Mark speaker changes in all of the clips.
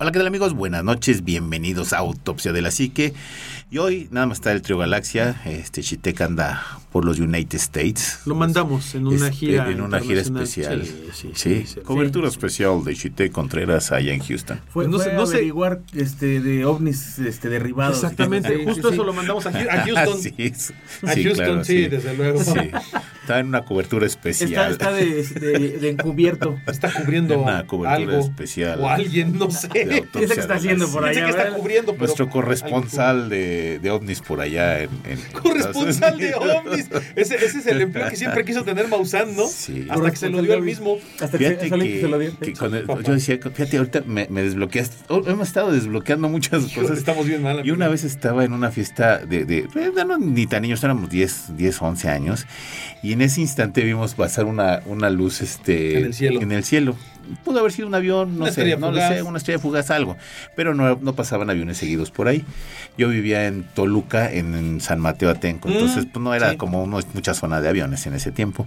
Speaker 1: Hola, ¿qué tal amigos? Buenas noches, bienvenidos a Autopsia de la Psique. Y hoy nada más está el Trio Galaxia, este Chitec anda por los United States.
Speaker 2: Lo mandamos en una
Speaker 1: Este,
Speaker 2: gira.
Speaker 1: En una gira especial.
Speaker 2: Sí, sí,
Speaker 1: Sí,
Speaker 2: sí, sí.
Speaker 1: cobertura especial de Chitec Contreras allá en Houston.
Speaker 3: Fue,
Speaker 2: No
Speaker 3: no
Speaker 2: sé-
Speaker 3: sé,
Speaker 2: no sé-
Speaker 3: averiguar este, de ovnis este, derribados.
Speaker 2: Exactamente,
Speaker 3: Sí,
Speaker 2: justo
Speaker 3: sí,
Speaker 2: eso
Speaker 3: sí.
Speaker 2: lo mandamos a, a Houston. a
Speaker 1: sí,
Speaker 2: Houston,
Speaker 1: claro,
Speaker 2: sí, desde luego.
Speaker 1: Sí. Está en una cobertura
Speaker 3: Está,
Speaker 1: especial.
Speaker 3: está de, de- de encubierto.
Speaker 2: Está cubriendo
Speaker 1: Una cobertura
Speaker 2: algo
Speaker 1: especial.
Speaker 2: o alguien, no sé.
Speaker 1: Autopsia
Speaker 3: ¿Qué es lo que
Speaker 1: de
Speaker 3: está haciendo por allá?
Speaker 2: que está cubriendo, pero
Speaker 1: Nuestro corresponsal de, de ovnis por allá en, en
Speaker 2: Corresponsal de ovnis. Ese, ese es el empleo que siempre quiso tener Maussan, ¿no?
Speaker 1: Sí.
Speaker 2: Hasta que se lo dio él mismo.
Speaker 3: Hasta que se lo dio.
Speaker 1: el- yo decía, fíjate, ahorita me, me desbloqueaste. oh, hemos estado desbloqueando muchas cosas.
Speaker 2: Estamos bien mal.
Speaker 1: Y una vez estaba en una fiesta de, de, eh, no, ni tan niños, éramos 10, 10, 11 años, y en ese instante vimos pasar una, una luz este,
Speaker 2: En el cielo.
Speaker 1: En el cielo. Pudo haber sido un avión, no
Speaker 2: Una
Speaker 1: sé, no
Speaker 2: fugaz.
Speaker 1: sé, una estrella fugaz, algo. Pero no, no pasaban aviones seguidos por ahí. Yo vivía en Toluca, en, en San Mateo Atenco, entonces
Speaker 2: Mm,
Speaker 1: pues, no era
Speaker 2: sí.
Speaker 1: como uno- mucha zona de aviones en ese tiempo.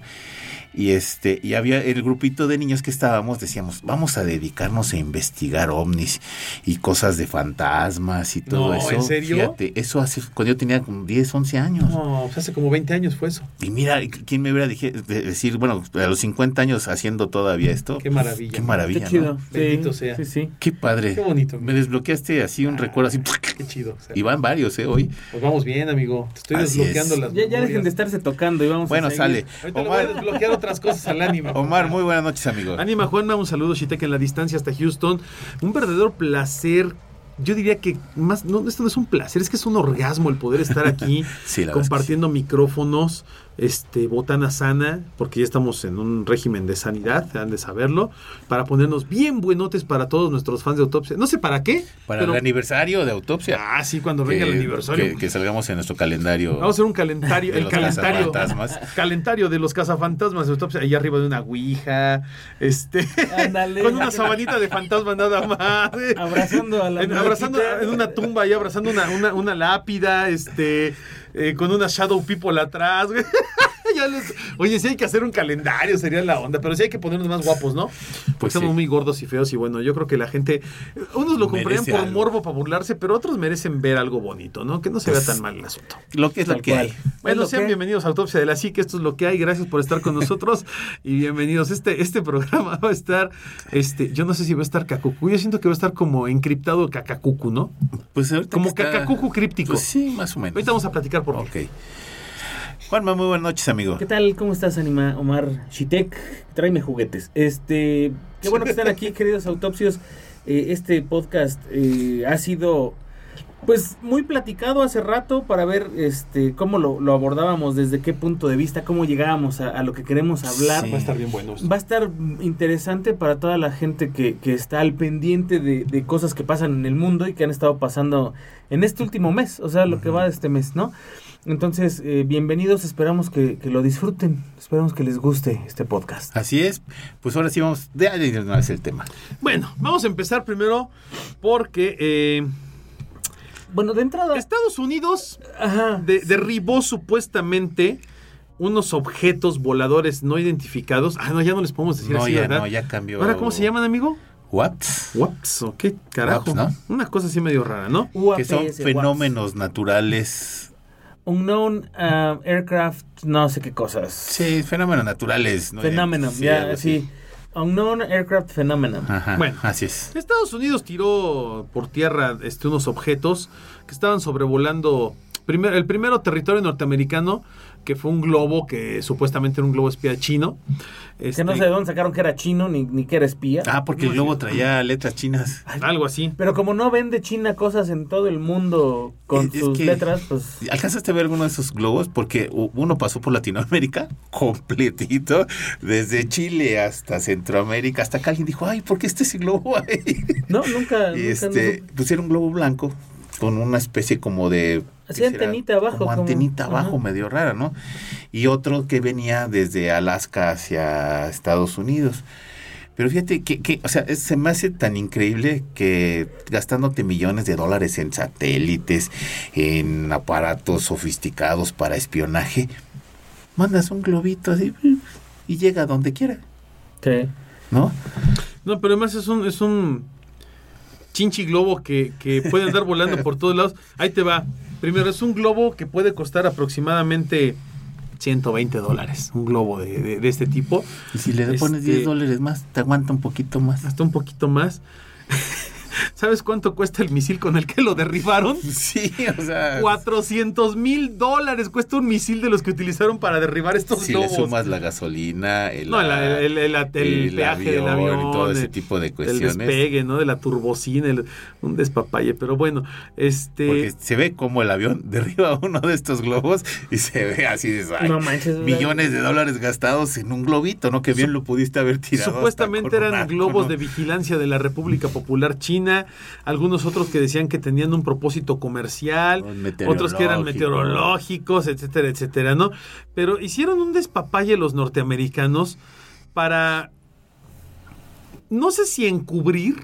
Speaker 1: Y este, y había el grupito de niños que estábamos, decíamos, vamos a dedicarnos a investigar ovnis y cosas de fantasmas y todo
Speaker 2: No,
Speaker 1: eso.
Speaker 2: ¿en serio?
Speaker 1: Fíjate, eso hace cuando yo tenía como 10, 11 años.
Speaker 2: No, pues hace como 20 años fue eso.
Speaker 1: Y mira, ¿quién me hubiera dije- de- decir, bueno, a los 50 años haciendo todavía esto?
Speaker 2: Qué maravilla.
Speaker 1: Qué maravilla,
Speaker 3: Qué chido.
Speaker 1: ¿no?
Speaker 3: Sí,
Speaker 2: Bendito sea.
Speaker 3: Sí, sí.
Speaker 1: Qué padre.
Speaker 2: Qué bonito.
Speaker 1: Me desbloqueaste así un recuerdo así.
Speaker 2: Qué chido. o sea,
Speaker 1: Y van varios, ¿eh? Hoy.
Speaker 2: Pues vamos bien, amigo. Te estoy
Speaker 1: Así
Speaker 2: desbloqueando
Speaker 1: es.
Speaker 2: las
Speaker 3: Ya, ya dejen de estarse tocando y vamos
Speaker 1: Bueno,
Speaker 3: a
Speaker 1: sale.
Speaker 2: Ahorita le voy a
Speaker 1: Omar,
Speaker 2: desbloquear otras cosas al ánimo.
Speaker 1: Omar, muy buenas noches, amigo.
Speaker 2: Anima Juanma, un saludo, Shitek, en la distancia hasta Houston. Un verdadero placer. Yo diría que más, no, esto no es un placer, es que es un orgasmo el poder estar aquí
Speaker 1: Sí,
Speaker 2: compartiendo micrófonos, este, botana sana, porque ya estamos en un régimen de sanidad, han de saberlo, para ponernos bien buenotes para todos nuestros fans de autopsia. No sé para qué,
Speaker 1: Para
Speaker 2: pero-
Speaker 1: el aniversario de autopsia.
Speaker 2: Ah, sí, cuando venga el aniversario.
Speaker 1: Que, que salgamos en nuestro calendario.
Speaker 2: Vamos a hacer un calendario,
Speaker 1: De
Speaker 2: el
Speaker 1: los
Speaker 2: calendario,
Speaker 1: cazafantasmas.
Speaker 2: calendario de los cazafantasmas de autopsia, ahí arriba de una ouija, este,
Speaker 3: Ándale.
Speaker 2: con una sabanita de fantasma nada más. eh.
Speaker 3: Abrazando a la
Speaker 2: En, abrazando en una tumba y abrazando una, una, una lápida, este, eh, con una shadow people atrás, güey. Ya les- oye, sí hay que hacer un calendario, sería la onda, pero sí hay que ponernos más guapos, ¿no? Porque
Speaker 1: Pues
Speaker 2: somos
Speaker 1: sí.
Speaker 2: muy gordos y feos y bueno, yo creo que la gente, unos lo comprarían por
Speaker 1: algo.
Speaker 2: morbo para burlarse, pero otros merecen ver algo bonito, ¿no? Que no se
Speaker 1: Pues,
Speaker 2: vea tan mal el asunto.
Speaker 1: Lo que es lo que
Speaker 3: cual.
Speaker 1: hay.
Speaker 2: Bueno, sean
Speaker 3: que-
Speaker 2: bienvenidos a Autopsia de la Psique, esto es lo que hay, gracias por estar con nosotros y bienvenidos. Este, este programa va a estar, este, yo no sé si va a estar Cacucu, yo siento que va a estar como encriptado Cacacucu, ¿no?
Speaker 1: Pues ahorita
Speaker 2: Como
Speaker 1: está-
Speaker 2: Cacacucu críptico.
Speaker 1: Pues sí, más o menos.
Speaker 2: Ahorita vamos a platicar por qué.
Speaker 1: Ok. Juanma, muy buenas noches, amigo.
Speaker 3: ¿Qué tal? ¿Cómo estás, Anima Omar Shitek? Tráeme juguetes. Este, qué bueno que están aquí, queridos autopsios. Eh, este podcast eh, ha sido, pues, muy platicado hace rato para ver, este, cómo lo, lo abordábamos, desde qué punto de vista, cómo llegábamos a, a lo que queremos hablar.
Speaker 1: Sí.
Speaker 2: Va a estar bien bueno.
Speaker 3: Va a estar interesante para toda la gente que, que está al pendiente de, de cosas que pasan en el mundo y que han estado pasando en este último mes, o sea, lo que va de este mes, ¿no? Entonces, eh, bienvenidos, esperamos que, que lo disfruten, esperamos que les guste este podcast.
Speaker 1: Así es. Pues ahora sí vamos de de una vez el tema.
Speaker 2: Bueno, vamos a empezar primero porque eh,
Speaker 3: Bueno, de entrada...
Speaker 2: Estados Unidos
Speaker 3: Ajá.
Speaker 2: de- derribó supuestamente unos objetos voladores no identificados. Ah, no, ya no les podemos decir
Speaker 1: No,
Speaker 2: así,
Speaker 1: ya
Speaker 2: ¿verdad?
Speaker 1: no, ya cambió.
Speaker 2: Ahora, ¿cómo se llaman, amigo?
Speaker 1: What?
Speaker 2: WAPS, ¿o qué carajo?
Speaker 1: Waps, ¿no?
Speaker 2: Una cosa así medio rara, ¿no?
Speaker 1: Que son
Speaker 3: UAPS,
Speaker 1: fenómenos naturales.
Speaker 3: Unknown uh, Aircraft, no sé qué cosas.
Speaker 1: Sí, fenómenos naturales. ¿no?
Speaker 3: Phenomenon,
Speaker 1: Sí,
Speaker 3: ya, sí. Unknown Aircraft Phenomenon.
Speaker 1: Ajá,
Speaker 2: Bueno.
Speaker 1: así es.
Speaker 2: Estados Unidos tiró por tierra este, unos objetos que estaban sobrevolando primer- el primero territorio norteamericano, que fue un globo que supuestamente era un globo espía chino.
Speaker 3: Que no
Speaker 2: Este,
Speaker 3: sé de dónde sacaron que era chino ni, ni que era espía.
Speaker 1: Ah, porque el globo traía letras chinas.
Speaker 2: Algo así.
Speaker 3: Pero como no vende China cosas en todo el mundo con
Speaker 1: Es- es
Speaker 3: sus
Speaker 1: que-
Speaker 3: letras, pues...
Speaker 1: ¿Alcanzaste a ver alguno de esos globos? Porque uno pasó por Latinoamérica completito, desde Chile hasta Centroamérica, hasta acá alguien dijo, ay, ¿por qué está ese globo ahí?
Speaker 3: No, nunca... Nunca
Speaker 1: este,
Speaker 3: no-
Speaker 1: pues era un globo blanco con una especie como de...
Speaker 3: Así abajo,
Speaker 1: Como
Speaker 3: como-
Speaker 1: antenita
Speaker 3: ajá.
Speaker 1: abajo, medio rara, ¿no? Y otro que venía desde Alaska hacia Estados Unidos. Pero fíjate que, que, o sea, es- se me hace tan increíble que gastándote millones de dólares en satélites, en aparatos sofisticados para espionaje, mandas un globito así y llega a donde quiera,
Speaker 3: Sí.
Speaker 1: ¿no?
Speaker 2: No, pero además es un, es un chinchi globo que, que puede andar volando por todos lados. Ahí te va. Primero, es un globo que puede costar aproximadamente 120 dólares. Un globo de, de- de este tipo.
Speaker 1: Y si le pones
Speaker 2: Este-
Speaker 1: 10 dólares más, te aguanta un poquito más.
Speaker 2: Hasta un poquito más. ¿Sabes cuánto cuesta el misil con el que lo derribaron?
Speaker 1: Sí, o sea,
Speaker 2: 400 mil dólares cuesta un misil de los que utilizaron para derribar estos
Speaker 1: si le
Speaker 2: globos.
Speaker 1: sumas la gasolina, el,
Speaker 2: no, la- el, el- el- el peaje del avión,
Speaker 1: y todo ese
Speaker 2: el-
Speaker 1: tipo de
Speaker 2: el
Speaker 1: cuestiones.
Speaker 2: despegue, ¿no? De la turbocina, el- un despapalle. Pero bueno, este...
Speaker 1: Porque se ve como el avión derriba uno de estos globos y se ve así de ay,
Speaker 3: No manches. o sea,
Speaker 1: millones de dólares gastados en un globito, ¿no? Que bien lo pudiste haber tirado.
Speaker 2: Supuestamente eran globos de vigilancia de la República Popular China, algunos otros que decían que tenían un propósito comercial, otros que eran
Speaker 1: meteorológico.
Speaker 2: meteorológicos, etcétera, etcétera, ¿no? Pero hicieron un despapalle los norteamericanos para, no sé si encubrir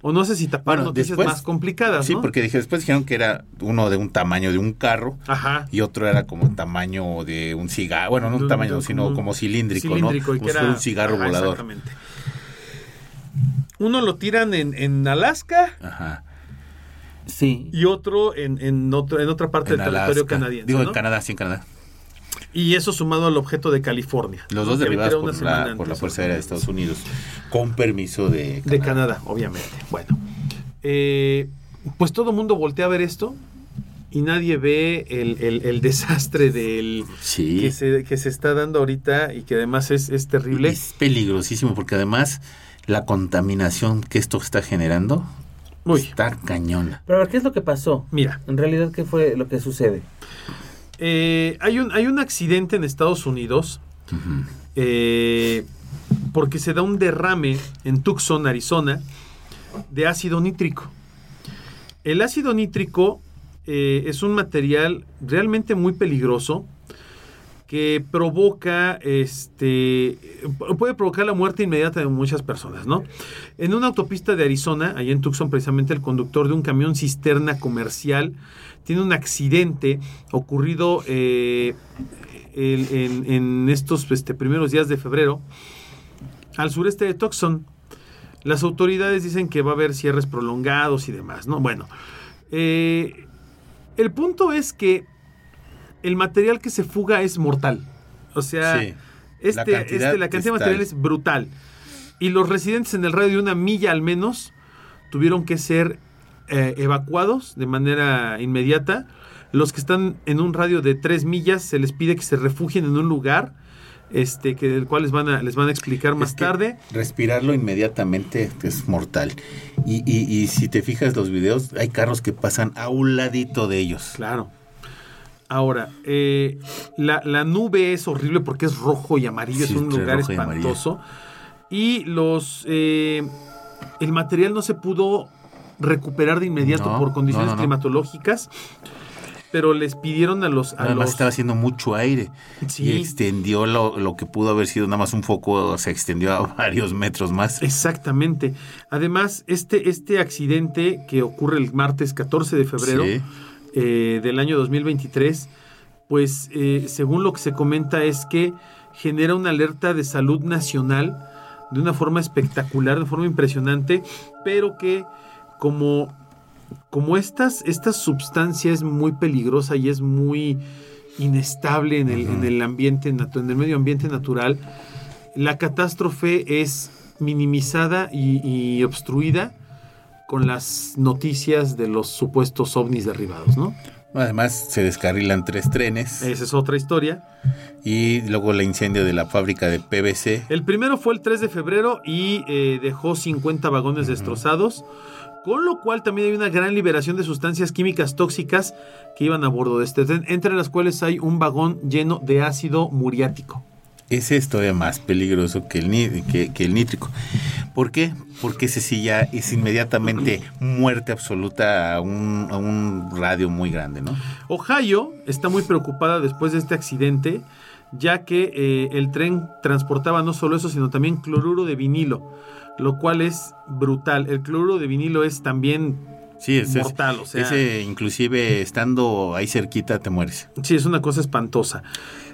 Speaker 2: o no sé si tapar
Speaker 1: Bueno,
Speaker 2: noticias
Speaker 1: después-
Speaker 2: más complicadas,
Speaker 1: Sí,
Speaker 2: ¿no?
Speaker 1: porque dije, después dijeron que era uno de un tamaño de un carro
Speaker 2: Ajá.
Speaker 1: y otro era como tamaño de un cigarro, bueno, no un tamaño, sino
Speaker 2: como
Speaker 1: cilíndrico,
Speaker 2: cilíndrico
Speaker 1: ¿no?
Speaker 2: y
Speaker 1: Como
Speaker 2: que
Speaker 1: si
Speaker 2: era
Speaker 1: fuera un cigarro
Speaker 2: Ajá,
Speaker 1: volador.
Speaker 2: Exactamente. Uno lo tiran en, en Alaska
Speaker 1: Ajá.
Speaker 3: Sí.
Speaker 2: y otro en, en, otro, en otra parte
Speaker 1: En
Speaker 2: del territorio canadiense.
Speaker 1: Digo,
Speaker 2: ¿no?
Speaker 1: en Canadá, sí, en Canadá.
Speaker 2: Y eso sumado al objeto de California.
Speaker 1: Los
Speaker 2: ¿no?
Speaker 1: dos
Speaker 2: una
Speaker 1: por la, por la Fuerza Aérea de Estados Unidos, con permiso de
Speaker 2: De Canadá, obviamente. Bueno, eh, pues todo el mundo voltea a ver esto y nadie ve el, el- el desastre del
Speaker 1: Sí.
Speaker 2: que se, que se está dando ahorita y que además es, es terrible.
Speaker 1: Es peligrosísimo porque además la contaminación que esto está generando
Speaker 2: Uy,
Speaker 1: está cañona.
Speaker 3: Pero a ver, ¿qué es lo que pasó?
Speaker 2: mira,
Speaker 3: En realidad, ¿qué fue lo que sucede?
Speaker 2: eh, hay, un, hay un accidente en Estados Unidos eh, porque se da un derrame en Tucson, Arizona, de ácido nítrico. El ácido nítrico eh, es un material realmente muy peligroso que provoca, este, puede provocar la muerte inmediata de muchas personas, ¿no? En una autopista de Arizona, allá en Tucson, precisamente el conductor de un camión cisterna comercial tiene un accidente ocurrido eh, en estos este, primeros días de febrero al sureste de Tucson. Las autoridades dicen que va a haber cierres prolongados y demás, ¿no? Bueno, eh, el punto es que el material que se fuga es mortal. O sea,
Speaker 1: Sí.
Speaker 2: este,
Speaker 1: La
Speaker 2: este, la
Speaker 1: cantidad
Speaker 2: cantidad, de material es brutal. Y los residentes en el radio de una milla al menos tuvieron que ser eh, evacuados de manera inmediata. Los que están en un radio de tres millas se les pide que se refugien en un lugar, este, que del cual les van a, les van a explicar más
Speaker 1: Es que
Speaker 2: tarde.
Speaker 1: Respirarlo inmediatamente es mortal. Y, y- y si te fijas los videos, hay carros que pasan a un ladito de ellos.
Speaker 2: Claro. Ahora, eh, la, la nube es horrible porque es rojo y amarillo,
Speaker 1: Sí,
Speaker 2: es un lugar
Speaker 1: y
Speaker 2: espantoso. Y los eh, el material no se pudo recuperar de inmediato
Speaker 1: No,
Speaker 2: por condiciones
Speaker 1: no, no, no.
Speaker 2: climatológicas, pero les pidieron a los... A
Speaker 1: Además
Speaker 2: los
Speaker 1: estaba haciendo mucho aire
Speaker 2: Sí.
Speaker 1: y extendió lo, lo que pudo haber sido nada más un foco, se extendió a varios metros más.
Speaker 2: Exactamente. Además, este, este accidente que ocurre el martes 14 de febrero
Speaker 1: Sí.
Speaker 2: Eh, del año 2023, pues eh, según lo que se comenta es que genera una alerta de salud nacional de una forma espectacular, de forma impresionante, pero que como, como estas, esta sustancia es muy peligrosa y es muy inestable en el, en el ambiente, en el medio ambiente natural, la catástrofe es minimizada y, y obstruida con las noticias de los supuestos ovnis derribados, ¿no?
Speaker 1: Además se descarrilan tres trenes
Speaker 2: Esa es otra historia.
Speaker 1: y luego el incendio de la fábrica de PVC.
Speaker 2: El primero fue el 3 de febrero y eh, dejó 50 vagones destrozados, con lo cual también hay una gran liberación de sustancias químicas tóxicas que iban a bordo de este tren, entre las cuales hay un vagón lleno de ácido muriático.
Speaker 1: Ese es todavía más peligroso que el, que, que el nítrico. ¿Por qué? Porque ese sí ya es inmediatamente muerte absoluta a un, a un radio muy grande, ¿no?
Speaker 2: Ohio está muy preocupada después de este accidente ya que eh, el tren transportaba no solo eso, sino también cloruro de vinilo, lo cual es brutal. El cloruro de vinilo es también
Speaker 1: Sí, es, es-
Speaker 2: mortal, o sea,
Speaker 1: ese inclusive estando ahí cerquita te mueres.
Speaker 2: sí, es una cosa espantosa.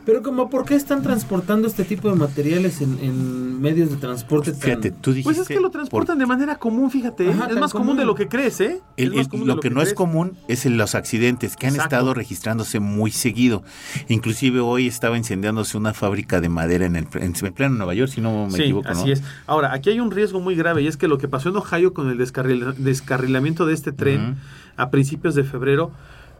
Speaker 3: Pero como, ¿por qué están transportando este tipo de materiales en, en medios de transporte tan...
Speaker 1: Fíjate, tú dijiste...
Speaker 2: Pues es que lo transportan
Speaker 1: por-
Speaker 2: de manera común, fíjate. ¿eh?
Speaker 3: Ajá,
Speaker 2: es más común.
Speaker 3: común.
Speaker 2: de lo que crees, ¿eh?
Speaker 1: El- el- lo que no es común es en los accidentes que han
Speaker 2: Exacto.
Speaker 1: estado registrándose muy seguido. Inclusive hoy estaba incendiándose una fábrica de madera en el en pleno Nueva York, si no me
Speaker 2: sí,
Speaker 1: equivoco,
Speaker 2: así
Speaker 1: ¿no?
Speaker 2: es. Ahora, aquí hay un riesgo muy grave y es que lo que pasó en Ohio con el descarril- descarrilamiento de este tren
Speaker 1: Ujú.
Speaker 2: a principios de febrero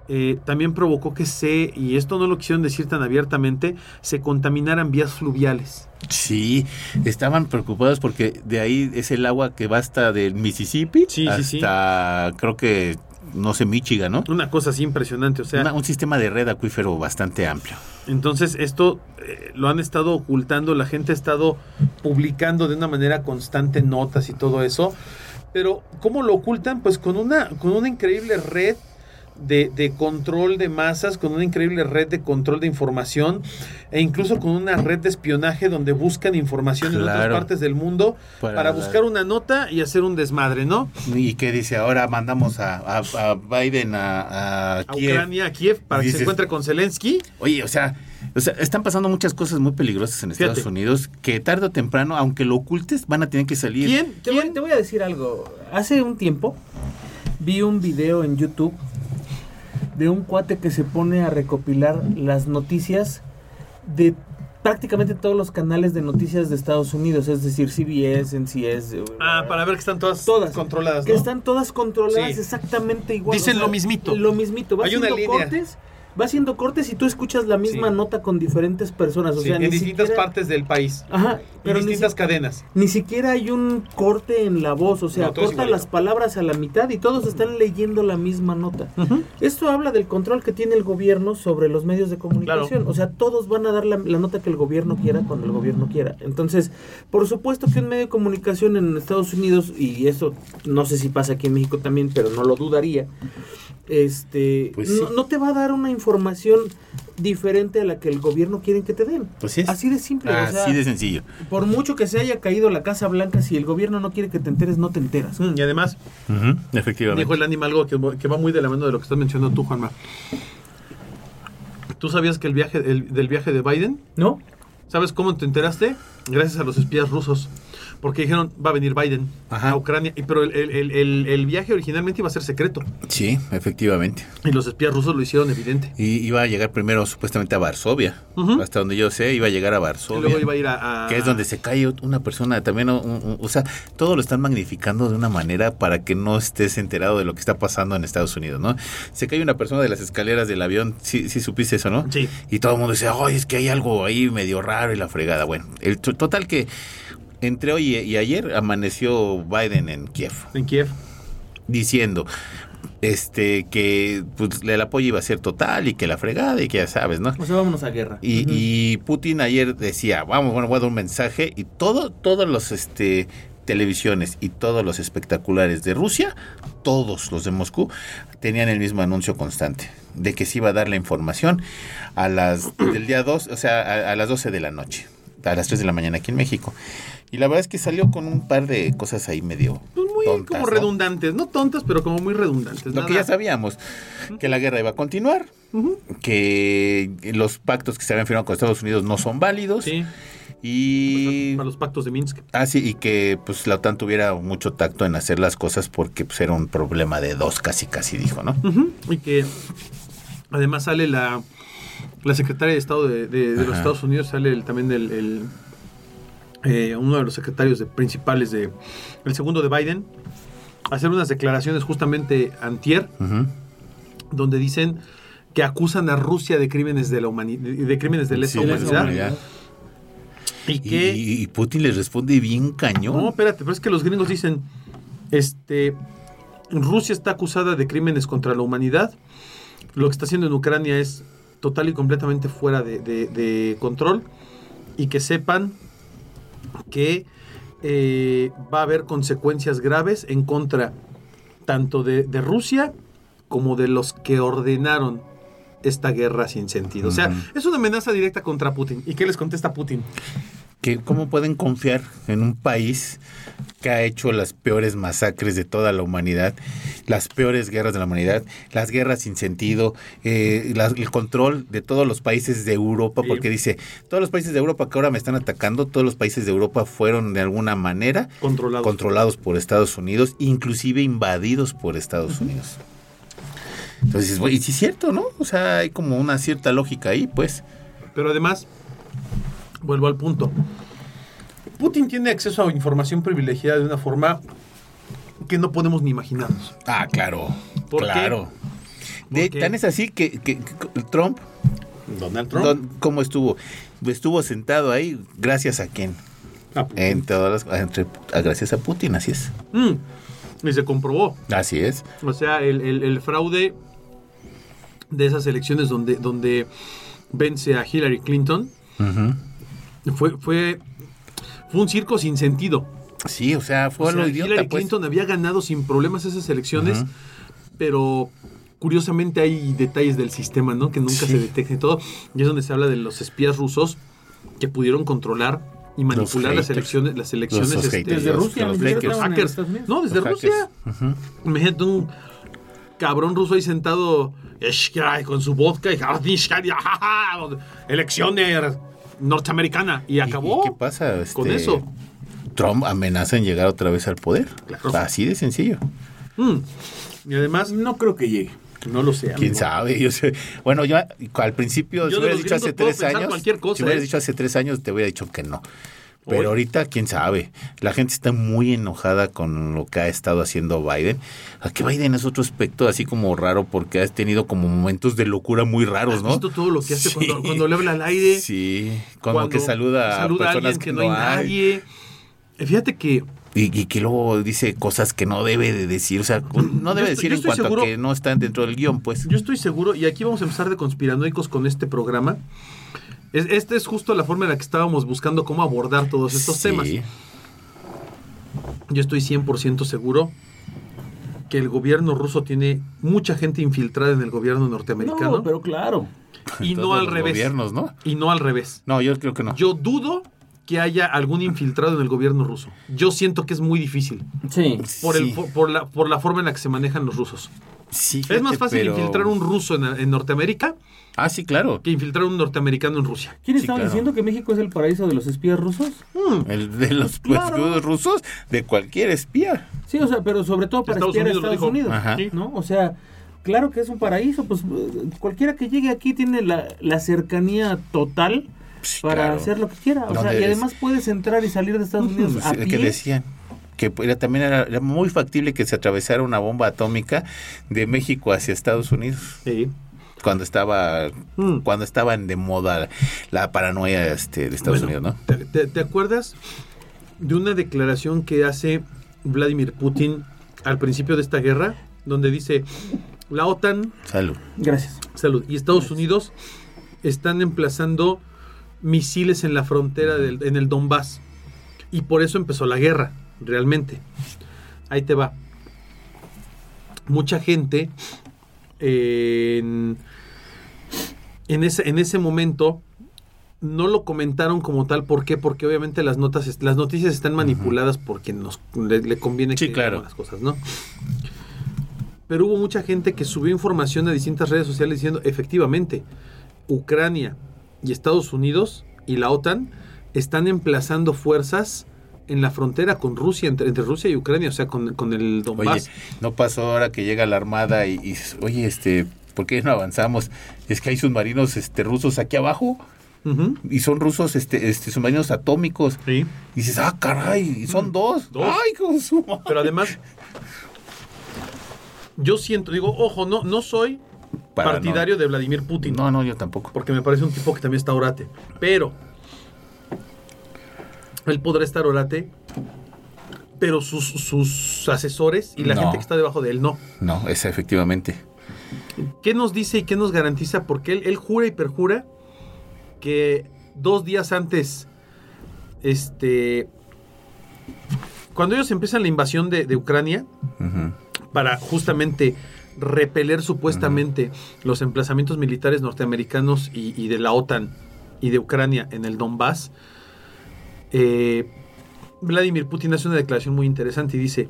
Speaker 2: eh, también provocó que se, y esto no lo quisieron decir tan abiertamente, se contaminaran vías fluviales.
Speaker 1: Sí, estaban preocupados porque de ahí es el agua que va hasta del Mississippi
Speaker 2: Sí, sí, sí.
Speaker 1: hasta creo que no sé Michigan, ¿no?
Speaker 2: Una cosa así impresionante, o sea,
Speaker 1: Una- un sistema de red acuífero bastante amplio.
Speaker 2: Entonces, esto eh, lo han estado ocultando, la gente ha estado publicando de una manera constante notas y todo eso. Pero, ¿cómo lo ocultan? Pues con una, con una increíble red de, de control de masas, con una increíble red de control de información, e incluso con una red de espionaje donde buscan información en otras partes del mundo
Speaker 1: Para
Speaker 2: buscar una nota y hacer un desmadre, ¿no?
Speaker 1: Y que dice, ahora mandamos a, a- a Biden a, a
Speaker 2: A
Speaker 1: Kiev.
Speaker 2: Ucrania, a Kiev, para que se encuentre con Zelensky.
Speaker 1: Oye, o sea, o sea, están pasando muchas cosas muy peligrosas en Estados
Speaker 2: Fíjate.
Speaker 1: Unidos que tarde o temprano, aunque lo ocultes, van a tener que salir.
Speaker 2: ¿Quién?
Speaker 3: Te voy,
Speaker 2: ¿Quién?
Speaker 3: te voy a decir algo. Hace un tiempo vi un video en YouTube de un cuate que se pone a recopilar las noticias de prácticamente todos los canales de noticias de Estados Unidos, es decir, CBS, NCS. eh,
Speaker 2: Ah, para ver que están todas,
Speaker 3: Todas.
Speaker 2: controladas.
Speaker 3: Que
Speaker 2: ¿no?
Speaker 3: están todas controladas
Speaker 2: Sí.
Speaker 3: exactamente igual.
Speaker 2: Dicen lo mismito.
Speaker 3: Lo mismito. Va
Speaker 2: Hay una línea.
Speaker 3: cortes. Va haciendo cortes y tú escuchas la misma
Speaker 2: Sí.
Speaker 3: nota con diferentes personas. O
Speaker 2: Sí,
Speaker 3: sea,
Speaker 2: en
Speaker 3: ni
Speaker 2: distintas
Speaker 3: siquiera-
Speaker 2: partes del país.
Speaker 3: Ajá, pero
Speaker 2: en distintas
Speaker 3: si-
Speaker 2: cadenas.
Speaker 3: ni siquiera hay un corte en la voz. O sea,
Speaker 2: No,
Speaker 3: corta las palabras a la mitad y todos están leyendo la misma nota. Esto habla del control que tiene el gobierno sobre los medios de comunicación.
Speaker 2: Claro.
Speaker 3: O sea, todos van a dar la, la nota que el gobierno quiera cuando el gobierno quiera. Entonces, por supuesto que un medio de comunicación en Estados Unidos, y eso no sé si pasa aquí en México también, pero no lo dudaría, este,
Speaker 1: Pues sí.
Speaker 3: no, no te va a dar una información diferente a la que el gobierno quiere que te den.
Speaker 1: Pues sí es.
Speaker 3: Así de simple. o sea,
Speaker 1: Así de sencillo.
Speaker 3: por mucho que se haya caído la Casa Blanca, si el gobierno no quiere que te enteres, no te enteras.
Speaker 2: Mm, Y además,
Speaker 1: efectivamente.
Speaker 2: dijo el animal algo que, que va muy de la mano de lo que estás mencionando tú, Juanma. ¿Tú sabías que el viaje el- del viaje de Biden,
Speaker 3: ¿No?
Speaker 2: sabes cómo te enteraste? Gracias a los espías rusos. Porque dijeron, va a venir Biden
Speaker 1: Ajá.
Speaker 2: a Ucrania. Y, pero el, el- el- viaje originalmente iba a ser secreto.
Speaker 1: Sí, efectivamente.
Speaker 2: Y los espías rusos lo hicieron evidente.
Speaker 1: Y iba a llegar primero supuestamente a Varsovia. Hasta donde yo sé, iba a llegar a
Speaker 2: Y
Speaker 1: Varsovia.
Speaker 2: luego iba a ir a... a-
Speaker 1: Que es donde se cae una persona también, un- un- o sea, todo lo están magnificando de una manera para que no estés enterado de lo que está pasando en Estados Unidos, ¿no? Se cae una persona de las escaleras del avión, sí, sí supiste eso, ¿no?
Speaker 2: Sí.
Speaker 1: Y todo el mundo dice, ay, es que hay algo ahí medio raro y la fregada. Bueno, el to- total que entre hoy y ayer amaneció Biden en Kiev
Speaker 2: En Kiev.
Speaker 1: diciendo este que pues, el apoyo iba a ser total y que la fregada y que ya sabes, ¿no?
Speaker 3: O sea, vámonos a guerra.
Speaker 1: Y, Putin ayer decía, vamos, bueno, voy a dar un mensaje y todo, todos los este televisiones y todos los espectaculares de Rusia, todos los de Moscú, tenían el mismo anuncio constante de que se iba a dar la información a las del día 2, o sea, a, a las 12 de la noche, a las 3 de la mañana aquí en México. Y la verdad es que salió con un par de cosas ahí medio
Speaker 2: Pues muy
Speaker 1: tontas,
Speaker 2: como
Speaker 1: ¿no?
Speaker 2: redundantes. No tontas, pero como muy redundantes.
Speaker 1: Lo
Speaker 2: nada-
Speaker 1: que ya sabíamos, que la guerra iba a continuar, que los pactos que se habían firmado con Estados Unidos no son válidos
Speaker 2: Sí.
Speaker 1: y
Speaker 2: Para los pactos de Minsk.
Speaker 1: ah, sí, y que pues la OTAN tuviera mucho tacto en hacer las cosas porque pues era un problema de dos casi casi dijo, ¿no?
Speaker 2: Y que además sale la, la secretaria de Estado de, de- de los. Estados Unidos, sale el- también el, el, eh, uno de los secretarios de- principales de el segundo de Biden, a hacer unas declaraciones justamente antier,
Speaker 1: Ujú.
Speaker 2: donde dicen que acusan a Rusia de crímenes de la humanidad, de crímenes de lesa
Speaker 1: Sí,
Speaker 2: humanidad,
Speaker 1: humanidad.
Speaker 2: y
Speaker 1: Y,
Speaker 2: que
Speaker 1: y Putin les responde bien cañón.
Speaker 2: No, espérate, pero es que los gringos dicen, este, Rusia está acusada de crímenes contra la humanidad. Lo que está haciendo en Ucrania es total y completamente fuera de, de- de control. Y que sepan que eh, va a haber consecuencias graves en contra tanto de, de Rusia como de los que ordenaron esta guerra sin sentido. O sea, es una amenaza directa contra Putin. ¿Y qué les contesta Putin?
Speaker 1: Que ¿Cómo pueden confiar en un país que ha hecho las peores masacres de toda la humanidad, las peores guerras de la humanidad, las guerras sin sentido, eh, el control de todos los países de Europa?
Speaker 2: Sí.
Speaker 1: Porque dice, todos los países de Europa que ahora me están atacando, todos los países de Europa fueron de alguna manera
Speaker 2: Controlado.
Speaker 1: controlados por Estados Unidos, inclusive invadidos por Estados Unidos. Entonces, dices, "Güey, y sí es cierto, ¿no? O sea, hay como una cierta lógica ahí, pues.
Speaker 2: Pero además, vuelvo al punto. Putin tiene acceso a información privilegiada de una forma que no podemos ni imaginarnos.
Speaker 1: Ah, claro.
Speaker 2: ¿Por qué?
Speaker 1: claro. De- tan es así que, que- que Trump,
Speaker 2: Donald
Speaker 1: don- ¿cómo estuvo? Estuvo sentado ahí gracias a quién?
Speaker 2: Putin.
Speaker 1: En todas las, entre- a- gracias a Putin, así es.
Speaker 2: Mm, y se comprobó.
Speaker 1: Así es.
Speaker 2: O sea, el, el- el fraude de esas elecciones donde, donde vence a Hillary Clinton
Speaker 1: Ujú.
Speaker 2: Fue, fue, fue un circo sin sentido.
Speaker 1: Sí, o sea, fue
Speaker 2: O sea,
Speaker 1: lo idiota,
Speaker 2: Hillary
Speaker 1: pues.
Speaker 2: Clinton había ganado sin problemas esas elecciones, pero curiosamente hay detalles del sistema, ¿no? Que nunca
Speaker 1: Sí.
Speaker 2: se detectan y todo. Y es donde se habla de los espías rusos que pudieron controlar y manipular las
Speaker 1: haters.
Speaker 2: elecciones, las elecciones
Speaker 1: Los
Speaker 2: este,
Speaker 1: haters,
Speaker 3: Desde
Speaker 1: los-
Speaker 3: Rusia,
Speaker 1: los
Speaker 3: en
Speaker 2: hackers. No, desde
Speaker 1: Los
Speaker 2: Rusia.
Speaker 1: Ujú.
Speaker 2: Imagínate un cabrón ruso ahí sentado con su vodka y elecciones norteamericana y
Speaker 1: ¿Y-
Speaker 2: acabó
Speaker 1: ¿Y qué pasa? Este,
Speaker 2: con eso.
Speaker 1: Trump amenaza en llegar otra vez al poder.
Speaker 2: Claro.
Speaker 1: Así de sencillo.
Speaker 2: Mm. Y además,
Speaker 3: No creo que llegue.
Speaker 2: no lo sé.
Speaker 1: ¿Quién sabe? Yo sé. Bueno, yo al principio,
Speaker 2: Yo
Speaker 1: si hubieras dicho hace tres años,
Speaker 2: cosa,
Speaker 1: si hubieras
Speaker 2: ¿eh?
Speaker 1: dicho hace tres años, te hubiera dicho que no. Pero ahorita, quién sabe. La gente está muy enojada con lo que ha estado haciendo Biden. A que Biden es otro aspecto así como raro porque has tenido como momentos de locura muy raros,
Speaker 2: ¿Has
Speaker 1: ¿no?
Speaker 2: visto todo lo que hace
Speaker 1: Sí.
Speaker 2: cuando, cuando le habla al aire?
Speaker 1: Sí, como
Speaker 2: cuando
Speaker 1: que saluda,
Speaker 2: saluda
Speaker 1: a personas
Speaker 2: alguien
Speaker 1: que,
Speaker 2: que
Speaker 1: no
Speaker 2: hay nadie. Eh, Fíjate que
Speaker 1: Y, y que luego dice cosas que no debe de decir. O sea, no debe
Speaker 2: estoy-
Speaker 1: decir en cuanto
Speaker 2: seguro-
Speaker 1: a que no están dentro del guion, pues.
Speaker 2: yo estoy seguro, y aquí vamos a empezar de conspiranoicos con este programa. Es- Esta es justo la forma en la que estábamos buscando cómo abordar todos estos
Speaker 1: Sí.
Speaker 2: temas. Yo estoy 100% seguro que el gobierno ruso tiene mucha gente infiltrada en el gobierno norteamericano
Speaker 3: No, pero claro.
Speaker 2: y no al revés.
Speaker 1: Gobiernos, ¿no?
Speaker 2: Y no al revés.
Speaker 1: No, yo creo que no.
Speaker 2: Yo dudo que haya algún infiltrado en el gobierno ruso. Yo siento que es muy difícil
Speaker 3: Sí.
Speaker 2: por, el,
Speaker 1: Sí.
Speaker 2: por, por la, por la forma en la que se manejan los rusos.
Speaker 1: Sí,
Speaker 2: es más fácil
Speaker 1: pero-
Speaker 2: infiltrar un ruso en, en Norteamérica
Speaker 1: Ah, sí, claro.
Speaker 2: que infiltrar un norteamericano en Rusia.
Speaker 3: ¿Quién
Speaker 1: Sí,
Speaker 3: estaba
Speaker 1: claro.
Speaker 3: diciendo que México es el paraíso de los espías rusos?
Speaker 2: Mm,
Speaker 1: El de los
Speaker 3: Pues claro.
Speaker 1: escudos rusos, de cualquier espía.
Speaker 3: Sí, o sea, pero sobre todo para
Speaker 2: Estados
Speaker 3: espiar a
Speaker 2: Unidos
Speaker 3: Estados. Unidos,
Speaker 1: Ajá.
Speaker 3: ¿no? O sea, claro que es un paraíso, pues cualquiera que llegue aquí tiene la, la cercanía total
Speaker 1: Sí,
Speaker 3: para
Speaker 1: claro.
Speaker 3: hacer lo que quiera. O sea, y además puedes entrar y salir de Estados Unidos a
Speaker 1: que decían que era, también era, era muy factible que se atravesara una bomba atómica de México hacia Estados Unidos
Speaker 2: sí.
Speaker 1: cuando estaba
Speaker 2: Mm.
Speaker 1: cuando estaban de moda la paranoia este, de Estados
Speaker 2: Bueno,
Speaker 1: Unidos,
Speaker 2: ¿te, te, te acuerdas de una declaración que hace Vladimir Putin al principio de esta guerra? Donde dice, la OTAN
Speaker 1: ¿no? Salud.
Speaker 3: Gracias.
Speaker 2: Salud. Y Estados Unidos están emplazando misiles en la frontera del, en el Donbass. Y por eso empezó la guerra, realmente. Ahí te va. Mucha gente eh, en, en, ese, en ese momento no lo comentaron como tal. ¿Por qué? Porque obviamente las notas, las noticias están manipuladas por quien nos le, le conviene
Speaker 1: Sí,
Speaker 2: que
Speaker 1: claro.
Speaker 2: las cosas, ¿no? Pero hubo mucha gente que subió información a distintas redes sociales diciendo, efectivamente, Ucrania y Estados Unidos y la OTAN están emplazando fuerzas en la frontera con Rusia, entre, entre Rusia y Ucrania, o sea, con, con el
Speaker 1: Oye,
Speaker 2: Donbass.
Speaker 1: no pasó ahora que llega la armada y, y oye, este, ¿por qué no avanzamos? Es que hay submarinos este rusos aquí abajo y son rusos este este submarinos atómicos.
Speaker 2: Sí.
Speaker 1: Y dices, "Ah, caray, y son dos."
Speaker 2: Dos.
Speaker 1: Ay, cómo suma.
Speaker 2: Pero además, yo siento, digo, ojo, no, no soy
Speaker 1: Para
Speaker 2: partidario de Vladimir Putin.
Speaker 1: No, no, yo tampoco.
Speaker 2: porque me parece un tipo que también está orate. Pero él podrá estar orate, pero sus, sus asesores y la
Speaker 1: No.
Speaker 2: gente que está debajo de él no.
Speaker 1: No, es efectivamente.
Speaker 2: ¿Qué nos dice y qué nos garantiza? Porque él, él jura y perjura que dos días antes, este, cuando ellos empiezan la invasión de, de Ucrania, para justamente repeler supuestamente los emplazamientos militares norteamericanos y, y de la OTAN y de Ucrania en el Donbass, eh, Vladimir Putin hace una declaración muy interesante y dice,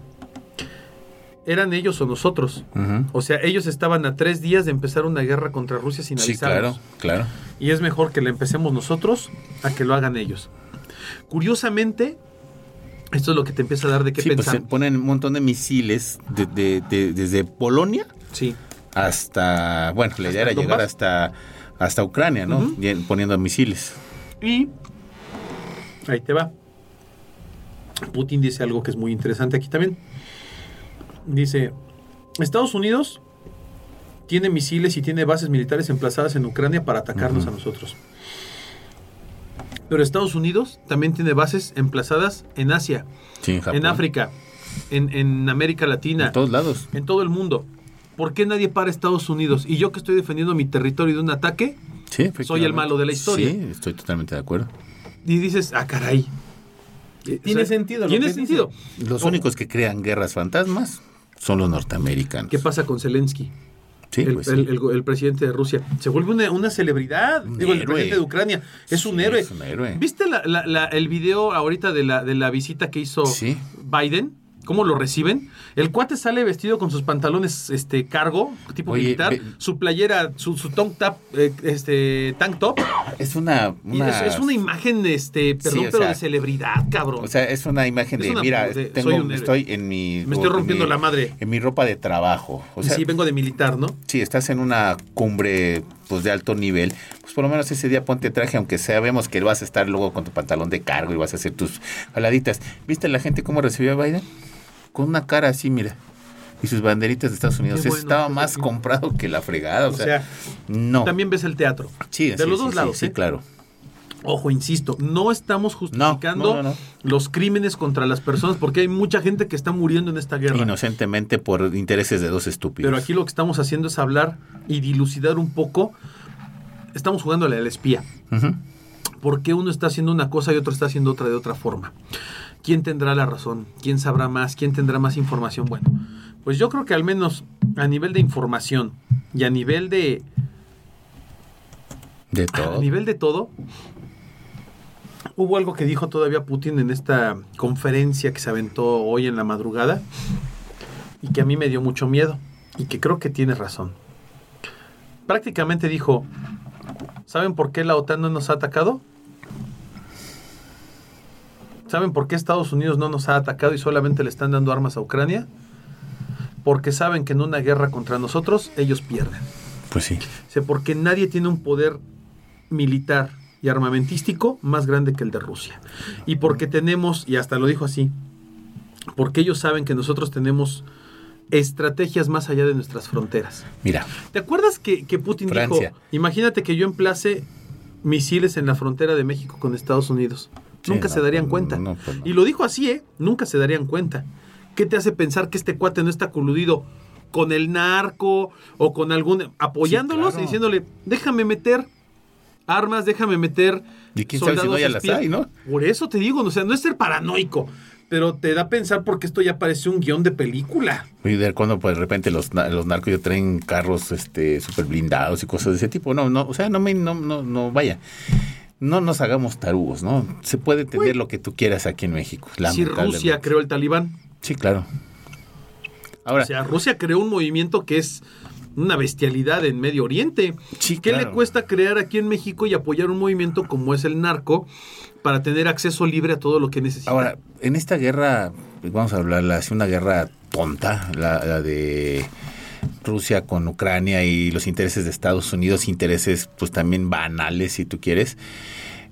Speaker 2: ¿eran ellos o nosotros? O sea, ellos estaban a tres días de empezar una guerra contra Rusia sin
Speaker 1: Sí,
Speaker 2: avisarnos.
Speaker 1: claro, claro.
Speaker 2: Y es mejor que la empecemos nosotros a que lo hagan ellos. Curiosamente, esto es lo que te empieza a dar de qué
Speaker 1: Sí, pues
Speaker 2: pensar.
Speaker 1: se ponen un montón de misiles de- de- de- desde Polonia
Speaker 2: Sí.
Speaker 1: hasta, bueno, la idea era
Speaker 2: ¿Hasta
Speaker 1: llegar hasta, hasta Ucrania, ¿no? Poniendo misiles.
Speaker 2: Y ahí te va. Putin dice algo que es muy interesante aquí también. Dice, Estados Unidos tiene misiles y tiene bases militares emplazadas en Ucrania para atacarnos a nosotros. Pero Estados Unidos también tiene bases emplazadas en Asia,
Speaker 1: Sí, en
Speaker 2: África, en, en América Latina,
Speaker 1: En todos lados.
Speaker 2: en todo el mundo. ¿Por qué nadie para Estados Unidos? Y yo que estoy defendiendo mi territorio de un ataque,
Speaker 1: Sí.
Speaker 2: Soy el malo de la historia.
Speaker 1: Sí, estoy totalmente de acuerdo.
Speaker 2: Y dices, ah, caray.
Speaker 3: Tiene sentido lo
Speaker 2: Tiene
Speaker 3: que
Speaker 2: sentido.
Speaker 1: Los
Speaker 2: O-
Speaker 1: únicos que crean guerras fantasmas son los norteamericanos.
Speaker 2: ¿Qué pasa con Zelensky?
Speaker 1: Sí,
Speaker 2: el,
Speaker 1: pues sí.
Speaker 2: el- el- el presidente de Rusia. Se vuelve una, una celebridad.
Speaker 1: Un
Speaker 2: Digo, el presidente de Ucrania. Es
Speaker 1: Sí,
Speaker 2: un héroe.
Speaker 1: es un héroe.
Speaker 2: ¿Viste la- la- la- el video ahorita de la, de la visita que hizo
Speaker 1: Sí.
Speaker 2: Biden? ¿Cómo lo reciben? El cuate sale vestido con sus pantalones este cargo, tipo
Speaker 1: Oye,
Speaker 2: militar,
Speaker 1: ve-
Speaker 2: su playera, su, su tank top, eh, este, tank top.
Speaker 1: Es una...
Speaker 2: es, es una imagen, este, perdón, pero
Speaker 1: sea,
Speaker 2: de celebridad, cabrón.
Speaker 1: O sea, es una imagen
Speaker 2: Es
Speaker 1: de,
Speaker 2: una-
Speaker 1: mira,
Speaker 2: de-
Speaker 1: tengo,
Speaker 2: soy un héroe.
Speaker 1: estoy en mi...
Speaker 2: Me estoy
Speaker 1: en
Speaker 2: rompiendo
Speaker 1: mi-
Speaker 2: la madre.
Speaker 1: En mi ropa de trabajo. O sea,
Speaker 2: sí, vengo de militar, ¿no?
Speaker 1: si estás en una cumbre pues de alto nivel, pues por lo menos ese día ponte traje, aunque sabemos que vas a estar luego con tu pantalón de cargo y vas a hacer tus jaladitas. ¿Viste la gente cómo recibió a Biden? Con una cara así, mira. Y sus banderitas de Estados Unidos.
Speaker 2: Bueno,
Speaker 1: Estaba
Speaker 2: pues,
Speaker 1: más
Speaker 2: sí.
Speaker 1: comprado que la fregada. O,
Speaker 2: O
Speaker 1: sea,
Speaker 2: sea,
Speaker 1: no.
Speaker 2: También ves el teatro.
Speaker 1: sí,
Speaker 2: de
Speaker 1: sí,
Speaker 2: los dos lados,
Speaker 1: Sí,
Speaker 2: ¿eh?
Speaker 1: claro.
Speaker 2: Ojo, insisto, no estamos justificando
Speaker 1: no, no, no.
Speaker 2: los crímenes contra las personas porque hay mucha gente que está muriendo en esta guerra.
Speaker 1: Inocentemente por intereses de dos estúpidos.
Speaker 2: Pero aquí lo que estamos haciendo es hablar y dilucidar un poco. Estamos jugándole al espía.
Speaker 1: Ujú.
Speaker 2: ¿Por qué uno está haciendo una cosa y otro está haciendo otra de otra forma? ¿Quién tendrá la razón? ¿Quién sabrá más? ¿Quién tendrá más información? Bueno, pues yo creo que al menos a nivel de información y a nivel de,
Speaker 1: De
Speaker 2: a
Speaker 1: todo.
Speaker 2: nivel de todo, hubo algo que dijo todavía Putin en esta conferencia que se aventó hoy en la madrugada y que a mí me dio mucho miedo y que creo que tiene razón. Prácticamente dijo, ¿saben por qué la OTAN no nos ha atacado? ¿Saben por qué Estados Unidos no nos ha atacado y solamente le están dando armas a Ucrania? Porque saben que en una guerra contra nosotros ellos pierden.
Speaker 1: Pues sí.
Speaker 2: O sea, porque nadie tiene un poder militar y armamentístico más grande que el de Rusia. Y porque tenemos, y hasta lo dijo así, porque ellos saben que nosotros tenemos estrategias más allá de nuestras fronteras.
Speaker 1: Mira,
Speaker 2: ¿Te acuerdas que, que Putin
Speaker 1: Francia.
Speaker 2: dijo, imagínate que yo emplace misiles en la frontera de México con Estados Unidos?
Speaker 1: Sí,
Speaker 2: Nunca
Speaker 1: no,
Speaker 2: se darían cuenta.
Speaker 1: no, pues.
Speaker 2: Y lo dijo así, ¿eh? Nunca se darían cuenta. ¿Qué te hace pensar que este cuate no está coludido con el narco o con algún... apoyándolos
Speaker 1: claro.
Speaker 2: y diciéndole, déjame meter armas, déjame meter...
Speaker 1: ¿Y quién sabe si no las
Speaker 2: espías"?
Speaker 1: hay, no?
Speaker 2: Por eso te digo, o sea, no es ser paranoico, pero te da a pensar porque esto ya parece un guion de película.
Speaker 1: Y de cuando pues de repente los, los narcos ya traen carros este súper blindados y cosas de ese tipo. No, no, o sea, no me, no, no, no, vaya. No nos hagamos tarugos, ¿no? Se puede tener lo que tú quieras aquí en México.
Speaker 2: Si. Rusia creó el talibán,
Speaker 1: Sí, claro. Ahora,
Speaker 2: o sea, Rusia creó un movimiento que es una bestialidad en Medio Oriente.
Speaker 1: Sí,
Speaker 2: ¿Qué le cuesta crear aquí en México y apoyar un movimiento como es el narco para tener acceso libre a todo lo que necesita?
Speaker 1: ahora, en esta guerra, vamos a hablarla, es una guerra tonta, la, la de Rusia con Ucrania y los intereses de Estados Unidos, intereses pues también banales si tú quieres,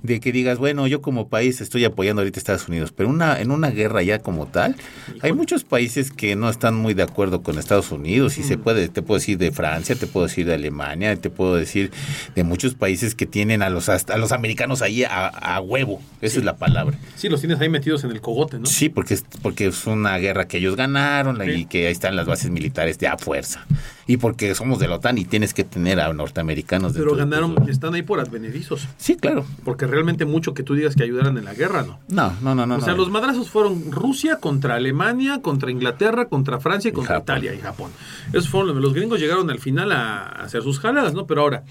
Speaker 1: de que digas, bueno, yo como país estoy apoyando ahorita a Estados Unidos, pero una, en una guerra ya como tal, hay muchos países que no están muy de acuerdo con Estados Unidos y se puede, te puedo decir de Francia, te puedo decir de Alemania, te puedo decir de muchos países que tienen a los, a los americanos ahí a, a huevo, esa es la palabra.
Speaker 2: Sí, los tienes ahí metidos en el cogote, ¿no?
Speaker 1: Sí, porque es, porque es una guerra que ellos ganaron
Speaker 2: Sí.
Speaker 1: y que ahí están las bases militares de a fuerza. Y porque somos de la OTAN y tienes que tener a norteamericanos.
Speaker 2: Pero
Speaker 1: de
Speaker 2: ganaron,
Speaker 1: tu-
Speaker 2: están ahí por advenedizos.
Speaker 1: Sí, claro.
Speaker 2: Porque realmente mucho que tú digas que ayudaran en la guerra, ¿no?
Speaker 1: No, no, no, no.
Speaker 2: o sea,
Speaker 1: no.
Speaker 2: los madrazos fueron Rusia contra Alemania, contra Inglaterra, contra Francia y contra
Speaker 1: Japón.
Speaker 2: Italia y Japón. Esos fueron los, gringos llegaron al final a hacer sus jaladas, ¿no? Pero ahora,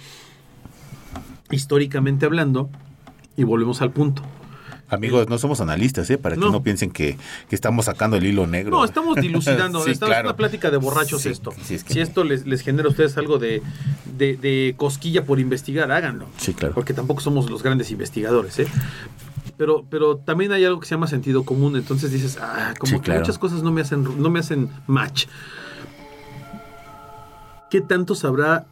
Speaker 2: históricamente hablando, y volvemos al punto.
Speaker 1: Amigos, no somos analistas, ¿eh? Para que
Speaker 2: No.
Speaker 1: piensen que, que estamos sacando el hilo negro.
Speaker 2: No, estamos dilucidando,
Speaker 1: Sí,
Speaker 2: estamos
Speaker 1: claro.
Speaker 2: una plática de borrachos
Speaker 1: Sí,
Speaker 2: esto.
Speaker 1: sí, es que-
Speaker 2: Si esto les, les genera a ustedes algo de, de- de cosquilla por investigar, háganlo.
Speaker 1: Sí, claro.
Speaker 2: Porque tampoco somos los grandes investigadores, ¿eh? Pero, pero también hay algo que se llama sentido común, entonces dices, ah, como
Speaker 1: Sí,
Speaker 2: que
Speaker 1: claro.
Speaker 2: muchas cosas no me hacen, no me hacen match. ¿Qué tanto sabrá?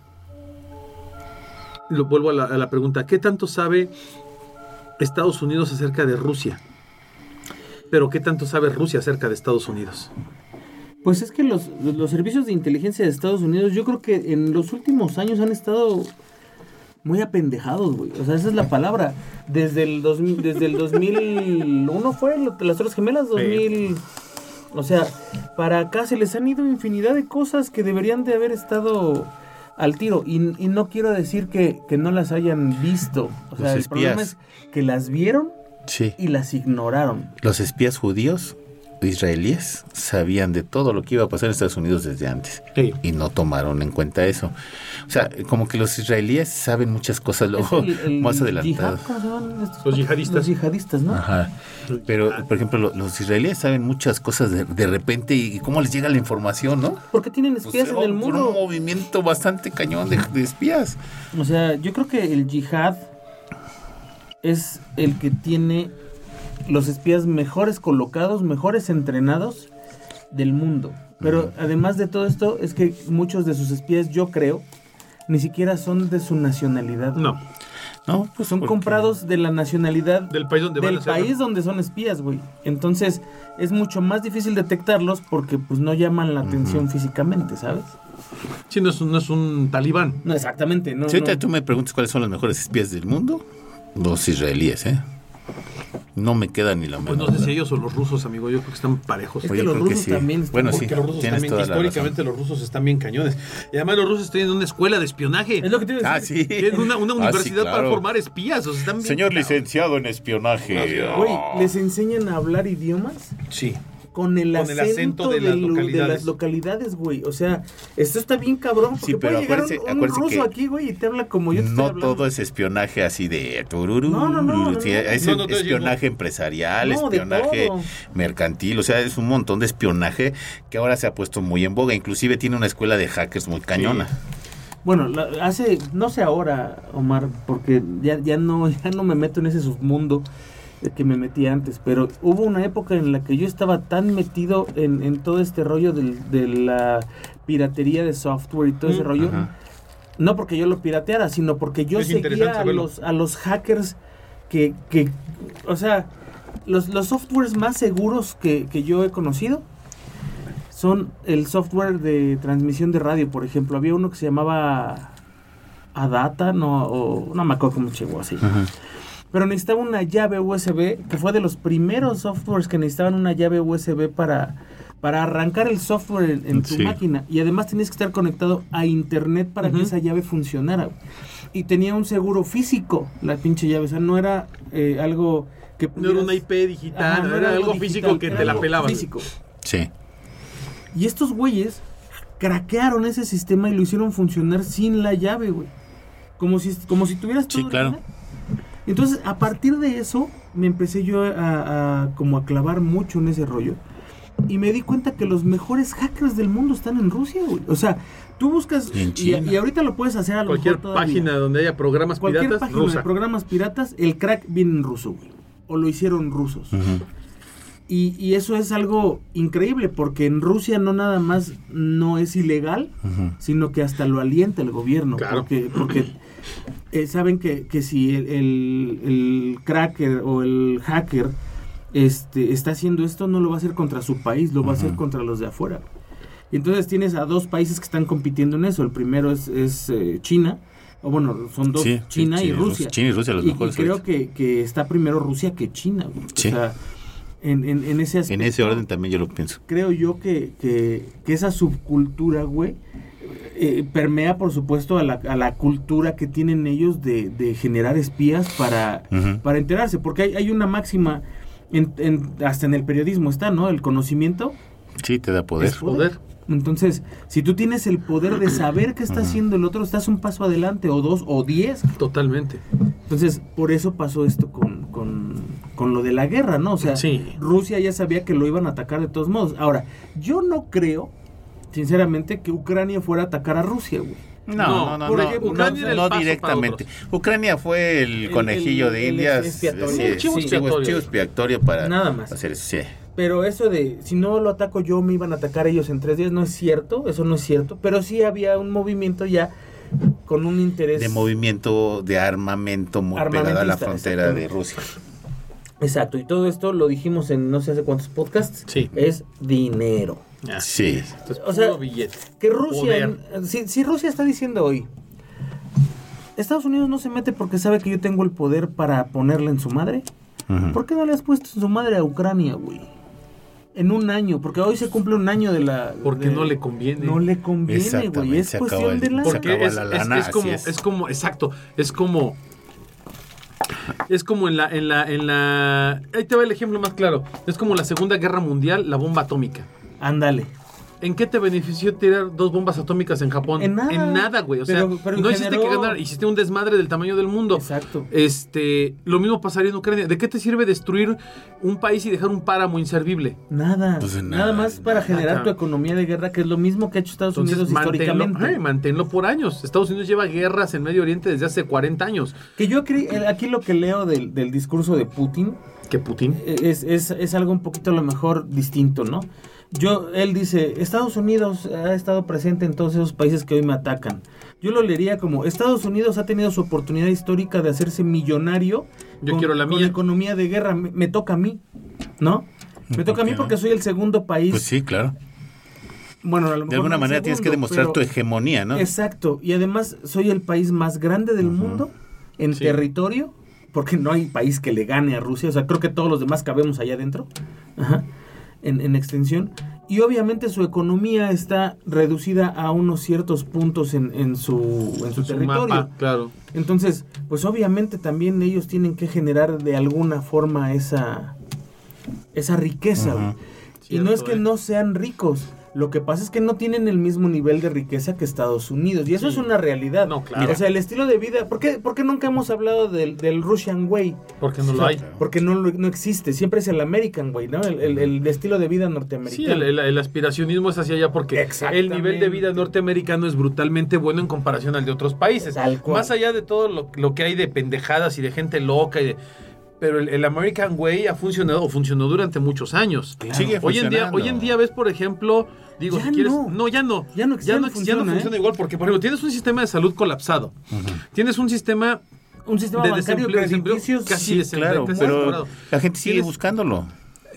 Speaker 2: Lo vuelvo a la, a la pregunta, ¿qué tanto sabe Estados Unidos acerca de Rusia? Pero ¿qué tanto sabe Rusia acerca de Estados Unidos?
Speaker 3: Pues es que los, los servicios de inteligencia de Estados Unidos, yo creo que en los últimos años han estado muy apendejados, güey. O sea, esa es la palabra. Desde el, dos, desde el 2001 fue lo- las Torres Gemelas, 2000... O sea, para acá se les han ido infinidad de cosas que deberían de haber estado al tiro. Y, y no quiero decir que, que no las hayan visto. O sea,
Speaker 1: Los
Speaker 3: el problema es
Speaker 1: espías.
Speaker 3: que las vieron
Speaker 1: Sí.
Speaker 3: y las ignoraron.
Speaker 1: Los espías judíos israelíes sabían de todo lo que iba a pasar en Estados Unidos desde antes
Speaker 2: Sí.
Speaker 1: y no tomaron en cuenta eso. O sea, como que los israelíes saben muchas cosas luego
Speaker 3: el- el
Speaker 1: más adelantados.
Speaker 3: ¿Cómo se llaman estos?
Speaker 2: Los yihadistas.
Speaker 3: Los yihadistas, ¿no?
Speaker 1: Ajá. Pero, por ejemplo, lo- los israelíes saben muchas cosas de, de repente y, y cómo les llega la información, ¿no?
Speaker 3: Porque tienen
Speaker 1: Pues,
Speaker 3: espías en
Speaker 1: oh,
Speaker 3: el
Speaker 1: por
Speaker 3: mundo.
Speaker 1: un movimiento bastante cañón de, de espías.
Speaker 3: O sea, yo creo que el yihad es el que tiene los espías mejores colocados, mejores entrenados del mundo. Pero además de todo esto, es que muchos de sus espías, yo creo, ni siquiera son de su nacionalidad.
Speaker 2: No,
Speaker 1: No, pues
Speaker 3: Son comprados de la nacionalidad
Speaker 2: del país donde van a ser.
Speaker 3: país donde son espías, güey. Entonces, es mucho más difícil detectarlos porque pues no llaman la atención físicamente, ¿sabes?
Speaker 2: Sí, no es, un- no es un talibán.
Speaker 3: No, exactamente, no.
Speaker 1: Si ahorita
Speaker 3: no.
Speaker 1: tú me preguntas cuáles son los mejores espías del mundo, los israelíes, ¿eh? No me queda ni la
Speaker 2: Pues
Speaker 1: menor
Speaker 2: no sé si ellos o los rusos, amigo. Yo creo que están parejos.
Speaker 3: Es
Speaker 1: Oye,
Speaker 3: que los rusos
Speaker 1: sí.
Speaker 3: también
Speaker 1: Bueno, sí,
Speaker 2: Porque los rusos también, históricamente los rusos están bien cañones. Y además los rusos están en una escuela de espionaje.
Speaker 3: Es lo que a
Speaker 1: Ah, sí.
Speaker 2: Tienen una, una
Speaker 1: Ah, sí,
Speaker 2: universidad para formar espías. O sea, están bien
Speaker 1: Señor licenciado en espionaje.
Speaker 3: Güey, les enseñan a hablar idiomas
Speaker 2: Sí.
Speaker 3: Con el,
Speaker 2: Con el
Speaker 3: acento,
Speaker 2: de
Speaker 3: de,
Speaker 2: las
Speaker 3: lo- de
Speaker 2: localidades.
Speaker 3: las localidades, güey. O sea, esto está bien cabrón. Porque
Speaker 1: Sí, pero
Speaker 3: puede llegar un,
Speaker 1: acuérdese-
Speaker 3: un
Speaker 1: acuérdese
Speaker 3: ruso aquí, güey, y te habla como yo te
Speaker 1: No todo es espionaje así de tururú.
Speaker 3: No, no, no,
Speaker 1: Sí, es
Speaker 2: No, no, no,
Speaker 1: espionaje empresarial,
Speaker 3: de
Speaker 1: espionaje mercantil, o sea, es un montón de espionaje que ahora se ha puesto muy en boga. Inclusive tiene una escuela de hackers muy cañona.
Speaker 3: Bueno, la- hace, no sé ahora, Omar, porque ya, ya, no, ya no me meto en ese submundo que me metí antes, pero hubo una época en la que yo estaba tan metido en, en todo este rollo de la piratería de software y todo ese
Speaker 2: Mm,
Speaker 3: rollo.
Speaker 1: ajá.
Speaker 3: No porque yo lo pirateara, sino porque yo
Speaker 2: Es
Speaker 3: seguía a los, a los hackers que, que o sea, los, los softwares más seguros que, que yo he conocido son el software de transmisión de radio, por ejemplo. Había uno que se llamaba Adata, no, o no me acuerdo cómo llegó así.
Speaker 1: Ajá.
Speaker 3: Pero necesitaba una llave USB, que fue de los primeros softwares que necesitaban una llave USB para, para arrancar el software en, en tu
Speaker 1: Sí.
Speaker 3: máquina. Y además tenías que estar conectado a internet para que esa llave funcionara. Y tenía un seguro físico, la pinche llave. O sea, no era eh, algo que
Speaker 2: No era una IP digital,
Speaker 3: Ajá,
Speaker 2: no
Speaker 3: no
Speaker 2: era algo
Speaker 3: digital,
Speaker 2: físico que
Speaker 3: era
Speaker 2: te la pelabas.
Speaker 3: Físico.
Speaker 1: Sí.
Speaker 3: Y estos güeyes craquearon ese sistema y lo hicieron funcionar sin la llave, güey. Como si, como si tuvieras
Speaker 1: Sí,
Speaker 3: todo
Speaker 1: claro.
Speaker 3: Entonces, a partir de eso, me empecé yo a, a como a clavar mucho en ese rollo. Y me di cuenta que los mejores hackers del mundo están en Rusia, güey. O sea, tú buscas...
Speaker 1: Y en
Speaker 3: Y,
Speaker 1: China.
Speaker 3: y ahorita lo puedes hacer a lo
Speaker 2: Cualquier
Speaker 3: mejor
Speaker 2: página donde haya programas
Speaker 3: Cualquier
Speaker 2: piratas,
Speaker 3: página
Speaker 2: rusa.
Speaker 3: de programas piratas, el crack viene en ruso, güey. O lo hicieron rusos. Y, y eso es algo increíble porque en Rusia no nada más no es ilegal, sino que hasta lo alienta el gobierno.
Speaker 2: Claro.
Speaker 3: Porque, porque eh, saben que, que si el, el- el cracker o el hacker este, está haciendo esto, no lo va a hacer contra su país, lo va a hacer contra los de afuera. Y entonces tienes a dos países que están compitiendo en eso. El primero es, es, eh, China, o bueno, son dos,
Speaker 1: Sí, sí,
Speaker 3: China y Rusia.
Speaker 1: China y Rusia los
Speaker 3: Y- creo que, que está primero Rusia que China.
Speaker 1: Sí.
Speaker 3: O sea, en, en, en ese
Speaker 1: En ese orden también yo lo pienso.
Speaker 3: creo yo que, que, que esa subcultura, güey, eh, permea, por supuesto, a la, a la cultura que tienen ellos de, de generar espías para, para enterarse. Porque hay, hay una máxima, en- en- hasta en el periodismo está, ¿no? El conocimiento
Speaker 1: Sí, te da poder.
Speaker 2: Es poder.
Speaker 3: Entonces, si tú tienes el poder de saber qué está haciendo el otro, estás un paso adelante, o dos, o diez.
Speaker 2: Totalmente.
Speaker 3: Entonces, por eso pasó esto con, con, con lo de la guerra, ¿no? O sea,
Speaker 2: Sí.
Speaker 3: Rusia ya sabía que lo iban a atacar de todos modos. Ahora, yo no creo, sinceramente, que Ucrania fuera a atacar a Rusia, güey.
Speaker 1: No,
Speaker 2: No,
Speaker 1: no, no, directamente. Ucrania fue el, conejillo
Speaker 3: el-
Speaker 1: de
Speaker 3: el
Speaker 1: Indias.
Speaker 3: expiatorio.
Speaker 1: sí,
Speaker 2: chivo
Speaker 1: sí,
Speaker 2: expiatorio.
Speaker 1: chivo expiatorio para
Speaker 3: Nada más.
Speaker 1: hacer sí.
Speaker 3: Pero eso de, si no lo ataco yo, me iban a atacar ellos en tres días, no es cierto, eso no es cierto. Pero sí había un movimiento ya con un interés...
Speaker 1: de movimiento de armamento muy pegado a la frontera de Rusia.
Speaker 3: Exacto, y todo esto lo dijimos en no sé hace cuántos podcasts.
Speaker 2: Sí.
Speaker 3: Es dinero.
Speaker 2: Así
Speaker 1: Sí.
Speaker 2: es. Entonces,
Speaker 3: O sea,
Speaker 2: billete.
Speaker 3: Que Rusia, si, si Rusia está diciendo hoy, Estados Unidos no se mete porque sabe que yo tengo el poder para ponerle en su madre. ¿Por qué no le has puesto en su madre a Ucrania, güey? En un año, porque hoy se cumple un año de la...
Speaker 2: Porque
Speaker 3: de-
Speaker 2: no le conviene.
Speaker 3: No le conviene, güey. Es cuestión
Speaker 1: el-
Speaker 3: de la...
Speaker 2: Porque es,
Speaker 1: la
Speaker 2: es-
Speaker 1: lana,
Speaker 2: es como, es.
Speaker 1: es.
Speaker 2: como, exacto, es como, es como en la, en la, en la, ahí te va el ejemplo más claro, es como la Segunda Guerra Mundial, la bomba atómica.
Speaker 3: Ándale.
Speaker 2: ¿En qué te benefició tirar dos bombas atómicas en Japón?
Speaker 3: En nada.
Speaker 2: güey. O
Speaker 3: Pero-
Speaker 2: sea,
Speaker 3: pero
Speaker 2: no hiciste
Speaker 3: generó-
Speaker 2: que ganar, hiciste un desmadre del tamaño del mundo.
Speaker 3: Exacto.
Speaker 2: Este, lo mismo pasaría en Ucrania. ¿De qué te sirve destruir un país y dejar un páramo inservible?
Speaker 3: Nada.
Speaker 1: Pues
Speaker 3: nada,
Speaker 1: nada,
Speaker 3: más para
Speaker 2: nada.
Speaker 3: generar tu economía de guerra, que es lo mismo que ha hecho Estados
Speaker 2: Entonces,
Speaker 3: Unidos
Speaker 2: manténlo,
Speaker 3: históricamente.
Speaker 2: eh, manténlo por años. Estados Unidos lleva guerras en Medio Oriente desde hace 40 años.
Speaker 3: Que yo eh, aquí lo que leo del, del discurso de Putin
Speaker 2: Que Putin.
Speaker 3: es, es, es algo un poquito a lo mejor distinto, ¿no? Yo, él dice, Estados Unidos ha estado presente en todos esos países que hoy me atacan. Yo lo leería como, Estados Unidos ha tenido su oportunidad histórica de hacerse millonario
Speaker 2: Yo quiero la
Speaker 3: con
Speaker 2: mía.
Speaker 3: economía de guerra. Me, me toca a mí, ¿no? Me
Speaker 1: ¿Por
Speaker 3: toca a mí porque soy el segundo país.
Speaker 1: Pues sí, claro.
Speaker 3: Bueno, a lo
Speaker 1: De alguna manera tienes que demostrar
Speaker 3: pero-
Speaker 1: tu hegemonía, ¿no?
Speaker 3: Exacto, y además soy el país más grande del mundo en
Speaker 2: Sí.
Speaker 3: territorio, porque no hay país que le gane a Rusia, o sea, creo que todos los demás cabemos allá adentro, Ajá, en, en extensión, y obviamente su economía está reducida a unos ciertos puntos en, en su, en su
Speaker 2: Su
Speaker 3: territorio.
Speaker 2: mapa, claro.
Speaker 3: Entonces, pues obviamente también ellos tienen que generar de alguna forma esa, esa riqueza. Y no es que
Speaker 2: eh.
Speaker 3: no sean ricos. Lo que pasa es que no tienen el mismo nivel de riqueza que Estados Unidos. Y eso
Speaker 2: Sí.
Speaker 3: es una realidad.
Speaker 2: No, claro.
Speaker 3: O sea, el estilo de vida. ¿Por qué, por qué nunca hemos hablado del, del Russian Way?
Speaker 2: Porque no lo hay.
Speaker 3: Porque no, no existe. Siempre es el American Way, ¿no? El, el- el estilo de vida
Speaker 2: Sí,
Speaker 3: norteamericano.
Speaker 2: el, el- el aspiracionismo es hacia allá porque el nivel de vida norteamericano es brutalmente bueno en comparación al de otros países.
Speaker 3: Tal cual.
Speaker 2: Más allá de todo lo, lo que hay de pendejadas y de gente loca y de... Pero el, el American Way ha funcionado o funcionó durante muchos años.
Speaker 1: Sigue
Speaker 2: Hoy en día,
Speaker 1: funcionando.
Speaker 2: hoy en día ves, por ejemplo, digo,
Speaker 3: Ya
Speaker 2: si quieres,
Speaker 3: no.
Speaker 2: no, ya no,
Speaker 3: Ya no- ya no
Speaker 2: no,
Speaker 3: funciona,
Speaker 2: funciona
Speaker 3: ¿eh?
Speaker 2: igual porque, por ejemplo, tienes un sistema de salud colapsado, tienes un sistema
Speaker 3: Un sistema
Speaker 2: de
Speaker 3: bancario
Speaker 2: desempleo, desempleo casi
Speaker 1: Sí,
Speaker 2: desem-
Speaker 1: claro, pero la gente sigue
Speaker 2: Tienes-
Speaker 1: buscándolo.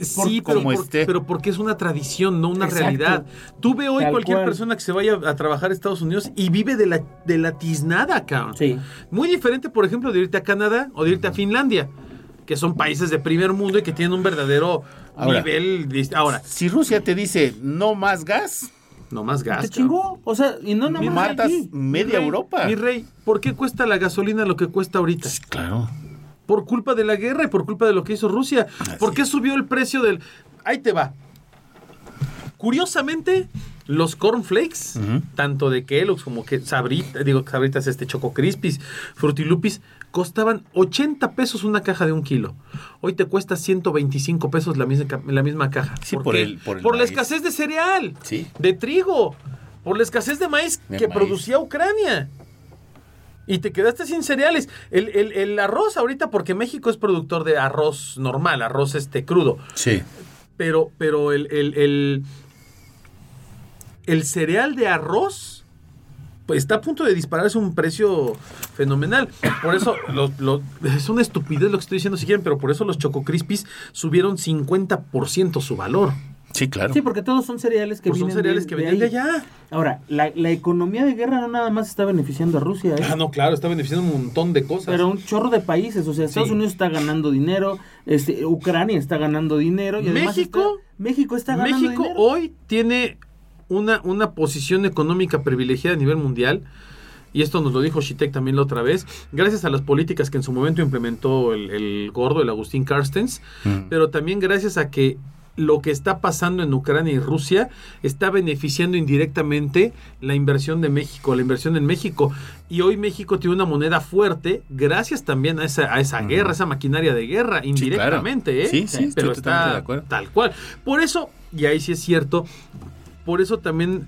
Speaker 2: Sí,
Speaker 1: Por
Speaker 2: pero,
Speaker 1: como
Speaker 2: por-
Speaker 1: esté.
Speaker 2: pero porque es una tradición, no una
Speaker 3: Exacto.
Speaker 2: realidad. Tú ve hoy
Speaker 3: Tal
Speaker 2: cualquier
Speaker 3: cual.
Speaker 2: persona que se vaya a trabajar a Estados Unidos y vive de la, de la tiznada, cabrón.
Speaker 3: Sí.
Speaker 2: Muy diferente, por ejemplo, de irte a Canadá o de irte a Finlandia, que son países de primer mundo y que tienen un verdadero
Speaker 1: Ahora.
Speaker 2: nivel. de- Ahora,
Speaker 1: Si Rusia te dice no más gas,
Speaker 2: no más gas.
Speaker 3: Te chingó. O sea, y no nada
Speaker 2: Mi
Speaker 3: más
Speaker 1: matas
Speaker 3: aquí.
Speaker 1: media
Speaker 2: Mi rey,
Speaker 1: Europa.
Speaker 2: Mi rey, ¿por qué cuesta la gasolina lo que cuesta ahorita?
Speaker 1: Claro.
Speaker 2: Por culpa de la guerra y por culpa de lo que hizo Rusia. ¿Por qué subió el precio del... Ahí te va. Curiosamente, los cornflakes,
Speaker 1: Ujú.
Speaker 2: tanto de Kellogg's como que Sabrita, digo Sabritas, este Choco Crispis, Frutilupis, costaban 80 pesos una caja de un kilo. Hoy te cuesta 125 pesos la misma, la misma caja.
Speaker 1: Sí, por el- por el
Speaker 2: la escasez de cereal,
Speaker 1: Sí.
Speaker 2: de trigo, por la escasez de maíz
Speaker 1: De
Speaker 2: que
Speaker 1: maíz.
Speaker 2: producía Ucrania. Y te quedaste sin cereales. El, el- el arroz ahorita, porque México es productor de arroz normal, arroz este crudo.
Speaker 1: Sí.
Speaker 2: Pero, pero el, el, el, el cereal de arroz está a punto de dispararse un precio fenomenal. Por eso, los- los- es una estupidez lo que estoy diciendo si quieren, pero por eso los Choco Crispies subieron 50% su valor.
Speaker 1: Sí, claro.
Speaker 3: Sí, porque todos son cereales que
Speaker 2: Pues son
Speaker 3: vienen
Speaker 2: cereales
Speaker 3: de,
Speaker 2: que
Speaker 3: de
Speaker 2: venían de allá.
Speaker 3: Ahora, la, la economía de guerra no nada más está beneficiando a Rusia, ¿eh?
Speaker 2: Ah, no, claro, está beneficiando un montón de cosas.
Speaker 3: Pero un chorro de países, o sea, Estados
Speaker 2: Sí.
Speaker 3: Unidos está ganando dinero, este, Ucrania está ganando dinero y además
Speaker 2: México-
Speaker 3: está- México está ganando
Speaker 2: México
Speaker 3: dinero.
Speaker 2: hoy tiene una, una posición económica privilegiada a nivel mundial. Y esto nos lo dijo Shitek también la otra vez, gracias a las políticas que en su momento implementó el, el gordo, el Agustín Carstens,
Speaker 1: Mm.
Speaker 2: pero también gracias a que lo que está pasando en Ucrania y Rusia está beneficiando indirectamente la inversión de México, la inversión en México. Y hoy México tiene una moneda fuerte gracias también a esa, a esa guerra, a esa maquinaria de guerra, indirectamente, ¿eh?
Speaker 1: Sí, sí,
Speaker 2: pero
Speaker 1: totalmente
Speaker 2: está
Speaker 1: de acuerdo.
Speaker 2: tal cual. Por eso, y ahí sí es cierto, por eso también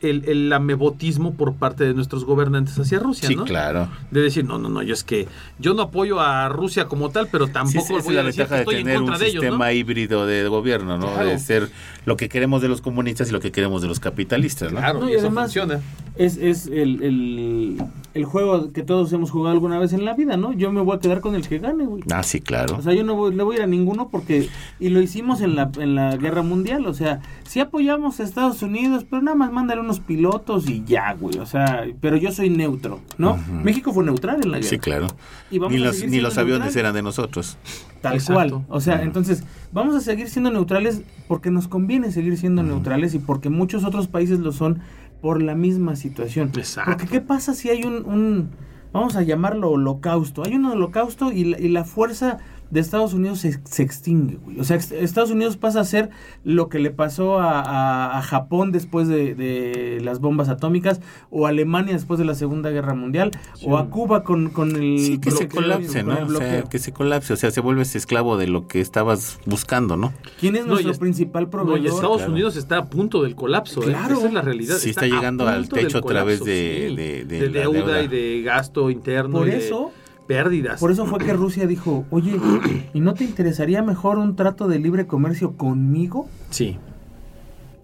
Speaker 2: el, el amebotismo por parte de nuestros gobernantes hacia Rusia,
Speaker 1: Sí,
Speaker 2: ¿no?
Speaker 1: claro.
Speaker 2: De decir, no, no, no, yo es que yo no apoyo a Rusia como tal, pero
Speaker 1: Sí,
Speaker 2: tampoco
Speaker 1: esa es
Speaker 2: voy a
Speaker 1: la
Speaker 2: decir
Speaker 1: ventaja
Speaker 2: que
Speaker 1: de
Speaker 2: estoy en
Speaker 1: tener un
Speaker 2: contra de ellos,
Speaker 1: sistema
Speaker 2: ¿no?
Speaker 1: híbrido de gobierno, ¿no?
Speaker 2: Claro.
Speaker 1: De ser lo que queremos de los comunistas y lo que queremos de los capitalistas, ¿no?
Speaker 2: Claro,
Speaker 3: No,
Speaker 2: y
Speaker 3: y
Speaker 2: eso
Speaker 3: además-
Speaker 2: funciona.
Speaker 3: Es, es el, el, el juego que todos hemos jugado alguna vez en la vida, ¿no? Yo me voy a quedar con el que gane, güey.
Speaker 1: Ah, sí, claro.
Speaker 3: O sea, yo no voy, le voy a ir a ninguno porque... Y lo hicimos en la, en la guerra mundial, o sea, sí apoyamos a Estados Unidos, pero nada más mándale unos pilotos y ya, güey. O sea, pero yo soy neutro, ¿no? México fue neutral en la guerra.
Speaker 1: Sí, claro.
Speaker 3: Y vamos
Speaker 1: Ni los, ni los aviones
Speaker 3: neutrales.
Speaker 1: eran de nosotros.
Speaker 3: Tal
Speaker 2: Exacto.
Speaker 3: cual. O sea, entonces, vamos a seguir siendo neutrales porque nos conviene seguir siendo neutrales y porque muchos otros países lo son por la misma situación.
Speaker 2: Exacto.
Speaker 3: Porque ¿qué pasa si hay un, un- vamos a llamarlo holocausto? Hay un holocausto y la, y la fuerza de Estados Unidos se, se extingue, güey. O sea, Estados Unidos pasa a ser lo que le pasó a, a- a Japón después de, de las bombas atómicas, o a Alemania después de la Segunda Guerra Mundial, o a Cuba con, con el...
Speaker 1: Sí, que se colapse, ¿no? O sea, que se colapse, o sea, se vuelves esclavo de lo que estabas buscando, ¿no?
Speaker 3: ¿Quién es
Speaker 2: No,
Speaker 3: nuestro
Speaker 2: es-
Speaker 3: principal
Speaker 2: No,
Speaker 3: proveedor?
Speaker 2: y Estados
Speaker 1: claro.
Speaker 2: Unidos está a punto del colapso, ¿eh?
Speaker 3: Claro.
Speaker 2: Esa es la realidad.
Speaker 1: Sí, está llegando al techo a través
Speaker 2: colapso,
Speaker 1: de-
Speaker 2: sí.
Speaker 1: de-
Speaker 2: deuda,
Speaker 1: deuda.
Speaker 2: y de gasto interno.
Speaker 3: Por
Speaker 2: y de
Speaker 3: eso,
Speaker 2: pérdidas.
Speaker 3: por eso fue que Rusia dijo, oye, ¿y no te interesaría mejor un trato de libre comercio conmigo?
Speaker 2: Sí.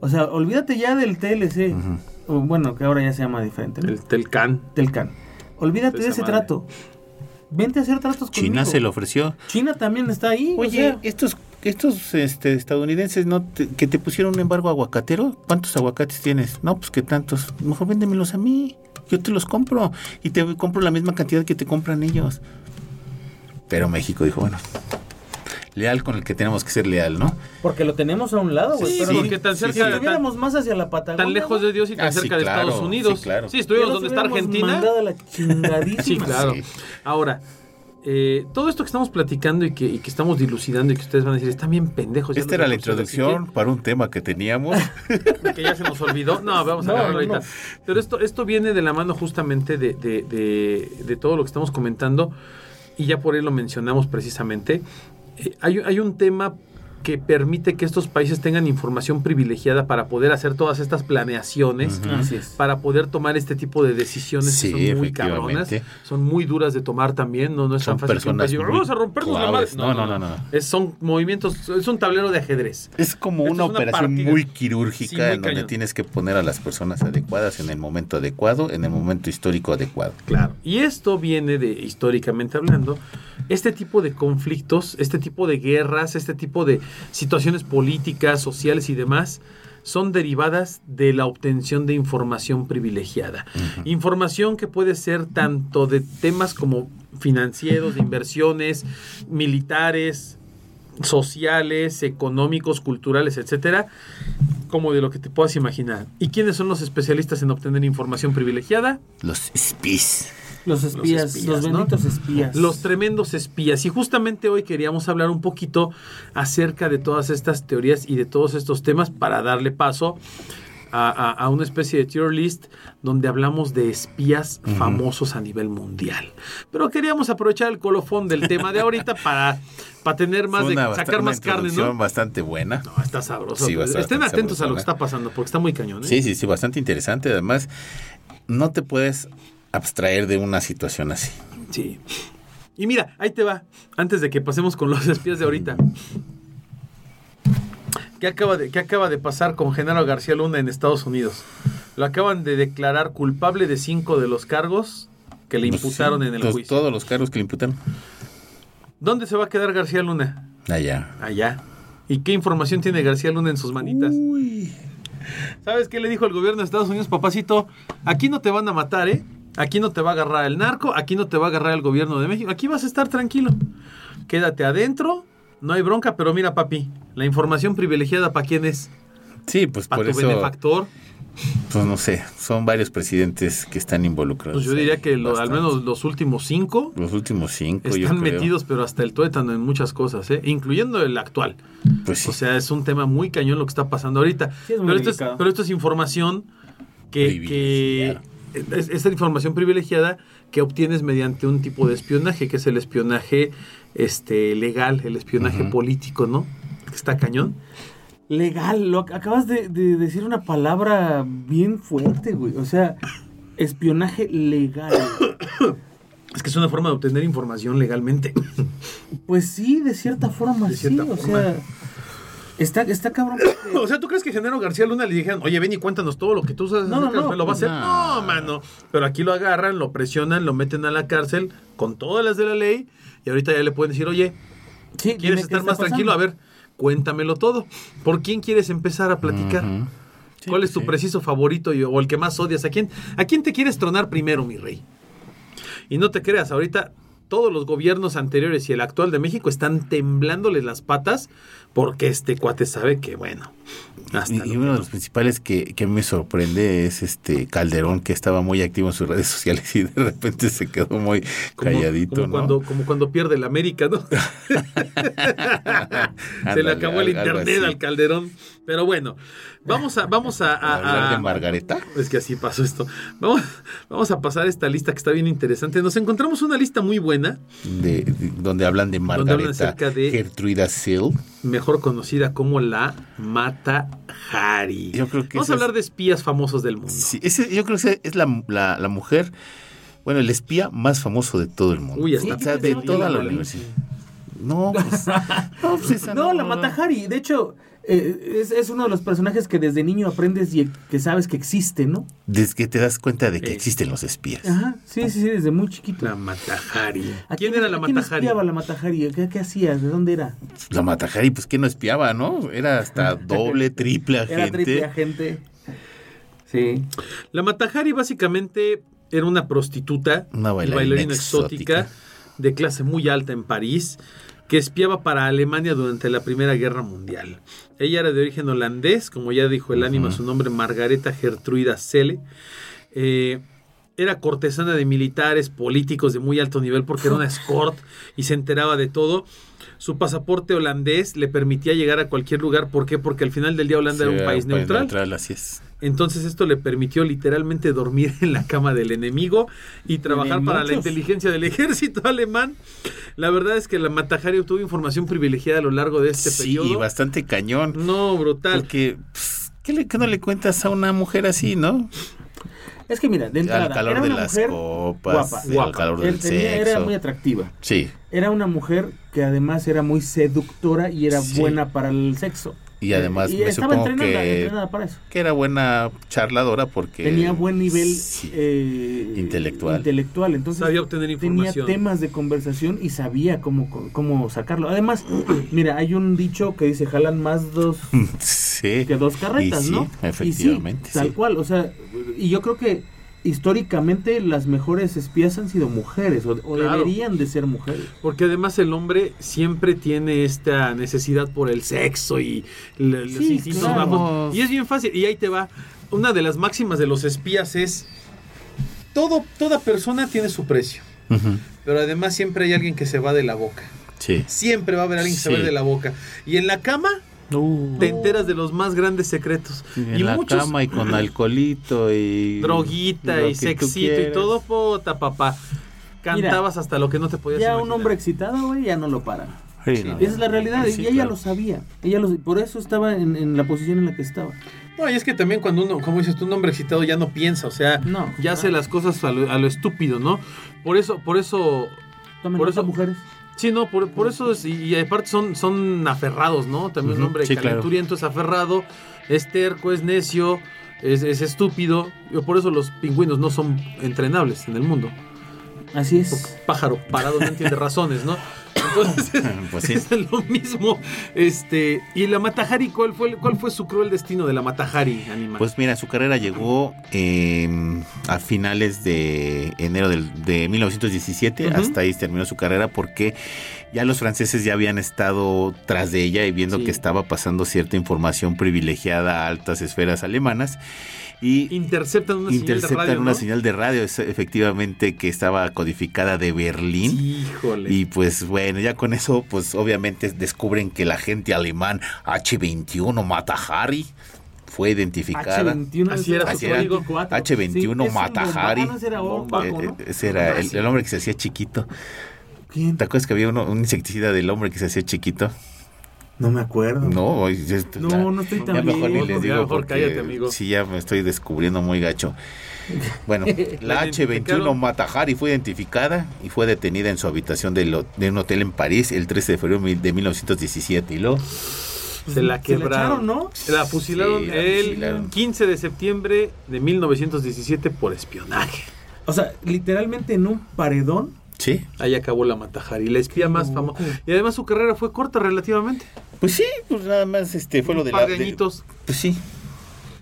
Speaker 3: O sea, olvídate ya del TLC, o bueno, que ahora ya se llama diferente, ¿no?
Speaker 2: El Telcan.
Speaker 3: Telcan. Olvídate de ese
Speaker 2: madre.
Speaker 3: trato. Vente a hacer tratos conmigo.
Speaker 1: China se lo ofreció.
Speaker 3: China también está ahí. o
Speaker 1: Oye,
Speaker 3: sea,
Speaker 1: estos estos este, estadounidenses no te- que te pusieron un embargo aguacatero, ¿cuántos aguacates tienes? No, pues que tantos. Mejor véndemelos a mí. Yo te los compro y te compro la misma cantidad que te compran ellos. Pero México dijo, bueno, leal con el que tenemos que ser leal, ¿no?
Speaker 3: porque lo tenemos a un lado, güey.
Speaker 2: Sí,
Speaker 3: pero
Speaker 2: porque tan
Speaker 1: sí,
Speaker 2: cerca
Speaker 3: si
Speaker 1: sí.
Speaker 3: estuviéramos más hacia la Patagonia,
Speaker 2: tan lejos de Dios y tan
Speaker 1: Ah, sí,
Speaker 2: cerca de Estados Unidos.
Speaker 1: sí, claro.
Speaker 2: Sí, estuvimos donde está Argentina.
Speaker 3: la.
Speaker 2: Sí, claro.
Speaker 1: Sí.
Speaker 2: Ahora, eh, todo esto que estamos platicando y que, y que estamos dilucidando y que ustedes van a decir, están bien pendejos.
Speaker 1: Esta era la introducción para un tema que teníamos.
Speaker 2: que ya se nos olvidó. No, vamos a
Speaker 3: No,
Speaker 2: agarrarlo
Speaker 3: no,
Speaker 2: ahorita. Pero esto, esto viene de la mano justamente de, de- de- de todo lo que estamos comentando y ya por ahí lo mencionamos precisamente. Eh, hay, hay un tema que permite que estos países tengan información privilegiada para poder hacer todas estas planeaciones. Para poder tomar este tipo de decisiones
Speaker 1: Sí,
Speaker 2: que son muy cabronas, son muy duras de tomar también, no, no es
Speaker 1: Son
Speaker 2: tan fácil que vamos a rompernos la madre.
Speaker 1: No, no, no, no.
Speaker 2: Es, son movimientos, es un tablero de ajedrez.
Speaker 1: Es como una
Speaker 2: es una
Speaker 1: operación
Speaker 2: partida.
Speaker 1: muy quirúrgica
Speaker 2: Sí, muy
Speaker 1: en donde tienes que poner a las personas adecuadas en el momento adecuado, en el momento histórico adecuado.
Speaker 2: Claro. Y esto viene de, históricamente hablando, este tipo de conflictos, este tipo de guerras, este tipo de situaciones políticas, sociales y demás, son derivadas de la obtención de información privilegiada. Información que puede ser tanto de temas como financieros, de inversiones, militares, sociales, económicos, culturales, etcétera, como de lo que te puedas imaginar. ¿Y quiénes son los especialistas en obtener información privilegiada?
Speaker 1: Los spies.
Speaker 3: Los espías, los, benditos espías.
Speaker 2: Los tremendos espías. Y justamente hoy queríamos hablar un poquito acerca de todas estas teorías y de todos estos temas para darle paso a, a- a una especie de tier list donde hablamos de espías famosos a nivel mundial. Pero queríamos aprovechar el colofón del tema de ahorita para, para tener más, de, sacar más carne, ¿no?
Speaker 1: bastante buena.
Speaker 2: No, está sabroso.
Speaker 1: Sí, estar
Speaker 2: Estén
Speaker 1: bastante
Speaker 2: atentos a lo que está pasando porque está muy cañón. ¿eh?
Speaker 1: Sí, sí, sí, bastante interesante. Además, no te puedes abstraer de una situación así.
Speaker 2: Sí. Y mira, ahí te va, antes de que pasemos con los espías de ahorita. ¿Qué acaba de, qué acaba de pasar con Genaro García Luna en Estados Unidos? Lo acaban de declarar culpable de cinco de los cargos que le
Speaker 1: Pues
Speaker 2: imputaron
Speaker 1: sí,
Speaker 2: en el
Speaker 1: los-
Speaker 2: juicio.
Speaker 1: Todos los cargos que le imputaron.
Speaker 2: ¿Dónde se va a quedar García Luna?
Speaker 1: Allá.
Speaker 2: Allá. ¿Y qué información tiene García Luna en sus manitas?
Speaker 1: Uy.
Speaker 2: ¿Sabes qué le dijo el gobierno de Estados Unidos, papacito? Aquí no te van a matar, ¿eh? Aquí no te va a agarrar el narco, aquí no te va a agarrar el gobierno de México, aquí vas a estar tranquilo. Quédate adentro, no hay bronca, pero mira, papi, la información privilegiada para quién es?
Speaker 1: Sí, pues
Speaker 2: a
Speaker 1: por
Speaker 2: tu
Speaker 1: eso,
Speaker 2: benefactor.
Speaker 1: pues no sé, son varios presidentes que están involucrados.
Speaker 2: Pues yo diría que lo- al menos los últimos cinco
Speaker 1: los últimos cinco, yo
Speaker 2: están
Speaker 1: creo.
Speaker 2: metidos, pero hasta el tuétano en muchas cosas, ¿eh? incluyendo el actual.
Speaker 1: Pues sí.
Speaker 2: O sea, es un tema muy cañón lo que está pasando ahorita.
Speaker 3: Sí, es muy
Speaker 2: pero, esto es, pero esto es información que, que es, es información privilegiada que obtienes mediante un tipo de espionaje, que es el espionaje este legal, el espionaje político, ¿no? Que está cañón.
Speaker 3: Legal, lo ac- acabas de, de decir una palabra bien fuerte, güey. O sea, espionaje legal.
Speaker 2: Es que es una forma de obtener información legalmente.
Speaker 3: Pues sí, de cierta forma,
Speaker 2: De cierta
Speaker 3: sí. O sea, está, está cabrón. porque-
Speaker 2: O sea, ¿tú crees que Genaro García Luna le dijeron, oye, ven y cuéntanos todo lo que tú sabes?
Speaker 3: No, no, no,
Speaker 2: fe"? ¿Lo va a hacer?
Speaker 1: no.
Speaker 2: No, mano. Pero aquí lo agarran, lo presionan, lo meten a la cárcel con todas las de la ley y ahorita ya le pueden decir, oye,
Speaker 3: Sí,
Speaker 2: ¿quieres estar más tranquilo? A ver, cuéntamelo todo. ¿Por quién quieres empezar a platicar?
Speaker 1: Sí,
Speaker 2: ¿Cuál es tu
Speaker 1: sí.
Speaker 2: preciso favorito y- o el que más odias? ¿A quién, ¿A quién te quieres tronar primero, mi rey? Y no te creas, ahorita todos los gobiernos anteriores y el actual de México están temblándoles las patas porque este cuate sabe que, bueno, hasta
Speaker 1: Y, uno de los principales que, me sorprende es este Calderón, que estaba muy activo en sus redes sociales y de repente se quedó muy
Speaker 2: como,
Speaker 1: calladito,
Speaker 2: como
Speaker 1: ¿no?
Speaker 2: cuando, como cuando pierde el América, ¿no? Se le acabó el internet al Calderón. Pero bueno, vamos a, vamos a, a-
Speaker 1: ¿Hablar de Margareta?
Speaker 2: Es que así pasó esto. Vamos, vamos a pasar esta lista que está bien interesante. Nos encontramos una lista muy buena,
Speaker 1: De, de- donde hablan de
Speaker 2: Donde hablan
Speaker 1: Margareta
Speaker 2: acerca de-
Speaker 1: Gertruida Sill.
Speaker 2: mejor conocida como la Mata Hari.
Speaker 1: Yo creo que
Speaker 2: Vamos a hablar
Speaker 1: es-
Speaker 2: de espías famosos del mundo.
Speaker 1: Sí, ese- yo creo que es la, la, la mujer, bueno, el espía más famoso de todo el mundo.
Speaker 2: Uy, hasta
Speaker 1: o sea, de toda la
Speaker 2: Pelín.
Speaker 1: universidad. No, pues, no, pues esa
Speaker 3: No, la Matahari. De hecho, eh, es, es uno de los personajes que desde niño aprendes y que sabes que existe, ¿no?
Speaker 1: Desde que te das cuenta de que
Speaker 2: Eh.
Speaker 1: existen los espías.
Speaker 3: Ajá. Sí, sí, sí, desde muy chiquito.
Speaker 2: La Mata Hari.
Speaker 3: ¿A
Speaker 2: ¿Quién era la
Speaker 3: a quién espiaba la Matahari? ¿Qué, qué hacías? ¿De dónde era?
Speaker 1: La Matajari, pues que no espiaba, ¿no? Era hasta doble, triple agente.
Speaker 3: Era triple agente. Sí.
Speaker 2: La Matajari básicamente era una prostituta
Speaker 1: Una bailarina
Speaker 2: bailarina exótica.
Speaker 1: exótica.
Speaker 2: de clase muy alta en París que espiaba para Alemania durante la Primera Guerra Mundial. Ella era de origen holandés, como ya dijo el ánima su nombre, Margareta Gertruida Selle. Eh, era cortesana de militares, políticos de muy alto nivel porque era una escort y se enteraba de todo. Su pasaporte holandés le permitía llegar a cualquier lugar. ¿Por qué? Porque al final del día Holanda
Speaker 1: Sí,
Speaker 2: era un país neutral.
Speaker 1: así es.
Speaker 2: Entonces esto le permitió literalmente dormir en la cama del enemigo y trabajar
Speaker 3: De
Speaker 2: para la inteligencia del ejército alemán. La verdad es que la Matajari obtuvo información privilegiada a lo largo de este
Speaker 1: sí,
Speaker 2: periodo.
Speaker 1: bastante cañón.
Speaker 2: No, brutal.
Speaker 1: Porque, pues, ¿qué, le, qué no le cuentas a una mujer así, no?
Speaker 3: Es que mira, de entrada,
Speaker 1: Al calor
Speaker 3: era
Speaker 1: de
Speaker 3: una
Speaker 1: las
Speaker 3: mujer
Speaker 1: copas,
Speaker 3: guapa.
Speaker 1: al
Speaker 2: Guapa.
Speaker 1: calor
Speaker 3: Él
Speaker 1: del
Speaker 3: tenía- era
Speaker 1: sexo.
Speaker 3: muy atractiva.
Speaker 1: Sí,
Speaker 3: Era una mujer que además era muy seductora y era
Speaker 1: Sí.
Speaker 3: buena para el sexo.
Speaker 1: Y además
Speaker 3: y
Speaker 1: me
Speaker 3: estaba
Speaker 1: supongo
Speaker 3: entrenada,
Speaker 1: que,
Speaker 3: entrenada para eso.
Speaker 1: que era buena charladora porque...
Speaker 3: Tenía buen nivel
Speaker 1: Sí.
Speaker 3: eh,
Speaker 1: Intelectual.
Speaker 3: intelectual. Entonces
Speaker 2: Sabía obtener
Speaker 3: tenía
Speaker 2: información.
Speaker 3: temas de conversación y sabía cómo, cómo sacarlo. Además, mira, hay un dicho que dice jalan más dos
Speaker 1: sí.
Speaker 3: que dos carretas,
Speaker 1: Y sí,
Speaker 3: ¿no?
Speaker 1: efectivamente,
Speaker 3: Y sí, tal
Speaker 1: sí.
Speaker 3: cual, o sea, y yo creo que históricamente las mejores espías han sido mujeres o, o
Speaker 2: Claro.
Speaker 3: deberían de ser mujeres.
Speaker 2: Porque además el hombre siempre tiene esta necesidad por el sexo y le- los
Speaker 3: Sí, claro.
Speaker 2: bajos. Y es bien fácil. Y ahí te va. Una de las máximas de los espías es todo, toda persona tiene su precio. Pero además siempre hay alguien que se va de la boca.
Speaker 1: Sí.
Speaker 2: Siempre va a haber alguien que se va de la boca. Y en la cama te enteras de los más grandes secretos.
Speaker 1: En
Speaker 2: y
Speaker 1: la
Speaker 2: muchos
Speaker 1: cama y con alcoholito y...
Speaker 2: droguita y sexito y todo, puta papá. Cantabas hasta lo que no te podías
Speaker 3: Ya un
Speaker 2: imaginar.
Speaker 3: hombre excitado, güey, ya no lo paran.
Speaker 1: Sí, no.
Speaker 3: Esa es la realidad,
Speaker 1: Sí,
Speaker 3: y ella
Speaker 1: claro.
Speaker 3: lo sabía. Ella lo, por eso estaba en, en la posición en la que estaba.
Speaker 2: No, y es que también cuando uno, como dices tú, un hombre excitado ya no piensa, o sea,
Speaker 3: No,
Speaker 2: ya
Speaker 3: no.
Speaker 2: hace las cosas a lo, a lo estúpido, ¿no? Por eso, por eso,
Speaker 3: Tomen
Speaker 2: Por eso-
Speaker 3: mujeres.
Speaker 2: Sí, no, por, por eso es, y, aparte son, son aferrados, ¿no? También un
Speaker 1: Ujú,
Speaker 2: hombre
Speaker 1: sí, claro.
Speaker 2: calenturiento es aferrado, es terco, es necio, es, es estúpido, y por eso los pingüinos no son entrenables en el mundo.
Speaker 3: Así es.
Speaker 2: Pájaro parado no entiende razones, ¿no? Entonces,
Speaker 1: Pues sí.
Speaker 2: es lo mismo. Este, y la Matajari, ¿cuál fue, ¿cuál fue su cruel destino de la Matajari, Anima?
Speaker 1: Pues mira, su carrera llegó eh, a finales de enero del- de 1917,
Speaker 2: Ujú.
Speaker 1: hasta ahí terminó su carrera porque ya los franceses ya habían estado tras de ella y viendo
Speaker 2: Sí.
Speaker 1: que estaba pasando cierta información privilegiada a altas esferas alemanas y
Speaker 2: interceptan una señal de
Speaker 1: interceptan
Speaker 2: radio,
Speaker 1: una
Speaker 2: ¿no?
Speaker 1: señal de radio, es- efectivamente que estaba codificada de Berlín.
Speaker 2: Híjole.
Speaker 1: Y pues bueno, ya con eso, pues obviamente descubren que el agente alemán H21 Matahari fue identificada.
Speaker 3: H21
Speaker 2: Así era
Speaker 3: Así. 24.
Speaker 1: H21
Speaker 3: Sí, ese era
Speaker 1: Eh,
Speaker 3: ¿no?
Speaker 1: eh, ese era el, el hombre que se hacía chiquito.
Speaker 3: ¿Quién?
Speaker 1: ¿Te acuerdas que había uno, un insecticida del hombre que se hacía chiquito?
Speaker 3: No me acuerdo.
Speaker 1: No,
Speaker 3: No,
Speaker 1: ya-
Speaker 3: no estoy tan
Speaker 1: ya mejor ni les digo
Speaker 2: mejor
Speaker 1: porque
Speaker 2: cállate, amigo.
Speaker 1: sí ya me estoy descubriendo muy gacho. Bueno, la
Speaker 2: La
Speaker 1: H21
Speaker 2: identificaron.
Speaker 1: Matahari fue identificada y fue detenida en su habitación de, lo- de un hotel en París el 13 de febrero de 1917 y luego
Speaker 2: se la
Speaker 3: Se la
Speaker 2: quebraron.
Speaker 3: echaron, ¿no?
Speaker 2: La fusilaron
Speaker 1: Sí, la
Speaker 2: el
Speaker 1: fusilaron.
Speaker 2: 15 de septiembre de 1917 por espionaje.
Speaker 3: O sea, literalmente en un paredón.
Speaker 1: Sí,
Speaker 2: Ahí acabó la Matajari, la espía más famosa. Y además su carrera fue corta relativamente.
Speaker 1: pues sí, pues nada más este fue lo de la
Speaker 2: de
Speaker 1: pues sí.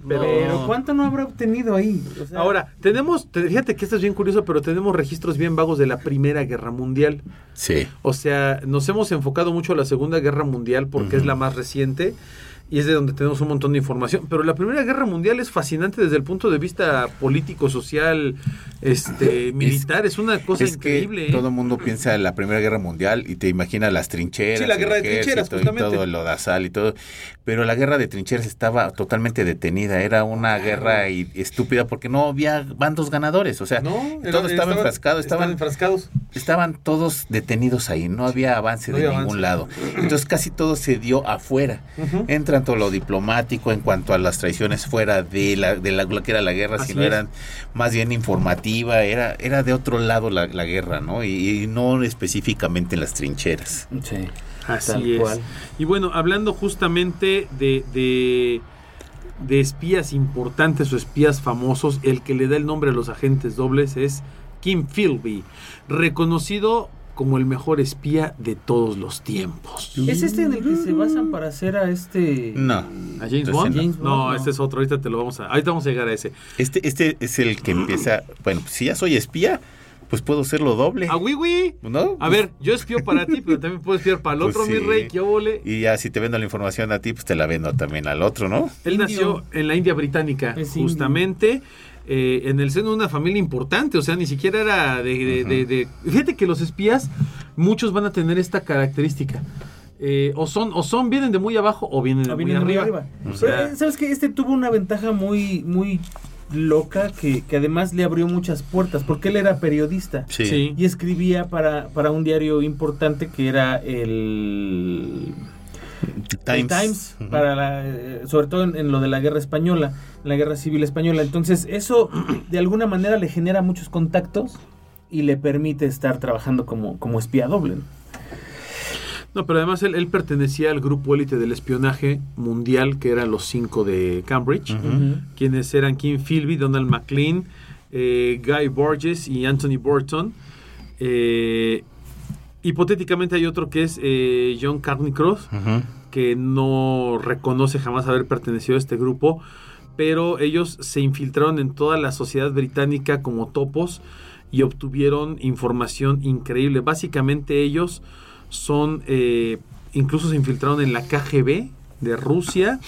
Speaker 2: Pero-
Speaker 3: ¿cuánto no habrá obtenido ahí? O sea,
Speaker 2: Ahora, tenemos, te- fíjate que esto es bien curioso, pero tenemos registros bien vagos de la Primera Guerra Mundial.
Speaker 1: Sí.
Speaker 2: O sea, nos hemos enfocado mucho a la Segunda Guerra Mundial porque es la más reciente y es de donde tenemos un montón de información. Pero la Primera Guerra Mundial es fascinante desde el punto de vista político, social, este, militar. Es una cosa
Speaker 1: es
Speaker 2: increíble.
Speaker 1: que
Speaker 2: ¿eh?
Speaker 1: todo el mundo piensa en la Primera Guerra Mundial y te imagina las trincheras,
Speaker 2: Sí, la
Speaker 1: el
Speaker 2: guerra de trincheras,
Speaker 1: y
Speaker 2: justamente.
Speaker 1: todo lo de sal y todo, pero la guerra de trincheras estaba totalmente detenida, era una guerra y- estúpida porque no había bandos ganadores, o sea,
Speaker 2: No,
Speaker 1: todo
Speaker 2: era-
Speaker 1: estaba enfrascado, estaban,
Speaker 2: enfrascados.
Speaker 1: Estaban todos detenidos ahí, no había avance
Speaker 2: No
Speaker 1: de
Speaker 2: había
Speaker 1: ningún
Speaker 2: avance.
Speaker 1: lado. Entonces casi todo se dio afuera.
Speaker 2: Ujú.
Speaker 1: Entra en todo lo diplomático en cuanto a las traiciones fuera de la, de la lo que era la guerra,
Speaker 2: Así
Speaker 1: sino
Speaker 2: es.
Speaker 1: eran más bien informativa, era, era de otro lado la, la guerra, ¿no? Y, y no específicamente en las trincheras.
Speaker 3: Sí.
Speaker 2: Así
Speaker 3: Tal
Speaker 2: es.
Speaker 3: cual.
Speaker 2: Y bueno, hablando justamente de, de, de espías importantes o espías famosos, el que le da el nombre a los agentes dobles es Kim Philby, reconocido como el mejor espía de todos los tiempos.
Speaker 3: ¿Es este en el que se basan para hacer a este.
Speaker 1: No.
Speaker 2: ¿A James Bond?
Speaker 3: no. James Bond,
Speaker 2: no,
Speaker 3: no.
Speaker 2: este es otro, ahorita te lo vamos a, ahorita vamos a llegar a ese.
Speaker 1: Este, este es el que empieza, bueno, si ya soy espía, pues puedo serlo doble.
Speaker 2: ¡A Wiwi!
Speaker 1: ¿No?
Speaker 2: A ver, yo espío para ti, pero también puedo espiar para el
Speaker 1: Pues
Speaker 2: otro, mi rey, que óvole.
Speaker 1: Y ya si te vendo la información a ti, pues te la vendo también al otro, ¿no?
Speaker 2: Él
Speaker 3: Indio.
Speaker 2: nació en la India británica,
Speaker 3: Es
Speaker 2: justamente. Eh, en el seno de una familia importante, o sea, ni siquiera era de, de- de- de- Fíjate que los espías, muchos van a tener esta característica. Eh, o son, o son, vienen de muy abajo o vienen de
Speaker 3: Ah,
Speaker 2: muy
Speaker 3: viene muy
Speaker 2: arriba.
Speaker 3: arriba.
Speaker 2: O sea,
Speaker 3: eh, ¿Sabes qué? Este tuvo una ventaja muy, muy loca que, que además le abrió muchas puertas, porque él era periodista.
Speaker 1: Sí.
Speaker 2: sí.
Speaker 3: Y escribía para, para un diario importante que era el el Times,
Speaker 1: Ujú.
Speaker 3: para la, eh, sobre todo en, en lo de la guerra española, la guerra civil española. Entonces, eso de alguna manera le genera muchos contactos y le permite estar trabajando como, como espía doble. ¿no?
Speaker 2: No, pero además él, él pertenecía al grupo élite del espionaje mundial, que eran los cinco de Cambridge, quienes eran Kim Philby, Donald McLean, eh, Guy Borges y Anthony Burton. Eh, hipotéticamente hay otro que es eh, John Carnicross,
Speaker 1: Ujú.
Speaker 2: que no reconoce jamás haber pertenecido a este grupo, pero ellos se infiltraron en toda la sociedad británica como topos y obtuvieron información increíble. Básicamente ellos son, eh, incluso se infiltraron en la KGB de Rusia,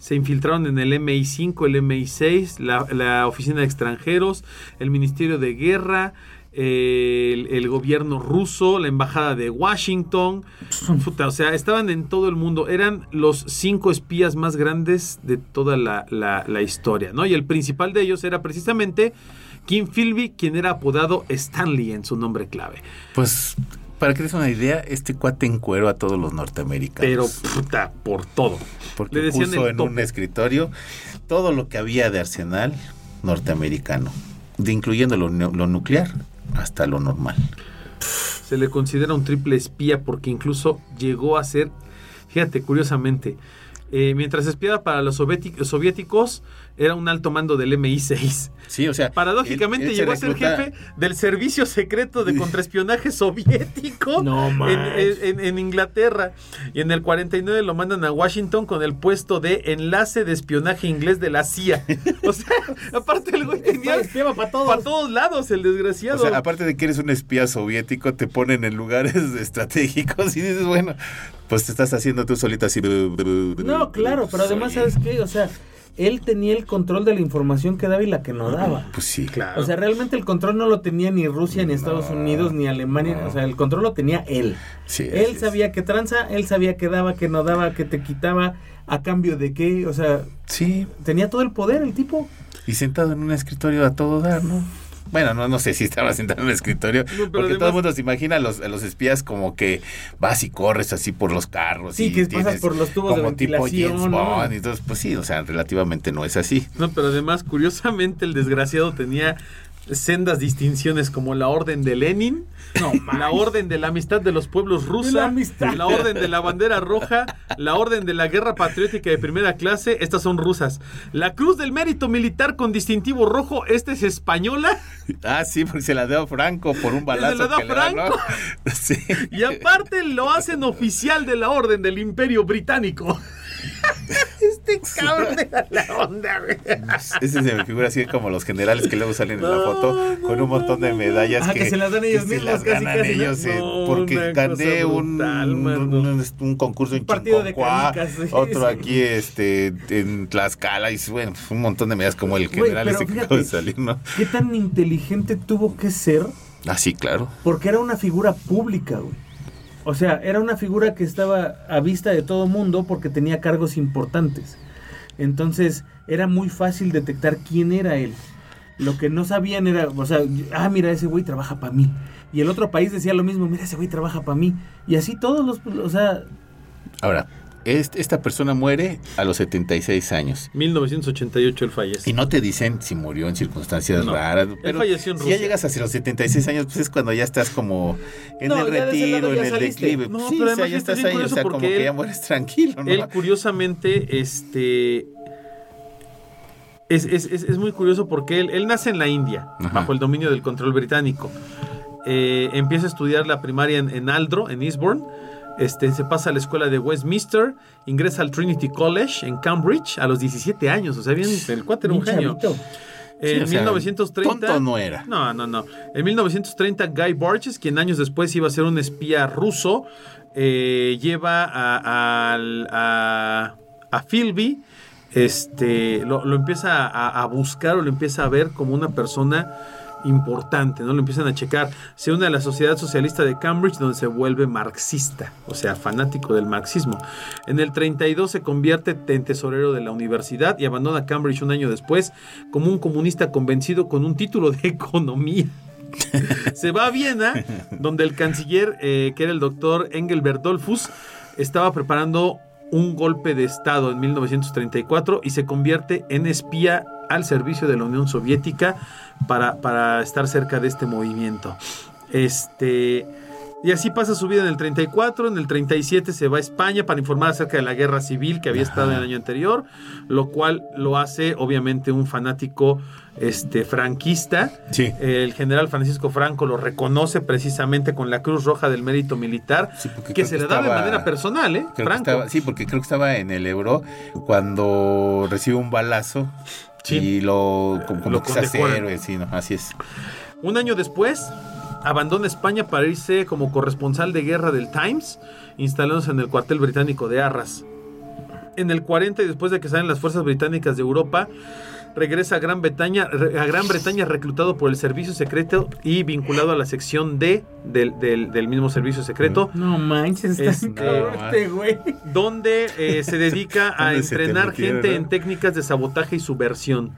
Speaker 2: se infiltraron en el MI5, el MI6, la, la Oficina de Extranjeros, el Ministerio de Guerra, el, el gobierno ruso, la Embajada de Washington. Puta, o sea, estaban en todo el mundo. Eran los cinco espías más grandes de toda la, la- la historia, ¿no? Y el principal de ellos era precisamente Kim Philby, quien era apodado Stanley en su nombre clave.
Speaker 1: Pues, para que te des una idea, este cuate encuero a todos los norteamericanos.
Speaker 2: Pero, puta, por todo.
Speaker 1: porque
Speaker 2: le decían
Speaker 1: puso en
Speaker 2: tope.
Speaker 1: un escritorio todo lo que había de arsenal norteamericano, de incluyendo lo nuclear hasta lo normal.
Speaker 2: Se le considera un triple espía porque incluso llegó a ser, fíjate, curiosamente, eh, mientras espiaba para los soviéti- soviéticos, era un alto mando del MI6.
Speaker 1: Sí, o sea.
Speaker 2: Paradójicamente
Speaker 1: él- él se
Speaker 2: llegó a ser jefe del servicio secreto de contraespionaje soviético
Speaker 3: No
Speaker 2: en,
Speaker 3: manches.
Speaker 2: en- en Inglaterra. Y en el 49 lo mandan a Washington con el puesto de enlace de espionaje inglés de la CIA. O sea, aparte el güey tenía
Speaker 3: para todos.
Speaker 2: para todos lados el
Speaker 1: O
Speaker 2: desgraciado.
Speaker 1: sea, aparte de que eres un espía soviético, te ponen en lugares estratégicos y dices, bueno, pues te estás haciendo tú solita así.
Speaker 3: No, claro, pero además, ¿sabes qué? O sea, él tenía el control de la información que daba y la que no daba.
Speaker 1: Pues sí.
Speaker 2: Claro.
Speaker 3: O sea, realmente el control no lo tenía ni Rusia, ni Estados
Speaker 1: No,
Speaker 3: Unidos, ni Alemania.
Speaker 1: no.
Speaker 3: O sea, el control lo tenía él.
Speaker 1: Sí,
Speaker 3: Él sabía que tranza, él sabía que daba, que no daba, que te quitaba, a cambio de qué. O sea,
Speaker 1: Sí,
Speaker 3: tenía todo el poder el tipo.
Speaker 1: y sentado en un escritorio a todo dar, ¿no? Bueno, no, no sé si estaba sentado en un escritorio, porque todo el mundo se imagina a los, a los espías como que vas y corres así por los carros.
Speaker 3: Sí,
Speaker 1: y
Speaker 3: que pasas por los tubos de
Speaker 1: como tipo
Speaker 3: ventilación,
Speaker 1: James
Speaker 3: ¿no?
Speaker 1: Bond, y entonces, pues sí, o sea, relativamente no es así.
Speaker 2: No, pero además, curiosamente, el desgraciado tenía sendas distinciones como la Orden de Lenin, la Orden de la Amistad de los Pueblos Rusa,
Speaker 3: La
Speaker 2: Orden de la Bandera Roja, la Orden de la Guerra Patriótica de Primera Clase, estas son rusas. La Cruz del Mérito Militar con distintivo rojo, esta es española.
Speaker 1: Ah, sí, porque se la dio a Franco por un balazo.
Speaker 2: la dio a
Speaker 1: que le da, ¿no?
Speaker 2: Franco.
Speaker 1: Sí.
Speaker 2: Y aparte lo hacen oficial de la Orden del Imperio Británico. Este cabrón era la onda, güey.
Speaker 1: Ese se me figura así como los generales que luego salen en la foto con un montón de medallas
Speaker 3: Ah,
Speaker 1: que,
Speaker 3: que se las dan ellos
Speaker 1: se
Speaker 3: mismos,
Speaker 1: las
Speaker 3: casi,
Speaker 1: ganan ellos, eh,
Speaker 2: No,
Speaker 1: porque gané un, un, un- concurso en
Speaker 3: de sí,
Speaker 1: otro
Speaker 3: sí.
Speaker 1: aquí este en Tlaxcala y bueno, pues, un montón de medallas como el general ese que acaba de salir, ¿no?
Speaker 3: ¿Qué tan inteligente tuvo que ser?
Speaker 1: Ah, sí, claro.
Speaker 3: Porque era una figura pública, güey. O sea, era una figura que estaba a vista de todo mundo porque tenía cargos importantes. Entonces, era muy fácil detectar quién era él. Lo que no sabían era, o sea, ah, mira, ese güey trabaja para mí. Y el otro país decía lo mismo, mira, ese güey trabaja para mí. Y así todos los, o sea,
Speaker 1: Ahora, esta persona muere a los 76 años.
Speaker 2: 1988 él fallece.
Speaker 1: Y no te dicen si murió en circunstancias
Speaker 2: No.
Speaker 1: raras. Pero
Speaker 2: falleció en
Speaker 1: si ya
Speaker 2: Rusia.
Speaker 1: llegas hacia los 76 años, pues es cuando ya estás como en
Speaker 3: No,
Speaker 1: el retiro, en el
Speaker 3: saliste.
Speaker 1: declive.
Speaker 2: No,
Speaker 1: sí,
Speaker 2: pero
Speaker 1: o sea, ya
Speaker 2: está
Speaker 1: estás ahí, o sea, como que
Speaker 2: él-
Speaker 1: ya mueres tranquilo, ¿no?
Speaker 2: Él curiosamente, este... Es, es- es- es muy curioso porque él, él nace en la India,
Speaker 1: Ajá.
Speaker 2: bajo el dominio del control británico. Eh, empieza a estudiar la primaria en, en Aldro, en Eastbourne. Este, se pasa a la escuela de Westminster, ingresa al Trinity College en Cambridge a los 17 años. O sea, bien, el cuate era un genio. En
Speaker 1: Sí, o sea,
Speaker 2: 1930.
Speaker 1: tonto no era.
Speaker 2: No, no, no. En 1930, Guy Borges, quien años después iba a ser un espía ruso, eh, lleva a, a, a Philby, este, lo, lo empieza a, a buscar o lo empieza a ver como una persona importante, ¿no? Lo empiezan a checar. Se une a la Sociedad Socialista de Cambridge, donde se vuelve marxista, o sea, fanático del marxismo. En el 32 se convierte en tesorero de la universidad y abandona Cambridge un año después como un comunista convencido con un título de economía. se va a Viena, donde el canciller, eh, que era el doctor Engelbert Dollfuss, estaba preparando un golpe de Estado en 1934 y se convierte en espía al servicio de la Unión Soviética para, para estar cerca de este movimiento. Este, y así pasa su vida en el 34, en el 37 se va a España para informar acerca de la guerra civil que había estado en el año anterior, lo cual lo hace obviamente un fanático este, franquista.
Speaker 1: Sí.
Speaker 2: El general Francisco Franco lo reconoce precisamente con la Cruz Roja del Mérito Militar,
Speaker 1: Sí,
Speaker 2: que se
Speaker 1: que
Speaker 2: le da de manera personal, ¿eh? Franco.
Speaker 1: estaba, sí, porque creo que estaba en el Ebro cuando recibe un balazo
Speaker 2: Sí.
Speaker 1: y lo como,
Speaker 2: Lo
Speaker 1: héroe, sí, ¿no? Así es.
Speaker 2: Un año después, abandona España para irse como corresponsal de guerra del Times, instalándose en el cuartel británico de Arras. En el 40, y después de que salen las fuerzas británicas de Europa, regresa a Gran Bretaña, re- a Gran Bretaña reclutado por el servicio secreto y vinculado a la sección D del, del- del mismo servicio secreto,
Speaker 3: No manches, está
Speaker 2: Este-
Speaker 3: este güey.
Speaker 2: donde eh, se dedica a
Speaker 1: ¿Dónde se te
Speaker 2: entrenar gente
Speaker 1: no?
Speaker 2: en técnicas de sabotaje y subversión.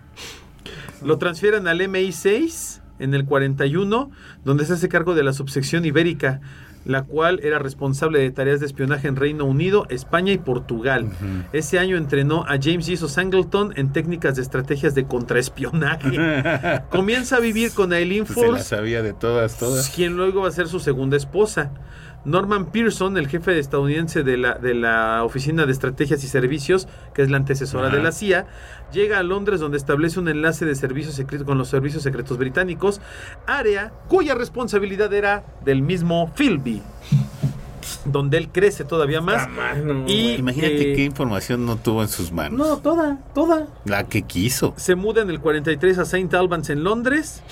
Speaker 2: Lo transfieren al MI6 en el 41, donde se hace cargo de la subsección ibérica, la cual era responsable de tareas de espionaje en Reino Unido, España y Portugal. Ese año entrenó a James Jesus Sangleton en técnicas de estrategias de contraespionaje. Comienza a vivir con Eileen
Speaker 1: Pues se la
Speaker 2: Force,
Speaker 1: sabía de todas, todas.
Speaker 2: quien luego va a ser su segunda esposa. Norman Pearson, el jefe estadounidense de la, de la Oficina de Estrategias y Servicios, que es la antecesora de la CIA, llega a Londres donde establece un enlace de servicios secretos con los servicios secretos británicos, área cuya responsabilidad era del mismo Philby, donde él crece todavía más. Y-
Speaker 1: Imagínate
Speaker 2: eh,
Speaker 1: qué información no tuvo en sus manos.
Speaker 3: no, toda, toda.
Speaker 1: La que quiso.
Speaker 2: se muda en el 43 a St. Albans en Londres.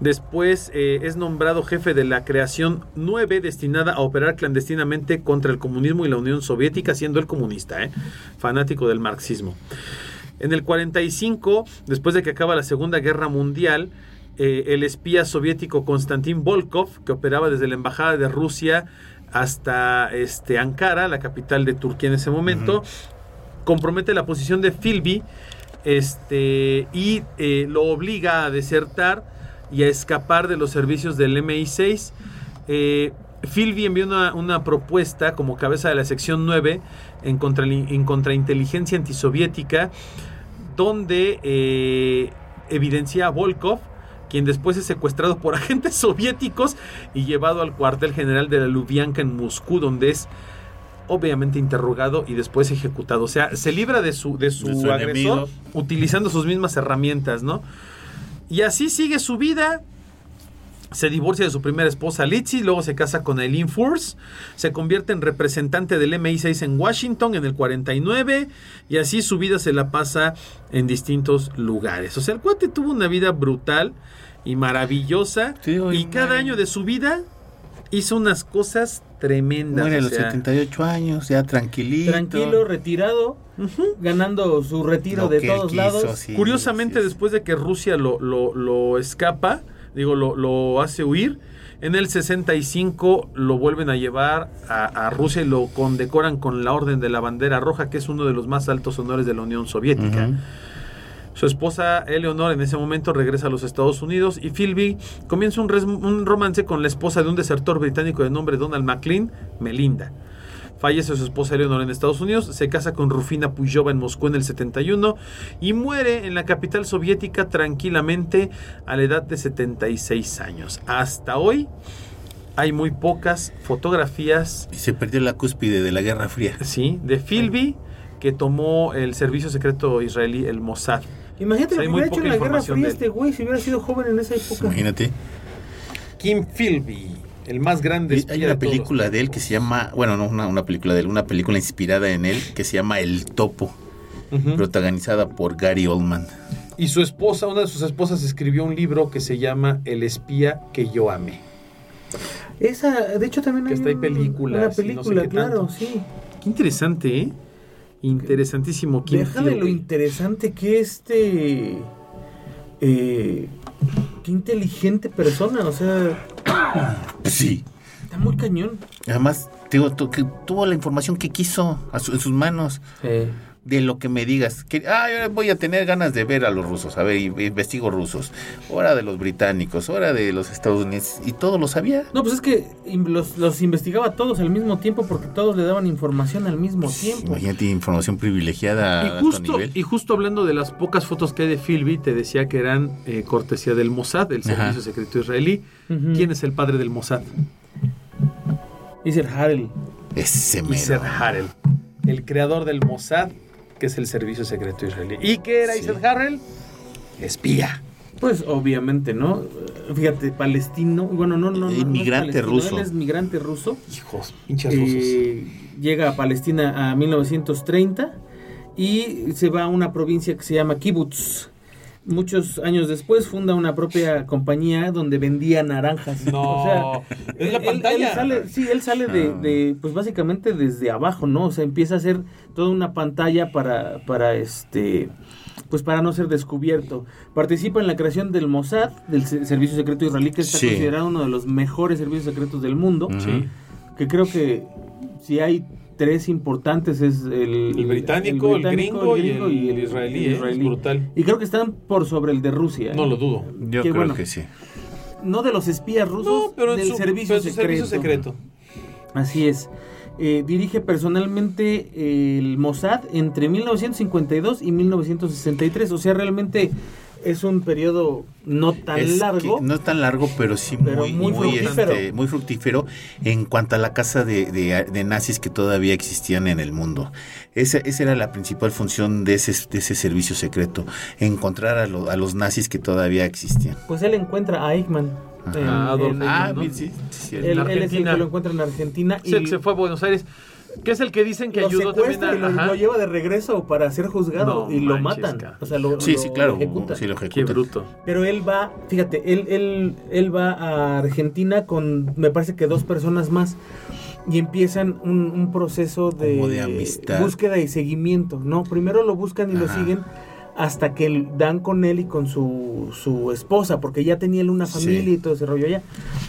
Speaker 2: Después eh, es nombrado jefe de la creación 9 destinada a operar clandestinamente contra el comunismo y la Unión Soviética, siendo el comunista, ¿eh? fanático del marxismo. En el 45, después de que acaba la Segunda Guerra Mundial, eh, el espía soviético Konstantin Volkov, que operaba desde la Embajada de Rusia hasta este, Ankara, la capital de Turquía en ese momento, compromete la posición de Philby este, y eh, lo obliga a desertar y a escapar de los servicios del MI6. Eh, Philby envió una, una propuesta como cabeza de la sección 9 en, contra, en contrainteligencia antisoviética, donde eh, evidencia a Volkov, quien después es secuestrado por agentes soviéticos y llevado al cuartel general de la Lubyanka en Moscú, donde es obviamente interrogado y después ejecutado. O sea, se libra de su, de su,
Speaker 1: De su
Speaker 2: agresor
Speaker 1: enemigo.
Speaker 2: utilizando sus mismas herramientas, ¿no? Y así sigue su vida. Se divorcia de su primera esposa Litzy, luego se casa con Eileen Furs, se convierte en representante del MI6 en Washington en el 49 y así su vida se la pasa en distintos lugares. O sea, el cuate tuvo una vida brutal y maravillosa
Speaker 1: Sí,
Speaker 2: y cada año de su vida hizo unas cosas tremendas.
Speaker 1: Muere a los
Speaker 2: sea,
Speaker 1: 78 años, ya tranquilito.
Speaker 3: Tranquilo, retirado, ganando su retiro
Speaker 1: Lo
Speaker 3: de todos
Speaker 1: quiso,
Speaker 3: lados.
Speaker 1: sí,
Speaker 2: Curiosamente,
Speaker 1: sí, sí.
Speaker 2: después de que Rusia lo, lo- lo escapa, digo, lo, lo hace huir, en el 65 lo vuelven a llevar a, a Rusia y lo condecoran con la Orden de la Bandera Roja, que es uno de los más altos honores de la Unión Soviética. Su esposa Eleonor en ese momento regresa a los Estados Unidos y Philby comienza un, un romance con la esposa de un desertor británico de nombre Donald McLean, Melinda. Fallece su esposa Eleonor en Estados Unidos, se casa con Rufina Puyova en Moscú en el 71 y muere en la capital soviética tranquilamente a la edad de 76 años. Hasta hoy hay muy pocas fotografías
Speaker 1: Y se perdió la cúspide de la Guerra Fría.
Speaker 2: ¿sí? de Philby que tomó el servicio secreto israelí, el Mossad.
Speaker 3: Imagínate lo que hubiera hecho en la Guerra Fría este güey si hubiera sido joven en esa época.
Speaker 1: Imagínate.
Speaker 2: Kim Philby, el más grande
Speaker 1: Y Hay
Speaker 2: de
Speaker 1: una
Speaker 2: todos.
Speaker 1: película de él que se llama, bueno, no una, una película de él, una película inspirada en él que se llama El Topo, protagonizada por Gary Oldman.
Speaker 2: Y su esposa, una de sus esposas, escribió un libro que se llama El espía que yo amé.
Speaker 3: Esa, de hecho también
Speaker 2: Que
Speaker 3: hay
Speaker 2: hasta hay películas
Speaker 3: Una
Speaker 2: y no sé
Speaker 3: película, claro,
Speaker 2: tanto.
Speaker 3: sí.
Speaker 2: Qué interesante, ¿eh? Interesantísimo.
Speaker 3: Deja de lo interesante que este... eh, qué inteligente persona, o sea,
Speaker 1: sí.
Speaker 3: está muy cañón.
Speaker 1: Además, digo, tu- que tuvo la información que quiso a su- en sus manos. De lo que me digas. Que, ah, yo voy a tener ganas de ver a los rusos. A ver, investigo rusos. Ahora de los británicos, ahora de los estadounidenses. Y todo lo sabía.
Speaker 3: No, pues es que los, los investigaba todos al mismo tiempo porque todos le daban información al mismo tiempo.
Speaker 1: Imagínate información privilegiada a
Speaker 2: Y justo,
Speaker 1: nivel.
Speaker 2: y justo hablando de las pocas fotos que hay de Philby, te decía que eran eh, cortesía del Mossad, del
Speaker 1: Ajá.
Speaker 2: Servicio Secreto Israelí. ¿Quién es el padre del Mossad?
Speaker 3: El Harel.
Speaker 1: Ese mero.
Speaker 2: Isser Harel, el creador del Mossad, que es el Servicio Secreto Israelí. ¿Y qué era
Speaker 1: Sí.
Speaker 2: Harel? Espía.
Speaker 3: Pues obviamente, ¿no? Fíjate, palestino, bueno, no, no, no,
Speaker 1: Inmigrante ruso.
Speaker 3: Él es migrante ruso.
Speaker 2: Hijos, pinches rusos.
Speaker 3: Eh, llega a Palestina a 1930 y se va a una provincia que se llama Kibbutz. Muchos años después funda una propia compañía donde vendía naranjas.
Speaker 2: No,
Speaker 3: O sea,
Speaker 2: es la
Speaker 3: él-
Speaker 2: pantalla.
Speaker 3: él sale- sí, él sale de,
Speaker 1: Ah.
Speaker 3: de, pues básicamente desde abajo, ¿no? O sea, empieza a hacer toda una pantalla para, para este, pues para no ser descubierto. Participa en la creación del Mossad, del se- Servicio Secreto Israelí, que está
Speaker 1: Sí.
Speaker 3: considerado uno de los mejores servicios secretos del mundo.
Speaker 2: Sí.
Speaker 3: que creo que si hay tres importantes es el,
Speaker 2: El británico, el gringo y el israelí. Es brutal.
Speaker 3: Y creo que están por sobre el de Rusia. ¿eh?
Speaker 2: No lo dudo.
Speaker 1: Yo
Speaker 3: que
Speaker 1: creo
Speaker 3: bueno.
Speaker 1: que sí.
Speaker 3: No de los espías rusos,
Speaker 2: No, pero en
Speaker 3: del
Speaker 2: su,
Speaker 3: servicio,
Speaker 2: pero
Speaker 3: secreto.
Speaker 2: servicio secreto.
Speaker 3: Así es. Eh, dirige personalmente el Mossad entre 1952 y 1963. O sea, realmente es un periodo no tan
Speaker 1: Es
Speaker 3: largo.
Speaker 1: no tan largo, pero sí
Speaker 3: Pero
Speaker 1: muy,
Speaker 3: muy
Speaker 1: muy,
Speaker 3: fructífero.
Speaker 1: este, muy fructífero en cuanto a la casa de, de- de nazis que todavía existían en el mundo. Esa, esa era la principal función de ese, de ese servicio secreto, encontrar a, lo- a los nazis que todavía existían.
Speaker 3: Pues él encuentra a Eichmann.
Speaker 1: Ajá.
Speaker 3: en-
Speaker 2: Adolf
Speaker 3: en-
Speaker 2: Eichmann,
Speaker 1: Ah,
Speaker 2: ¿no?
Speaker 1: sí, sí, sí,
Speaker 3: Él, él es el
Speaker 2: Argentina.
Speaker 3: que lo encuentra en Argentina
Speaker 2: el
Speaker 3: y
Speaker 2: se fue a Buenos Aires. Que es el que dicen que
Speaker 3: lo
Speaker 2: ayudó también a.
Speaker 3: y lo,
Speaker 2: ajá.
Speaker 3: lo lleva de regreso para ser juzgado
Speaker 2: No
Speaker 3: y lo
Speaker 2: manches,
Speaker 3: matan.
Speaker 2: cara.
Speaker 3: O sea, lo,
Speaker 1: Sí,
Speaker 3: lo
Speaker 1: sí, claro,
Speaker 3: ejecutan.
Speaker 1: sí lo
Speaker 2: Qué
Speaker 1: ejecutan.
Speaker 2: bruto.
Speaker 3: Pero él va, fíjate, él, él, él va a Argentina con, me parece que dos personas más, y empiezan un, un proceso de,
Speaker 1: Como de amistad.
Speaker 3: búsqueda y seguimiento, ¿no? Primero lo buscan y lo
Speaker 1: Ajá.
Speaker 3: siguen hasta que dan con él y con su, su esposa, porque ya tenía él una
Speaker 1: Sí.
Speaker 3: familia y todo ese rollo allá.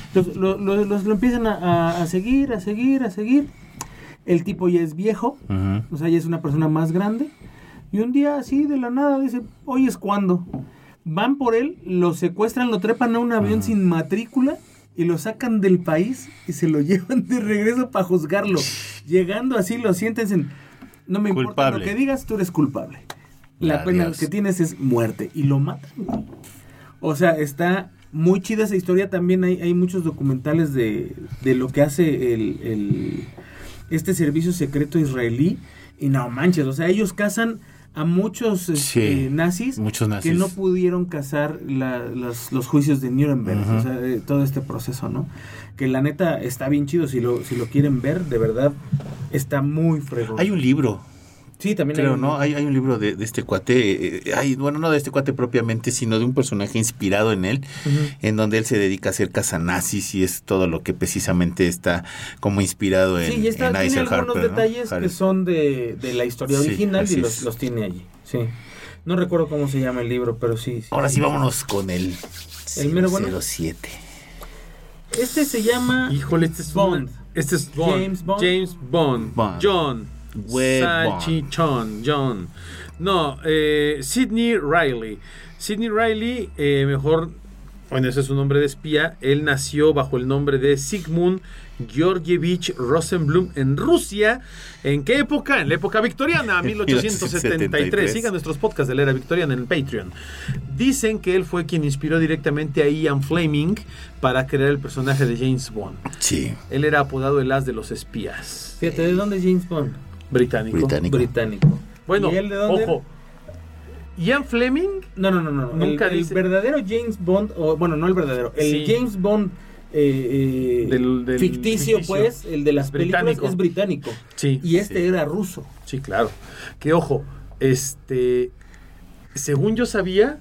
Speaker 3: Entonces lo, lo- los- lo empiezan a, a- a seguir, a seguir, a seguir. El tipo ya es viejo, o sea, ya es una persona más grande. Y un día así de la nada dice, hoy es cuando. Van por él, lo secuestran, lo trepan a un avión sin matrícula y lo sacan del país y se lo llevan de regreso para juzgarlo. Llegando así lo sienten, no me importa lo que digas, tú eres culpable. La pena que tienes es muerte. Y lo matan. O sea, está muy chida esa historia. También hay, hay muchos documentales de, de lo que hace el, el- este servicio secreto israelí. Y no manches, o sea, ellos cazan a muchos este,
Speaker 1: Sí,
Speaker 3: nazis,
Speaker 1: muchos nazis.
Speaker 3: que no pudieron cazar la- los juicios de Nuremberg, o sea, eh, todo este proceso, ¿no? Que la neta está bien chido, si lo, si lo quieren ver, de verdad, está muy fregón.
Speaker 1: Hay un libro,
Speaker 3: sí, también hay
Speaker 1: creo,
Speaker 3: un-
Speaker 1: ¿no? Hay, hay un libro de, de este cuate, eh, hay, bueno, no de este cuate propiamente, sino de un personaje inspirado en él, en donde él se dedica a hacer cazanazis y es todo lo que precisamente está como inspirado en,
Speaker 3: Sí, y está,
Speaker 1: en
Speaker 3: tiene algunos detalles que son de, de la historia original y los, tiene allí. Sí. No recuerdo cómo se llama el libro, pero sí. sí.
Speaker 1: Ahora sí, vámonos con el,
Speaker 3: El mero bueno.
Speaker 1: 07.
Speaker 3: Este se llama
Speaker 2: Híjole, este es
Speaker 3: Bond.
Speaker 2: Este es Bond.
Speaker 3: James Bond.
Speaker 2: James Bond.
Speaker 1: Bond.
Speaker 2: John.
Speaker 1: Wed
Speaker 2: Salchichón. John. No, eh, Sidney Riley. Sidney Riley, eh, mejor, bueno, ese es su nombre de espía. Él nació bajo el nombre de Sigmund Georgievich Rosenblum en Rusia. ¿En qué época? En la época victoriana, 1873. Sigan nuestros podcasts de la era victoriana en el Patreon. Dicen que él fue quien inspiró directamente a Ian Fleming para crear el personaje de James Bond.
Speaker 1: Sí,
Speaker 2: Él era apodado el as de los espías.
Speaker 3: Fíjate, ¿de dónde es James Bond?
Speaker 2: Británico.
Speaker 1: Británico.
Speaker 3: Británico.
Speaker 2: Bueno,
Speaker 3: ¿Y él de dónde?
Speaker 2: ojo. Ian Fleming,
Speaker 3: No, no, no, no.
Speaker 2: Nunca
Speaker 3: el, verdadero James Bond, o bueno, no el verdadero, el
Speaker 2: Sí.
Speaker 3: James Bond eh, eh,
Speaker 2: Del- del
Speaker 3: ficticio,
Speaker 2: ficticio.
Speaker 3: pues, el de las películas
Speaker 2: Británico.
Speaker 3: es británico.
Speaker 2: sí,
Speaker 3: Y este
Speaker 1: Sí.
Speaker 3: era ruso.
Speaker 2: sí, claro. Que ojo, este, según yo sabía,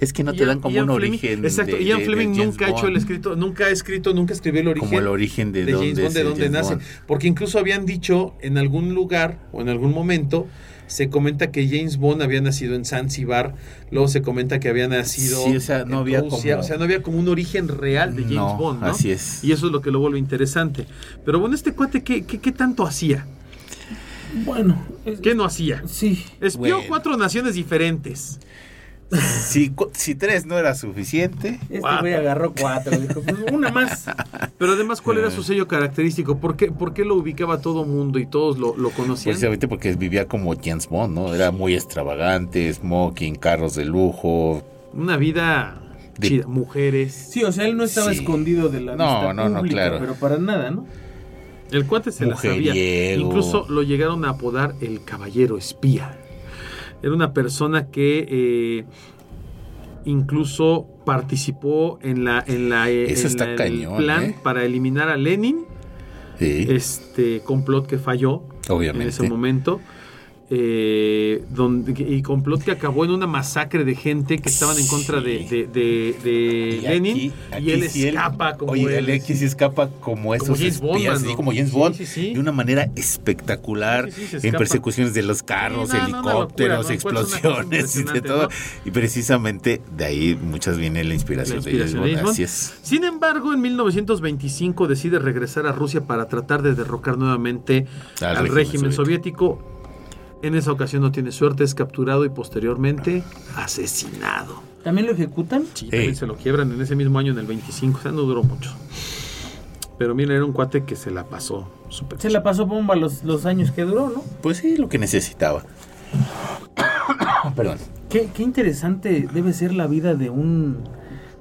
Speaker 1: es que no te
Speaker 2: Ian-
Speaker 1: dan como
Speaker 2: Ian
Speaker 1: un
Speaker 2: Fleming-
Speaker 1: origen.
Speaker 2: Exacto,
Speaker 1: de-
Speaker 2: Ian
Speaker 1: de- de
Speaker 2: Fleming
Speaker 1: James
Speaker 2: nunca ha hecho el escrito, nunca ha escrito, nunca escribió el origen.
Speaker 1: Como el origen de,
Speaker 2: de
Speaker 1: dónde
Speaker 2: James Bond, de dónde
Speaker 1: James
Speaker 2: nace.
Speaker 1: Bond.
Speaker 2: Porque incluso habían dicho en algún lugar o en algún momento se comenta que James Bond había nacido en Zanzibar, luego se comenta que había nacido
Speaker 1: Sí, o sea, no
Speaker 2: en
Speaker 1: había
Speaker 2: Rusia,
Speaker 1: como-
Speaker 2: o sea, no había como un origen real de James
Speaker 1: No,
Speaker 2: Bond, ¿no?
Speaker 1: así es.
Speaker 2: Y eso es lo que lo vuelve interesante. Pero bueno, este cuate, ¿qué, qué, qué tanto hacía?
Speaker 3: Bueno, es-
Speaker 2: ¿Qué no hacía?
Speaker 3: sí.
Speaker 2: Espió
Speaker 1: Bueno.
Speaker 2: cuatro naciones diferentes.
Speaker 1: Si, tres no era suficiente,
Speaker 3: Este güey agarró cuatro. Dijo, pues una más.
Speaker 2: Pero además, ¿cuál era su sello característico? ¿Por qué, por qué lo ubicaba todo mundo y todos lo, lo conocían?
Speaker 1: precisamente porque vivía como James Bond, ¿no? Era muy extravagante, smoking, carros de lujo.
Speaker 2: Una vida
Speaker 1: De-
Speaker 2: chida. Mujeres.
Speaker 3: Sí, o sea, él no estaba
Speaker 1: Sí.
Speaker 3: escondido de la
Speaker 1: No,
Speaker 3: vista
Speaker 1: no, no,
Speaker 3: pública,
Speaker 1: claro.
Speaker 3: pero para nada, ¿no?
Speaker 2: El cuate se la sabía. Incluso lo llegaron a apodar el caballero espía. Era una persona que eh, incluso participó en la en la eh, en el plan
Speaker 1: ¿eh?
Speaker 2: para eliminar a Lenin.
Speaker 1: Sí,
Speaker 2: Este complot que falló
Speaker 1: obviamente.
Speaker 2: en ese momento. Eh, donde, y complot que acabó en una masacre de gente que estaban en contra de,
Speaker 1: Sí.
Speaker 2: de, de- de
Speaker 1: Y
Speaker 2: Lenin
Speaker 1: aquí-
Speaker 2: y él
Speaker 1: sí
Speaker 2: escapa como
Speaker 1: Oye,
Speaker 2: él.
Speaker 1: el X escapa como esos
Speaker 2: James Bond,
Speaker 1: espías, como James Bond, de una manera espectacular, en persecuciones de los carros,
Speaker 2: no,
Speaker 1: helicópteros,
Speaker 2: cosa
Speaker 1: explosiones y de todo. Y precisamente de ahí muchas viene la inspiración,
Speaker 2: La inspiración
Speaker 1: de James Bond.
Speaker 2: James
Speaker 1: Así es.
Speaker 2: Sin embargo, en 1925 decide regresar a Rusia para tratar de derrocar nuevamente
Speaker 1: Al
Speaker 2: al,
Speaker 1: régimen
Speaker 2: régimen soviético. En esa ocasión no tiene suerte, es capturado y posteriormente asesinado.
Speaker 3: ¿También lo ejecutan?
Speaker 2: Sí, también se lo quiebran en ese mismo año, en el 25, o sea, no duró mucho. Pero mira, era un cuate que se la pasó súper
Speaker 3: Se la pasó bomba los, los años que duró, ¿no?
Speaker 1: Pues sí, lo que necesitaba. Perdón.
Speaker 3: qué, qué interesante debe ser la vida de un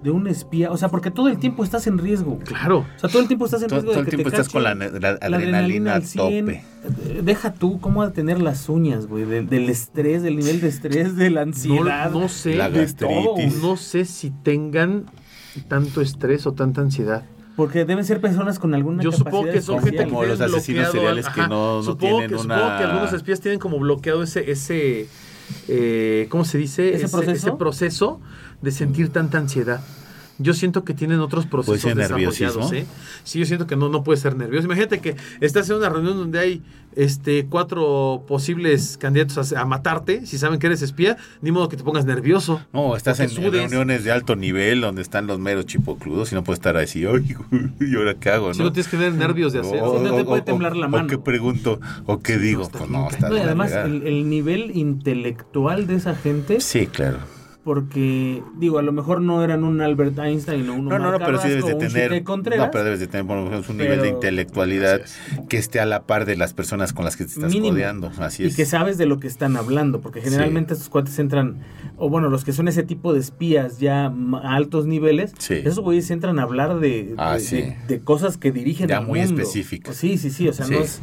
Speaker 3: de un espía, o sea, porque todo el tiempo estás en riesgo.
Speaker 2: Claro.
Speaker 3: O sea, todo el tiempo estás en
Speaker 1: Todo,
Speaker 3: riesgo
Speaker 1: todo
Speaker 3: de
Speaker 1: el
Speaker 3: que
Speaker 1: tiempo
Speaker 3: te
Speaker 1: estás con la, adrenalina,
Speaker 3: al
Speaker 1: a
Speaker 3: 100.
Speaker 1: tope.
Speaker 3: Eh, Deja tú cómo tener las uñas, güey, del, del estrés, del nivel de estrés, de la ansiedad.
Speaker 2: No, no sé.
Speaker 1: La
Speaker 3: de
Speaker 1: gastritis.
Speaker 3: todo.
Speaker 2: No sé si tengan tanto estrés o tanta ansiedad.
Speaker 3: Porque deben ser personas con alguna
Speaker 2: Yo
Speaker 3: capacidad
Speaker 2: supongo que son
Speaker 3: especial.
Speaker 2: gente
Speaker 1: Como los asesinos seriales que no- no
Speaker 2: supongo
Speaker 1: tienen
Speaker 2: que,
Speaker 1: una-
Speaker 2: Supongo que algunos espías tienen como bloqueado ese, ese eh, ¿cómo se dice?
Speaker 3: ¿Ese proceso?
Speaker 2: proceso de sentir tanta ansiedad. Yo siento que tienen otros procesos
Speaker 1: ser
Speaker 2: desarrollados,
Speaker 1: nerviosismo?
Speaker 2: ¿eh? Sí, yo siento que no, no puede ser nervioso. Imagínate que estás en una reunión donde hay este cuatro posibles candidatos a, a matarte, si saben que eres espía, ni modo que te pongas nervioso.
Speaker 1: No, estás en, reuniones de alto nivel donde están los meros chipocludos y no puedes estar así, ay, ¿y ahora qué hago?
Speaker 2: Si
Speaker 1: ¿no?
Speaker 2: no tienes que tener nervios de hacer.
Speaker 3: Sí, no te puede temblar la mano.
Speaker 1: O qué pregunto, o qué digo.
Speaker 2: está
Speaker 1: pues
Speaker 2: bien
Speaker 1: no, está
Speaker 3: No, y
Speaker 1: de la
Speaker 3: además, el nivel intelectual de esa gente,
Speaker 1: Sí, claro.
Speaker 3: Porque, digo, a lo mejor no eran un Albert Einstein o un
Speaker 1: No, no, no, pero sí debes de tener.
Speaker 3: Contreras.
Speaker 1: No, pero debes de tener por lo menos un nivel de intelectualidad que esté a la par de las personas con las que te estás
Speaker 3: Mínimo.
Speaker 1: codeando. Así
Speaker 3: y
Speaker 1: es.
Speaker 3: que sabes de lo que están hablando, porque generalmente estos cuates entran, o bueno, los que son ese tipo de espías ya a altos niveles,
Speaker 1: Sí.
Speaker 3: esos güeyes entran a hablar de,
Speaker 1: Ah,
Speaker 3: de,
Speaker 1: sí.
Speaker 3: de- de cosas que dirigen
Speaker 1: Ya
Speaker 3: al
Speaker 1: muy
Speaker 3: mundo.
Speaker 1: específicas.
Speaker 3: Sí, sí, sí, o sea,
Speaker 1: Sí.
Speaker 3: no es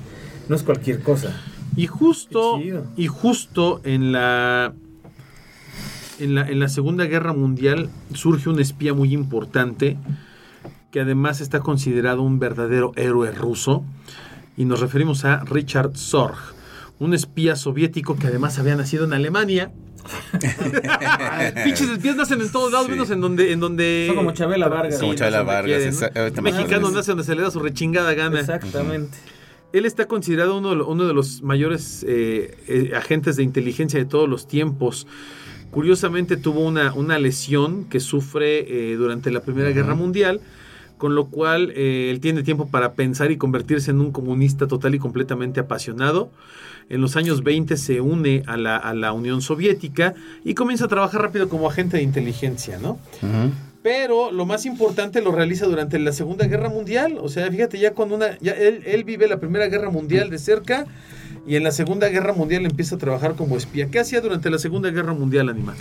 Speaker 3: no es cualquier cosa.
Speaker 2: Y justo, y justo en la, en la en la Segunda Guerra Mundial surge un espía muy importante que además está considerado un verdadero héroe ruso y nos referimos a Richard Sorg, un espía soviético que además había nacido en Alemania. Pinches espías nacen en todos lados,
Speaker 1: Sí.
Speaker 2: menos en donde en donde
Speaker 3: Son como Chabela Vargas.
Speaker 1: Como
Speaker 2: no
Speaker 1: Chabela Vargas,
Speaker 2: quieren, ¿no? Mexicano nace donde se le da su rechingada gana.
Speaker 3: Exactamente.
Speaker 2: Él está considerado uno de, lo- uno de los mayores eh, eh, agentes de inteligencia de todos los tiempos. Curiosamente tuvo una, una lesión que sufre eh, durante la Primera Guerra Mundial, con lo cual eh, él tiene tiempo para pensar y convertirse en un comunista total y completamente apasionado. En los años 20 se une a la, a la Unión Soviética y comienza a trabajar rápido como agente de inteligencia, ¿no? Pero lo más importante lo realiza durante la Segunda Guerra Mundial. O sea, fíjate, ya cuando una. Ya él, él vive la Primera Guerra Mundial de cerca. Y en la Segunda Guerra Mundial empieza a trabajar como espía. ¿Qué hacía durante la Segunda Guerra Mundial, Animal?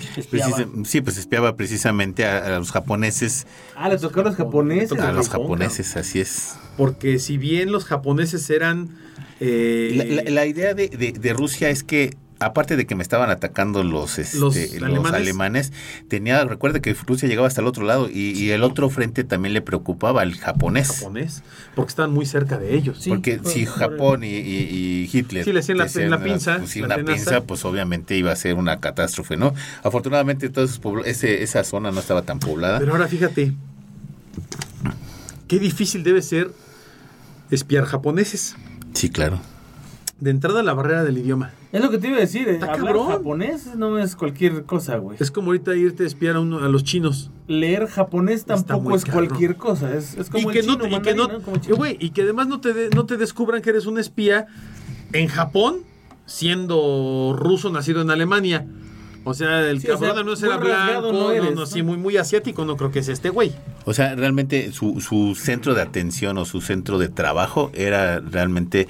Speaker 1: Sí, pues espiaba precisamente a, a los japoneses.
Speaker 3: Ah, le tocó a los japoneses.
Speaker 1: A los japoneses, así es.
Speaker 2: Porque si bien los japoneses eran. eh,
Speaker 1: La, la- la idea de, de- de Rusia es que, aparte de que me estaban atacando los, este,
Speaker 2: Los
Speaker 1: los
Speaker 2: alemanes.
Speaker 1: alemanes. tenía, recuerda que Rusia llegaba hasta el otro lado y, y el otro frente también le preocupaba al japonés.
Speaker 2: japonés. Porque estaban muy cerca de ellos.
Speaker 3: Sí,
Speaker 1: Porque
Speaker 3: por-
Speaker 1: si
Speaker 3: por-
Speaker 1: Japón y, y- y Hitler
Speaker 2: Sí, le hacían la- en la pinza,
Speaker 1: pues, sí,
Speaker 2: la
Speaker 1: una
Speaker 2: tenaza.
Speaker 1: pinza, pues obviamente iba a ser una catástrofe, ¿no? Afortunadamente, pueblos- ese, esa zona no estaba tan poblada.
Speaker 2: Pero ahora fíjate. Qué difícil debe ser espiar japoneses.
Speaker 1: sí, claro.
Speaker 2: De entrada, la barrera del idioma.
Speaker 3: Es lo que te iba a decir. eh, Hablar
Speaker 2: cabrón.
Speaker 3: japonés no es cualquier cosa, güey.
Speaker 2: Es como ahorita irte a espiar a, uno- a los chinos.
Speaker 3: Leer japonés tampoco es
Speaker 2: cabrón.
Speaker 3: cualquier cosa. Es, es como
Speaker 2: y que
Speaker 3: el
Speaker 2: no,
Speaker 3: chino
Speaker 2: te- y que
Speaker 3: mandarín,
Speaker 2: no- y,
Speaker 3: chino.
Speaker 2: güey, y que además no te, de- no te descubran que eres un espía en Japón, siendo ruso nacido en Alemania. O sea, el
Speaker 3: Sí, o
Speaker 2: cabrón
Speaker 3: sea,
Speaker 2: menos era
Speaker 3: muy rasgado
Speaker 2: blanco,
Speaker 3: no
Speaker 2: no,
Speaker 3: eres,
Speaker 2: no,
Speaker 3: ¿no?
Speaker 2: sí, muy, muy asiático, no creo que sea este güey.
Speaker 1: O sea, realmente su, su centro de atención o su centro de trabajo era realmente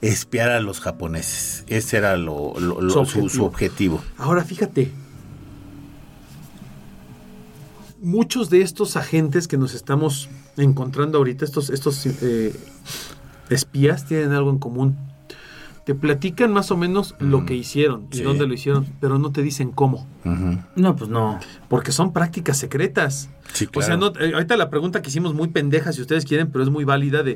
Speaker 1: espiar a los japoneses. Ese era lo, lo- lo-
Speaker 2: Su
Speaker 1: su,
Speaker 2: objetivo.
Speaker 1: su objetivo.
Speaker 2: Ahora fíjate, muchos de estos agentes que nos estamos encontrando ahorita, estos, estos eh, espías, tienen algo en común. Te platican más o menos lo
Speaker 1: Mm,
Speaker 2: que hicieron y
Speaker 1: sí.
Speaker 2: dónde lo hicieron, pero no te dicen cómo.
Speaker 3: No, pues no.
Speaker 2: Porque son prácticas secretas.
Speaker 1: Sí,
Speaker 2: O sea,
Speaker 1: claro.
Speaker 2: no, eh, ahorita la pregunta que hicimos muy pendeja, si ustedes quieren, pero es muy válida de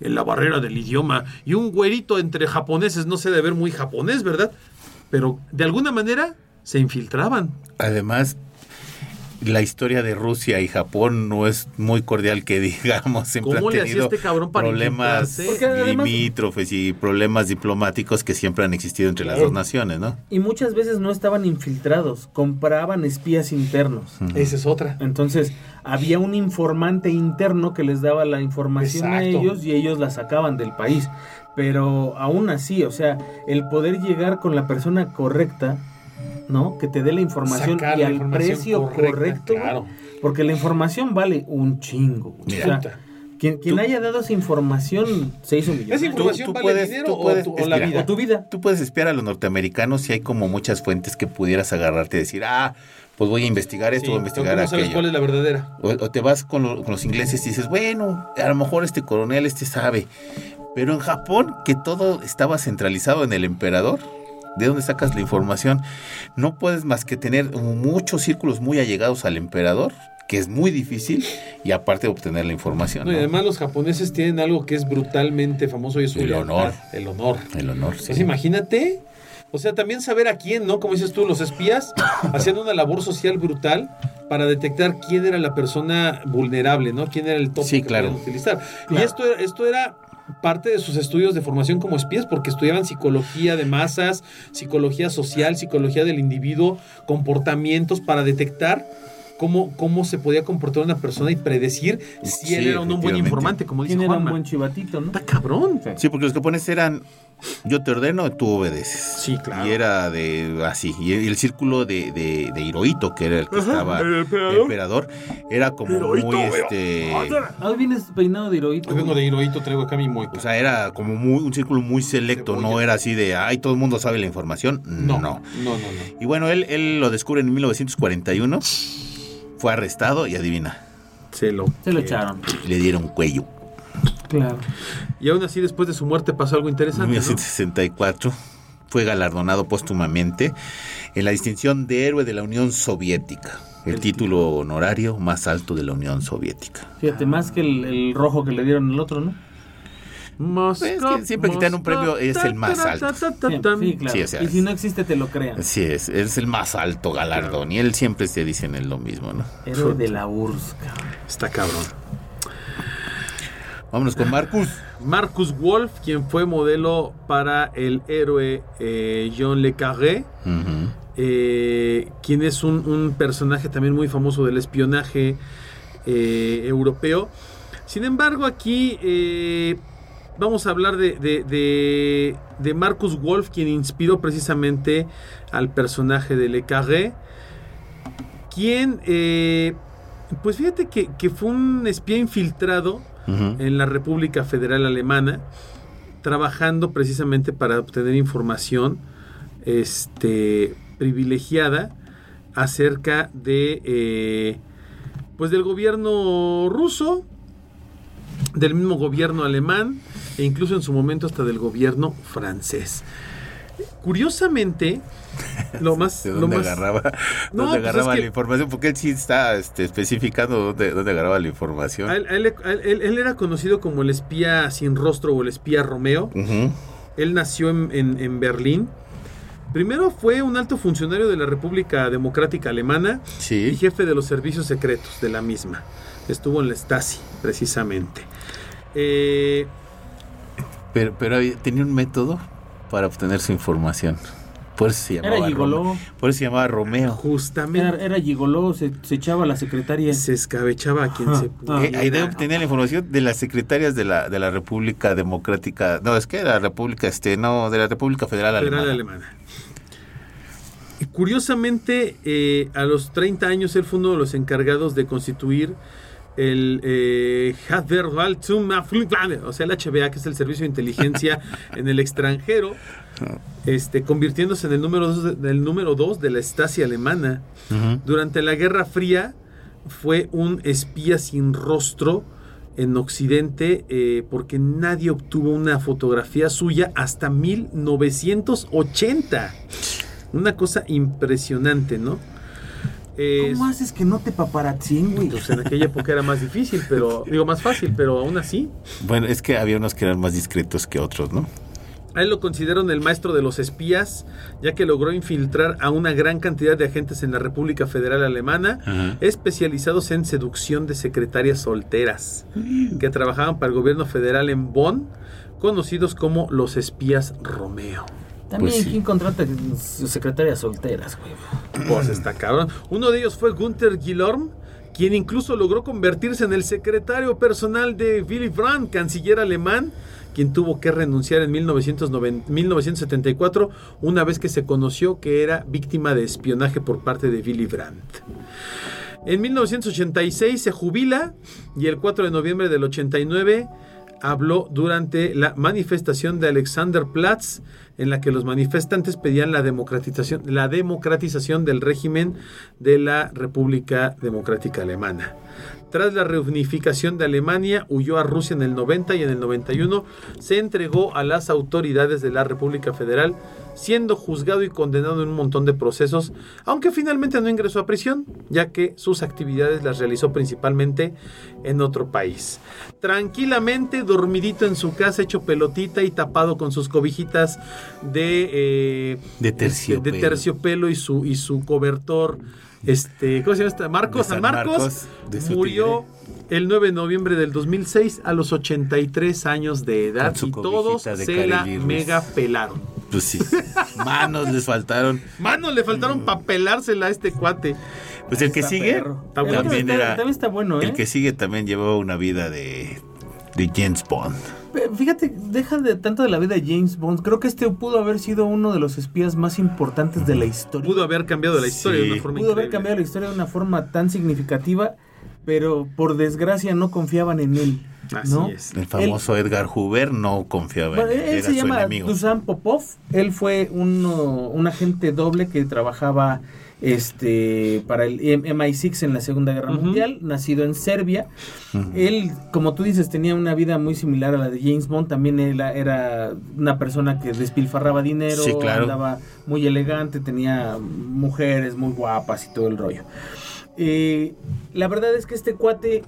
Speaker 2: eh, la barrera del idioma. Y un güerito entre japoneses no se debe ver muy japonés, ¿verdad? Pero de alguna manera se infiltraban.
Speaker 1: Además, la historia de Rusia y Japón no es muy cordial que digamos. Siempre
Speaker 2: ¿Cómo
Speaker 1: han
Speaker 2: le hacía
Speaker 1: tenido
Speaker 2: este cabrón para
Speaker 1: problemas limítrofes y problemas diplomáticos que siempre han existido entre las dos naciones, ¿no?
Speaker 3: Y muchas veces no estaban infiltrados, compraban espías internos.
Speaker 2: Esa es otra.
Speaker 3: Entonces, había un informante interno que les daba la información a ellos y ellos la sacaban del país. Pero aún así, o sea, el poder llegar con la persona correcta, ¿no? Que te dé la información
Speaker 2: Sacar
Speaker 3: y al
Speaker 2: información
Speaker 3: precio
Speaker 2: correcta,
Speaker 3: correcto.
Speaker 2: claro.
Speaker 3: Porque la información vale un chingo. güey.
Speaker 1: Mira.
Speaker 3: O sea,
Speaker 2: Puta.
Speaker 3: Quien, quien
Speaker 1: Tú-
Speaker 3: haya dado esa información se hizo
Speaker 2: ¿Esa
Speaker 3: millonario.
Speaker 2: información
Speaker 1: tú
Speaker 2: vale
Speaker 1: puedes-
Speaker 2: dinero
Speaker 1: tú
Speaker 2: o,
Speaker 1: puedes-
Speaker 2: tu- o
Speaker 1: es
Speaker 2: la vida?
Speaker 3: O tu vida.
Speaker 1: Tú puedes espiar a los norteamericanos y hay como muchas fuentes que pudieras agarrarte y decir, ah, pues voy a investigar esto,
Speaker 2: Sí,
Speaker 1: voy a investigar
Speaker 2: ¿Cómo sabes
Speaker 1: aquello.
Speaker 2: cuál es la verdadera?
Speaker 1: O, o te vas con, lo- con los ingleses y dices, bueno, a lo mejor este coronel este sabe. Pero en Japón, que todo estaba centralizado en el emperador, ¿de dónde sacas la información? No puedes más que tener muchos círculos muy allegados al emperador, que es muy difícil, y aparte obtener la información.
Speaker 2: No, y además los japoneses tienen algo que es brutalmente famoso y es
Speaker 1: El
Speaker 2: lealtad,
Speaker 1: honor.
Speaker 2: El honor.
Speaker 1: El honor. sí.
Speaker 2: Entonces imagínate, o sea, también saber a quién, ¿no? Como dices tú, los espías haciendo una labor social brutal para detectar quién era la persona vulnerable, ¿no? Quién era el top
Speaker 1: Sí,
Speaker 2: que
Speaker 1: claro.
Speaker 2: podían utilizar. Y esto, era- esto era parte de sus estudios de formación como espías porque estudiaban psicología de masas, psicología social, psicología del individuo, comportamientos para detectar cómo, cómo se podía comportar una persona y predecir si él era un buen informante, como dice
Speaker 3: ¿Quién era un
Speaker 2: Juanma.
Speaker 3: buen chivatito, no?
Speaker 2: Está cabrón.
Speaker 1: Sí, porque los japoneses eran, yo te ordeno, tú obedeces.
Speaker 2: Sí, claro.
Speaker 1: Y era de así. Y el, círculo de, de, de Hirohito, que era el que
Speaker 2: Ajá,
Speaker 1: estaba,
Speaker 2: el
Speaker 1: el
Speaker 2: emperador.
Speaker 1: era como
Speaker 2: Hirohito,
Speaker 1: muy, este...
Speaker 3: Ah, vienes peinado de Hirohito.
Speaker 2: Hoy vengo de Hirohito, traigo acá mi moica.
Speaker 1: O sea, era como muy, un círculo muy selecto, no era así de, ay, todo el mundo sabe la información.
Speaker 2: no,
Speaker 1: No.
Speaker 2: no, no, no.
Speaker 1: Y bueno, él, él lo descubre en 1941, fue arrestado y adivina,
Speaker 2: Se lo,
Speaker 3: Se lo echaron.
Speaker 1: le dieron cuello.
Speaker 3: Claro.
Speaker 2: Y aún así, después de su muerte pasó algo
Speaker 1: En
Speaker 2: interesante. ¿no?
Speaker 1: 1964 fue galardonado póstumamente en la distinción de héroe de la Unión Soviética, el,
Speaker 2: El
Speaker 1: título honorario más alto de la Unión Soviética.
Speaker 3: Fíjate, más que el, el rojo que le dieron al otro, ¿no?
Speaker 2: Moscú,
Speaker 1: Es que siempre que te dan un premio es el más alto.
Speaker 3: Sí, sí, claro.
Speaker 1: Sí, o sea,
Speaker 3: y si no existe, te lo crean.
Speaker 1: Así es, es el más alto galardón y él siempre se dicen es lo mismo, ¿no?
Speaker 3: Héroe de la URSS, cabrón.
Speaker 2: Está cabrón.
Speaker 1: Vámonos con Marcus.
Speaker 2: Marcus Wolf, quien fue modelo para el héroe eh, Jean Le Carré, eh, quien es un, un personaje también muy famoso del espionaje eh, europeo. Sin embargo, aquí vamos a hablar de, de- de- de Marcus Wolf, quien inspiró precisamente al personaje de Le Carré, quien, pues fíjate que, que fue un espía infiltrado En la República Federal Alemana, trabajando precisamente para obtener información este, privilegiada acerca de eh, pues del gobierno ruso, del mismo gobierno alemán e incluso en su momento hasta del gobierno francés. Curiosamente, lo más,
Speaker 1: ¿De
Speaker 2: lo
Speaker 1: dónde
Speaker 2: más-
Speaker 1: agarraba,
Speaker 2: No,
Speaker 1: dónde
Speaker 2: pues
Speaker 1: agarraba
Speaker 2: que-
Speaker 1: la información? Porque él sí está este, especificando dónde, dónde agarraba la información.
Speaker 2: él, él- era conocido como el espía sin rostro o el espía Romeo. Él nació en, en- en Berlín. Primero fue un alto funcionario de la República Democrática Alemana y jefe de los servicios secretos de la misma. Estuvo en la Stasi, precisamente. Eh,
Speaker 1: Pero, pero tenía un método para obtener su información. Por eso se llamaba
Speaker 3: Era gigoló.
Speaker 1: Romeo. Por eso se llamaba Romeo.
Speaker 3: Era,
Speaker 2: justamente
Speaker 3: era gigoló, se, se echaba a la secretaria.
Speaker 2: se escabechaba a quien se
Speaker 3: Ah.
Speaker 2: pudiera.
Speaker 1: Eh, ahí de obtener la información de las secretarias de la, de la República Democrática. No, es que la República, este, no, de la República Federal,
Speaker 2: Federal
Speaker 1: Alemana.
Speaker 2: Alemana. Y Curiosamente, eh, a los 30 años él fue uno de los encargados de constituir el eh, o sea, el HBA, que es el Servicio de Inteligencia en el extranjero, este, convirtiéndose en el número 2 del número dos de la Stasi alemana. Durante la Guerra Fría fue un espía sin rostro en Occidente eh, porque nadie obtuvo una fotografía suya hasta 1980. Una cosa impresionante, ¿no? Eh,
Speaker 3: ¿Cómo haces que no te paparazzien, güey?
Speaker 2: pues en aquella época era más difícil, pero digo más fácil, pero aún así.
Speaker 1: Bueno, es que había unos que eran más discretos que otros, ¿no?
Speaker 2: A él lo consideran el maestro de los espías, ya que logró infiltrar a una gran cantidad de agentes en la República Federal Alemana,
Speaker 1: Ajá.
Speaker 2: especializados en seducción de secretarias solteras, que trabajaban para el gobierno federal en Bonn, conocidos como los espías Romeo.
Speaker 3: También,
Speaker 1: Pues sí.
Speaker 3: ¿quién contrata sus secretarias solteras, güey?
Speaker 2: Pues está cabrón. Uno de ellos fue Gunther Guillorm, quien incluso logró convertirse en el secretario personal de Willy Brandt, canciller alemán, quien tuvo que renunciar en 1990 1974 una vez que se conoció que era víctima de espionaje por parte de Willy Brandt. En 1986 se jubila y el 4 de noviembre del 89 habló durante la manifestación de Alexanderplatz en la que los manifestantes pedían la democratización, la democratización del régimen de la República Democrática Alemana. Tras la reunificación de Alemania, huyó a Rusia en el 90 y en el 91 se entregó a las autoridades de la República Federal, siendo juzgado y condenado en un montón de procesos, aunque finalmente no ingresó a prisión, ya que sus actividades las realizó principalmente en otro país. Tranquilamente, dormidito en su casa, hecho pelotita y tapado con sus cobijitas de, eh,
Speaker 1: De terciopelo.
Speaker 2: de terciopelo y su, y su cobertor. Este, ¿Cómo se llama esta? Marcos San
Speaker 1: San
Speaker 2: Marcos,
Speaker 1: Marcos,
Speaker 2: murió el 9 de noviembre del 2006 a los 83 años de edad y todos se la mega pelaron.
Speaker 1: Pues sí. Manos les faltaron.
Speaker 2: Mano, le faltaron para pelársela a este cuate.
Speaker 1: Pues el que
Speaker 3: Está
Speaker 1: sigue
Speaker 3: perro.
Speaker 2: Está bueno.
Speaker 1: también
Speaker 3: Está-
Speaker 1: era.
Speaker 3: también está bueno, ¿eh?
Speaker 1: El que sigue también llevó una vida de, de James Bond.
Speaker 3: Fíjate, deja de tanto de la vida de James Bond. Creo que este pudo haber sido uno de los espías más importantes de la historia.
Speaker 2: Pudo haber cambiado la historia de una forma
Speaker 3: Pudo haber cambiado la historia de una forma tan significativa, pero por desgracia no confiaban en él.
Speaker 2: Así
Speaker 3: ¿no?
Speaker 2: es.
Speaker 1: El famoso Edgar Hoover no confiaba
Speaker 3: Bueno,
Speaker 1: en
Speaker 3: él
Speaker 1: él. Era
Speaker 3: se
Speaker 1: su
Speaker 3: llama
Speaker 1: enemigo.
Speaker 3: Dusan Popov. Él fue uno- un agente doble que trabajaba este para el M- MI6 en la Segunda Guerra. Mundial, nacido en Serbia. Él, como tú dices, tenía una vida muy similar a la de James Bond. También él era una persona que despilfarraba dinero,
Speaker 1: Sí, claro.
Speaker 3: andaba muy elegante, tenía mujeres muy guapas y todo el rollo. Eh, la verdad es que este cuate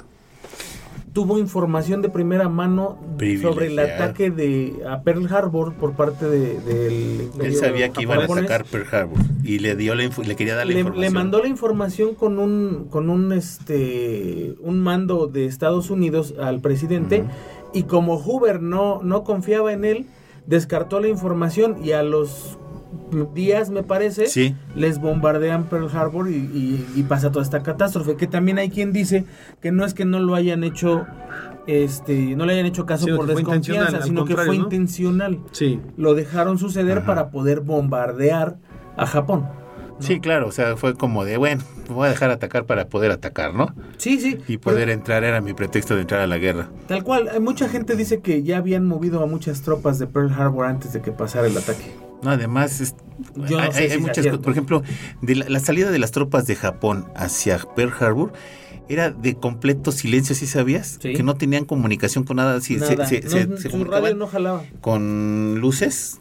Speaker 3: tuvo información de primera mano sobre el ataque de a Pearl Harbor por parte de, del
Speaker 1: Él sabía que iban a atacar Pearl Harbor y le dio la le quería dar la
Speaker 3: le,
Speaker 1: información.
Speaker 3: le mandó la información con un con un este un mando de Estados Unidos al presidente y como Hoover no no confiaba en él descartó la información y a los días me parece
Speaker 1: Sí.
Speaker 3: les bombardean Pearl Harbor y, y- y pasa toda esta catástrofe que también hay quien dice que no es que no lo hayan hecho este no le hayan hecho caso por desconfianza sino que fue intencional
Speaker 2: Sí.
Speaker 3: lo dejaron suceder
Speaker 1: Ajá.
Speaker 3: para poder bombardear a Japón
Speaker 1: Sí, claro, o sea, fue como de, bueno, me voy a dejar atacar para poder atacar, ¿no?
Speaker 3: Sí, sí.
Speaker 1: Y poder
Speaker 3: Pero,
Speaker 1: entrar, era mi pretexto de entrar a la guerra.
Speaker 3: tal cual, hay mucha gente dice que ya habían movido a muchas tropas de Pearl Harbor antes de que pasara el ataque.
Speaker 1: No, además, es-
Speaker 3: no
Speaker 1: hay,
Speaker 3: sé
Speaker 1: hay
Speaker 3: si sea
Speaker 1: muchas cosas. Por ejemplo, de la, la salida de las tropas de Japón hacia Pearl Harbor era de completo silencio, ¿sí sabías?
Speaker 3: Sí.
Speaker 1: Que no tenían comunicación con nada. Sí, se-
Speaker 3: Nada.
Speaker 1: se,
Speaker 3: No,
Speaker 1: se- se
Speaker 3: su radio
Speaker 1: comunicaban
Speaker 3: no jalaba.
Speaker 1: con luces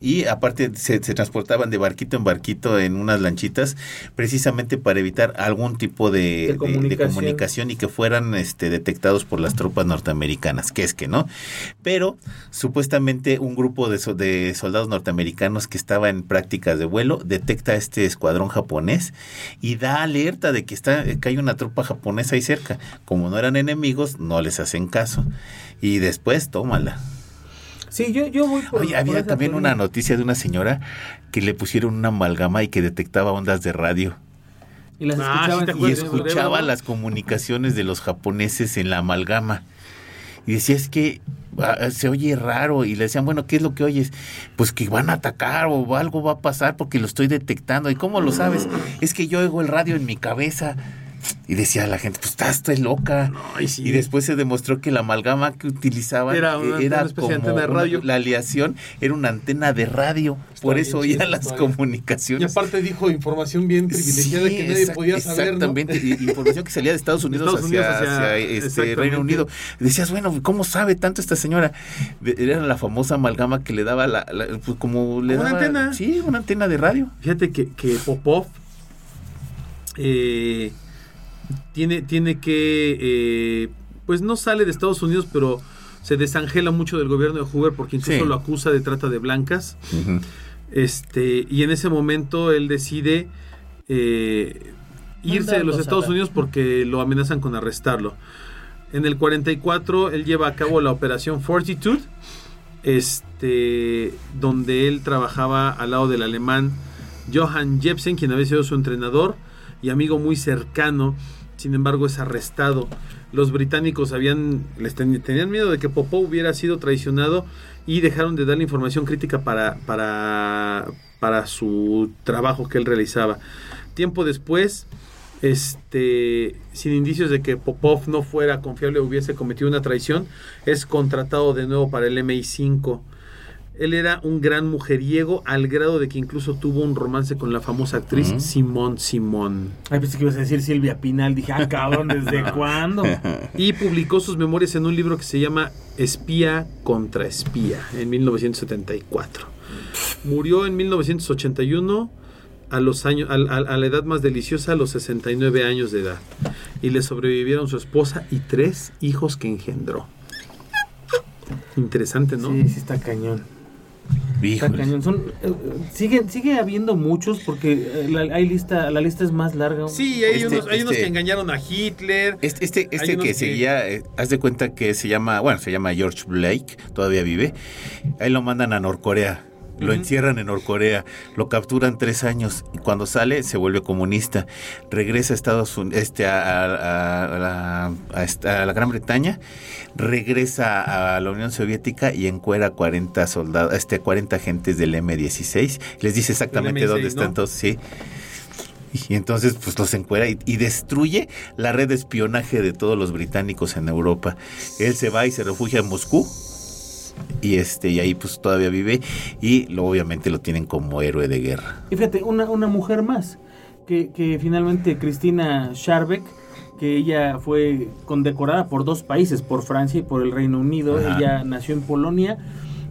Speaker 1: y aparte se, se transportaban de barquito en barquito en unas lanchitas precisamente para evitar algún tipo de,
Speaker 3: De
Speaker 1: de- de
Speaker 3: comunicación.
Speaker 1: y que fueran este, detectados por las tropas norteamericanas, que es que no. Pero supuestamente un grupo de, so- de soldados norteamericanos que estaba en prácticas de vuelo detecta a este escuadrón japonés y da alerta de que, está, que hay una tropa japonesa ahí cerca. Como no eran enemigos, no les hacen caso. Y después, tómala.
Speaker 3: Sí, yo, yo voy por.
Speaker 1: Oye,
Speaker 3: por
Speaker 1: había también
Speaker 3: teoría.
Speaker 1: una noticia de una señora que le pusieron una amalgama y que detectaba ondas de radio
Speaker 3: Y las
Speaker 2: Ah,
Speaker 3: escuchaban.
Speaker 2: sí
Speaker 1: y escuchaba las comunicaciones de los japoneses en la amalgama. Y decía, es que ah, se oye raro. Y le decían, bueno, ¿qué es lo que oyes? Pues que van a atacar o algo va a pasar porque lo estoy detectando. ¿Y cómo lo sabes? Es que yo oigo el radio en mi cabeza. Y decía la gente, pues estás estoy loca.
Speaker 2: Ay, sí.
Speaker 1: Y después se demostró que la amalgama que utilizaban
Speaker 2: Era una-
Speaker 1: era
Speaker 2: una especie de
Speaker 1: como
Speaker 2: antena de
Speaker 1: una-
Speaker 2: radio.
Speaker 1: la aleación era una antena de radio. Por eso oían las
Speaker 2: historia. Y
Speaker 1: comunicaciones.
Speaker 2: aparte dijo información bien privilegiada
Speaker 1: Sí,
Speaker 2: que nadie
Speaker 1: exact-
Speaker 2: podía saber.
Speaker 1: Exactamente, información que salía de Estados Unidos,
Speaker 2: Estados Unidos
Speaker 1: hacia,
Speaker 2: hacia-
Speaker 1: hacia, este. Reino Unido. Decías, bueno, ¿cómo sabe tanto esta señora? Era la famosa amalgama que le daba la, la- pues como le
Speaker 2: Una
Speaker 1: daba-
Speaker 2: antena.
Speaker 1: Sí, una antena de radio.
Speaker 2: Fíjate que, que Popov eh, tiene, tiene que, eh, pues no sale de Estados Unidos, pero se desangela mucho del gobierno de Hoover porque incluso
Speaker 1: Sí.
Speaker 2: lo acusa de trata de blancas. Este, y en ese momento él decide eh, irse de los Estados Unidos porque lo amenazan con arrestarlo. En el 44 él lleva a cabo la operación Fortitude, este, donde él trabajaba al lado del alemán Johann Jepsen, quien había sido su entrenador y amigo muy cercano. Sin embargo, es arrestado. Los británicos habían, les ten- tenían miedo de que Popov hubiera sido traicionado y dejaron de darle información crítica para, para, para su trabajo que él realizaba. Tiempo después, este, sin indicios de que Popov no fuera confiable o hubiese cometido una traición, es contratado de nuevo para el MI5. Él era un gran mujeriego al grado de que incluso tuvo un romance con la famosa actriz. Simón Simón.
Speaker 3: Ay, pensé que ibas a decir Silvia Pinal. Dije, ah, cabrón, ¿desde cuándo?
Speaker 2: Y publicó sus memorias en un libro que se llama Espía contra Espía en 1974. Murió en 1981 a, los años, a, a- a la edad más deliciosa, a los 69 años de edad. Y le sobrevivieron su esposa y tres hijos que engendró. Interesante, ¿no?
Speaker 3: Sí, sí está cañón. Son, eh, sigue, sigue habiendo muchos porque eh, la, hay lista, la lista es más larga.
Speaker 2: Sí, hay,
Speaker 1: Este-
Speaker 2: unos, hay unos
Speaker 1: este-
Speaker 2: que engañaron a Hitler.
Speaker 1: Este, este, este que- seguía, eh, haz de cuenta que se llama, bueno, se llama George Blake, todavía vive. Ahí lo mandan a Norcorea. Lo encierran en Norcorea, lo capturan tres años y cuando sale se vuelve comunista. Regresa a Estados Unidos, este, a, a- a la, a Gran Bretaña, regresa a la Unión Soviética y encuera a 40 soldados, este, 40 agentes del M16. Les dice exactamente
Speaker 2: M16,
Speaker 1: dónde
Speaker 2: ¿no?
Speaker 1: están todos, sí. Y entonces pues los encuera y, y destruye la red de espionaje de todos los británicos en Europa. Él se va y se refugia en Moscú. Y este, y ahí pues todavía vive. Y lo, obviamente lo tienen como héroe de guerra.
Speaker 3: Y fíjate, una, una mujer más, que, que finalmente Cristina Scharbeck, que ella fue condecorada por dos países, por Francia y por el Reino Unido.
Speaker 1: Ajá.
Speaker 3: Ella nació en Polonia,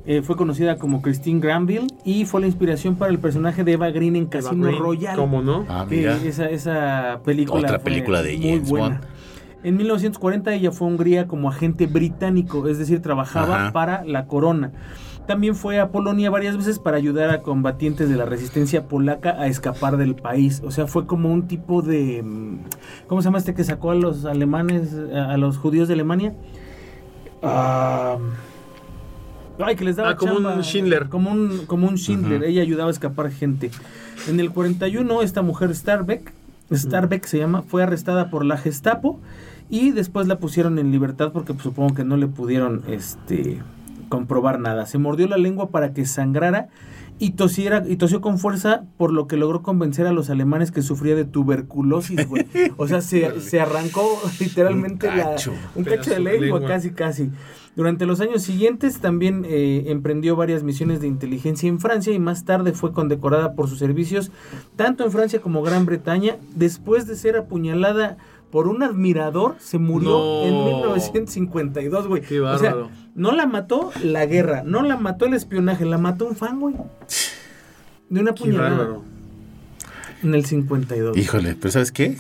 Speaker 3: eh, fue conocida como Christine Granville y fue la inspiración para el personaje de Eva Green en Casino
Speaker 2: Green,
Speaker 3: Royale.
Speaker 2: ¿Cómo no?
Speaker 1: Ah,
Speaker 3: esa, esa película
Speaker 1: Otra
Speaker 3: fue
Speaker 1: película de
Speaker 3: muy
Speaker 1: James
Speaker 3: buena.
Speaker 1: Bond.
Speaker 3: En 1940 ella fue a Hungría como agente británico, es decir, trabajaba
Speaker 1: Ajá.
Speaker 3: para la corona. También fue a Polonia varias veces para ayudar a combatientes de la resistencia polaca a escapar del país. O sea, fue como un tipo de... mm, ¿Cómo se llama este que sacó a los alemanes, a los judíos de Alemania? Ah, ay, que les daba
Speaker 2: Ah, como un. Schindler.
Speaker 3: Como un, como un Schindler. Ella ayudaba a escapar gente. En el 41, esta mujer Starbeck, Starbeck se llama, fue arrestada por la Gestapo y después la pusieron en libertad porque pues, supongo que no le pudieron este, comprobar nada. Se mordió la lengua para que sangrara y tosiera y tosió con fuerza por lo que logró convencer a los alemanes que sufría de tuberculosis, güey. O sea, se, se arrancó literalmente
Speaker 1: Un
Speaker 3: la-
Speaker 1: cacho.
Speaker 3: un cacho de
Speaker 2: Pedazo de
Speaker 3: lengua,
Speaker 2: lengua.
Speaker 3: casi casi. Durante los años siguientes también eh, emprendió varias misiones de inteligencia en Francia y más tarde fue condecorada por sus servicios tanto en Francia como Gran Bretaña. Después de ser apuñalada por un admirador, se murió
Speaker 2: No.
Speaker 3: en 1952, güey.
Speaker 2: Qué
Speaker 3: O sea,
Speaker 2: bárbaro.
Speaker 3: no la mató la guerra, no la mató el espionaje, la mató un fan, güey. De una
Speaker 2: Qué
Speaker 3: puñalada
Speaker 2: bárbaro.
Speaker 3: en el 52.
Speaker 1: Híjole, pero ¿sabes qué?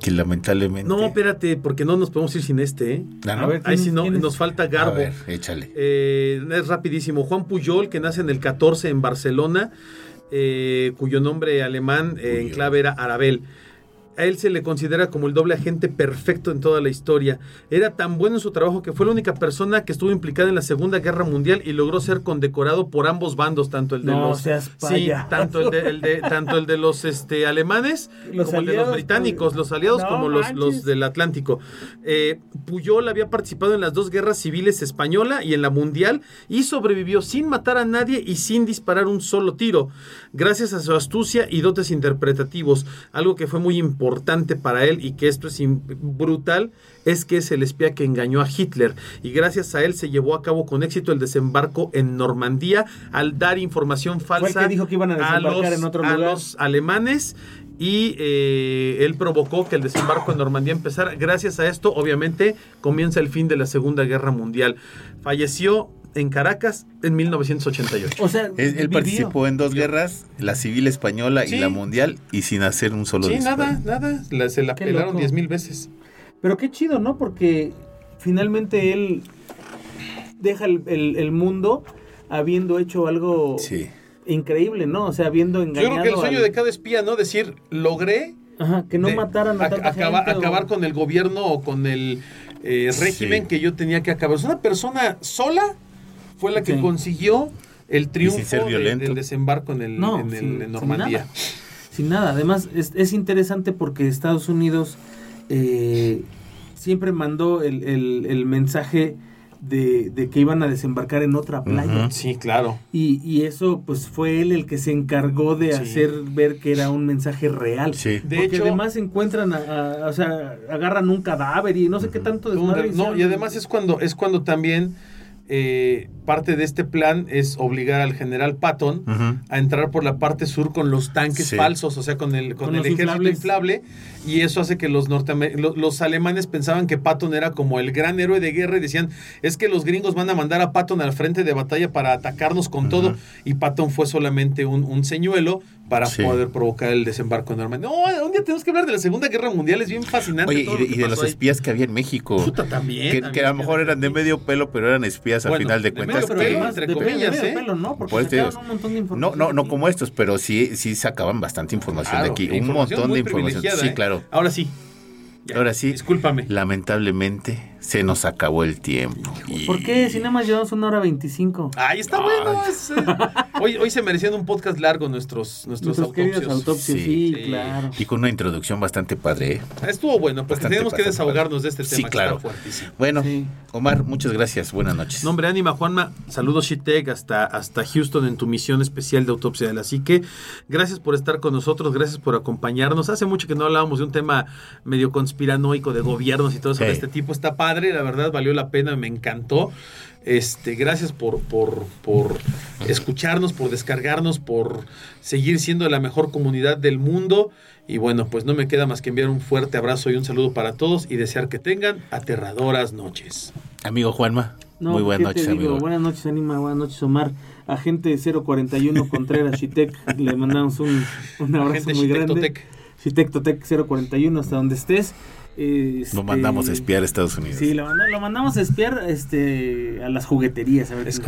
Speaker 1: Que lamentablemente.
Speaker 2: No, espérate, porque no nos podemos ir sin este, ¿eh?
Speaker 1: Ah, ¿no?
Speaker 3: A ver,
Speaker 2: Ahí sí no, nos falta
Speaker 1: A
Speaker 2: Garbo.
Speaker 1: ver, échale.
Speaker 2: Eh, es rapidísimo. Juan Puyol, que nace en el 14 en Barcelona, eh, cuyo nombre alemán eh, en clave era Arabel. A él se le considera como el doble agente perfecto en toda la historia. Era tan bueno en su trabajo que fue la única persona que estuvo implicada en la Segunda Guerra Mundial y logró ser condecorado por ambos bandos, tanto el de
Speaker 3: No
Speaker 2: los
Speaker 3: seas
Speaker 2: sí, tanto el de, el de- tanto el de los este, alemanes
Speaker 3: Los
Speaker 2: como el de los
Speaker 3: aliados,
Speaker 2: británicos,
Speaker 3: pues.
Speaker 2: los aliados
Speaker 3: No
Speaker 2: como los, los del Atlántico. Eh, Puyol había participado en las dos guerras civiles española y en la mundial y sobrevivió sin matar a nadie y sin disparar un solo tiro, gracias a su astucia y dotes interpretativos. Algo que fue muy importante para él y que esto es brutal es que es el espía que engañó a Hitler y gracias a él se llevó a cabo con éxito el desembarco en Normandía al dar información falsa
Speaker 3: que dijo que iban a desembarcar
Speaker 2: los-
Speaker 3: en otro
Speaker 2: a los alemanes y eh, él provocó que el desembarco en Normandía empezara. Gracias a esto, obviamente, comienza el fin de la Segunda Guerra Mundial. Falleció en Caracas en 1988.
Speaker 3: O sea,
Speaker 1: Él, él participó en dos guerras, la civil española
Speaker 2: Sí.
Speaker 1: y la mundial, y sin hacer un solo
Speaker 2: Sí,
Speaker 1: disparo.
Speaker 2: nada, nada. La- se la
Speaker 3: Qué
Speaker 2: pelaron diez mil veces.
Speaker 3: Pero qué chido, ¿no? Porque finalmente él deja el, el- el mundo habiendo hecho algo
Speaker 1: Sí.
Speaker 3: increíble, ¿no? O sea, habiendo
Speaker 2: Yo
Speaker 3: engañado
Speaker 2: creo que el sueño
Speaker 3: al-
Speaker 2: de cada espía, ¿no? Decir, logré
Speaker 3: Ajá, que no
Speaker 2: de-
Speaker 3: mataran a
Speaker 2: ac-
Speaker 3: tanta
Speaker 2: acaba-
Speaker 3: gente o-
Speaker 2: acabar con el gobierno o con el eh, régimen
Speaker 1: Sí.
Speaker 2: que yo tenía que acabar. Es una persona sola fue la que
Speaker 3: Sí.
Speaker 2: consiguió el triunfo
Speaker 1: sin ser
Speaker 2: de-
Speaker 1: violento.
Speaker 2: del desembarco en, el,
Speaker 3: No,
Speaker 2: en, el-
Speaker 3: sin-
Speaker 2: en
Speaker 3: sin
Speaker 2: Normandía.
Speaker 3: nada. Sin nada. Además, es, es interesante porque Estados Unidos eh, siempre mandó el, el- el mensaje de, de que iban a desembarcar en otra playa.
Speaker 2: Sí, claro.
Speaker 3: y, y eso, pues fue él el que se encargó de
Speaker 2: Sí.
Speaker 3: hacer ver que era un mensaje real.
Speaker 1: Sí.
Speaker 2: De
Speaker 3: Porque
Speaker 2: hecho-
Speaker 3: además encuentran, a- a- o sea, agarran un cadáver y no sé qué tanto desmadre
Speaker 2: No, y además es cuando, es cuando también eh, parte de este plan es obligar al general Patton a entrar por la parte sur con los tanques
Speaker 1: Sí.
Speaker 2: falsos, o sea, con el, con
Speaker 3: Con
Speaker 2: el ejército
Speaker 3: inflables.
Speaker 2: inflable, y eso hace que los, los alemanes pensaban que Patton era como el gran héroe de guerra y decían, es que los gringos van a mandar a Patton al frente de batalla para atacarnos con todo, y Patton fue solamente un, un señuelo para
Speaker 1: Sí.
Speaker 2: poder provocar el desembarco en Normandía. No, un día tenemos que hablar de la Segunda Guerra Mundial, es bien fascinante.
Speaker 1: Oye,
Speaker 2: todo
Speaker 1: y de,
Speaker 2: lo que
Speaker 1: y de los
Speaker 2: pasó ahí.
Speaker 1: espías que había en México.
Speaker 2: Puta, también.
Speaker 1: que,
Speaker 2: también
Speaker 1: que a lo mejor eran de medio pelo, pero eran espías
Speaker 2: Bueno,
Speaker 1: final de
Speaker 2: de
Speaker 1: cuentas.
Speaker 2: medio que- entre
Speaker 3: de
Speaker 2: comillas,
Speaker 3: medio
Speaker 2: ¿eh?
Speaker 3: pelo, ¿no? Porque sacaban un montón de
Speaker 1: No,
Speaker 3: información.
Speaker 1: no, no
Speaker 3: aquí.
Speaker 1: como estos, pero sí, sí sacaban bastante información
Speaker 2: Claro,
Speaker 1: de aquí. Un
Speaker 2: información
Speaker 1: montón
Speaker 2: muy
Speaker 1: de información. Sí,
Speaker 2: ¿eh?
Speaker 1: claro.
Speaker 2: Ahora sí. Ya,
Speaker 1: Ahora sí.
Speaker 2: Discúlpame.
Speaker 1: Lamentablemente se nos acabó el tiempo. Y-
Speaker 3: ¿Por qué? Si nada más llevamos una hora veinticinco.
Speaker 2: Ay, está bueno. es, eh, hoy, hoy se merecían un podcast largo nuestros, nuestros,
Speaker 3: Nuestros queridos
Speaker 2: autopsios.
Speaker 3: autopsios,
Speaker 1: Sí.
Speaker 3: sí,
Speaker 2: Sí.
Speaker 3: claro.
Speaker 1: Y con una introducción bastante padre. ¿eh?
Speaker 2: Estuvo bueno, porque
Speaker 1: Bastante,
Speaker 2: tenemos que desahogarnos de este
Speaker 1: Sí,
Speaker 2: tema que
Speaker 1: claro.
Speaker 2: está fuertísimo.
Speaker 1: Bueno,
Speaker 3: Sí.
Speaker 1: Omar, muchas gracias. Buenas noches.
Speaker 2: Nombre ánima, Juanma. Saludos, Shitek, hasta, hasta Houston en tu misión especial de autopsia de la psique. Gracias por estar con nosotros, gracias por acompañarnos. Hace mucho que no hablábamos de un tema medio conspiranoico de gobiernos y todo eso de
Speaker 1: Sí.
Speaker 2: este tipo. Está padre, la verdad, valió la pena, me encantó. Este, gracias por, por, por escucharnos, por descargarnos, por seguir siendo la mejor comunidad del mundo. Y bueno, pues no me queda más que enviar un fuerte abrazo y un saludo para todos y desear que tengan aterradoras noches.
Speaker 1: Amigo Juanma,
Speaker 3: No,
Speaker 1: muy
Speaker 3: ¿qué
Speaker 1: buenas noches,
Speaker 3: digo?
Speaker 1: amigo.
Speaker 3: Buenas noches, Anima. Buenas noches, Omar. Agente 041 Contreras Chitec. Le mandamos un, un abrazo
Speaker 2: Agente
Speaker 3: muy grande.
Speaker 2: Chitectotec.
Speaker 3: Chitec Totec 041 hasta donde estés. Este,
Speaker 1: Lo mandamos a espiar a Estados Unidos.
Speaker 3: Sí, lo, manda- lo mandamos a espiar este, a las jugueterías. A ver
Speaker 2: Es.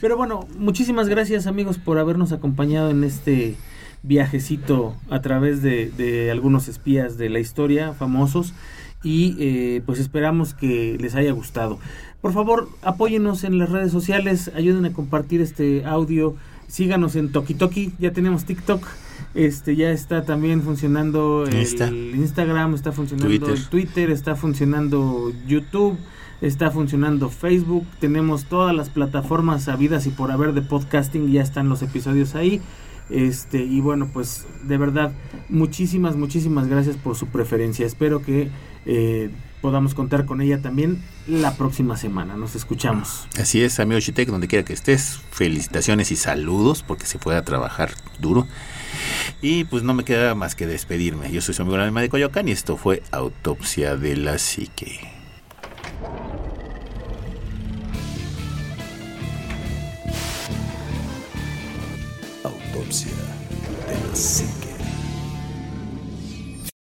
Speaker 3: Pero bueno, muchísimas gracias amigos por habernos acompañado en este viajecito a través de, de algunos espías de la historia famosos y eh, pues esperamos que les haya gustado. Por favor, apóyenos en las redes sociales, ayuden a compartir este audio, síganos en Tokitoki, ya tenemos TikTok, este ya está también funcionando el
Speaker 1: Insta.
Speaker 3: Instagram, está funcionando
Speaker 1: Twitter.
Speaker 3: el Twitter, está funcionando YouTube, está funcionando Facebook, tenemos todas las plataformas habidas y por haber de podcasting, ya están los episodios ahí. Este, y bueno, pues de verdad, muchísimas, muchísimas gracias por su preferencia. Espero que eh, podamos contar con ella también la próxima semana. Nos escuchamos.
Speaker 1: Así es, amigo Chitec, donde quiera que estés, felicitaciones y saludos porque se fue a trabajar duro. Y pues no me queda más que despedirme. Yo soy su amigo el alma de Coyoacán y esto fue Autopsia de la Psique.
Speaker 4: Autopsia de la psique.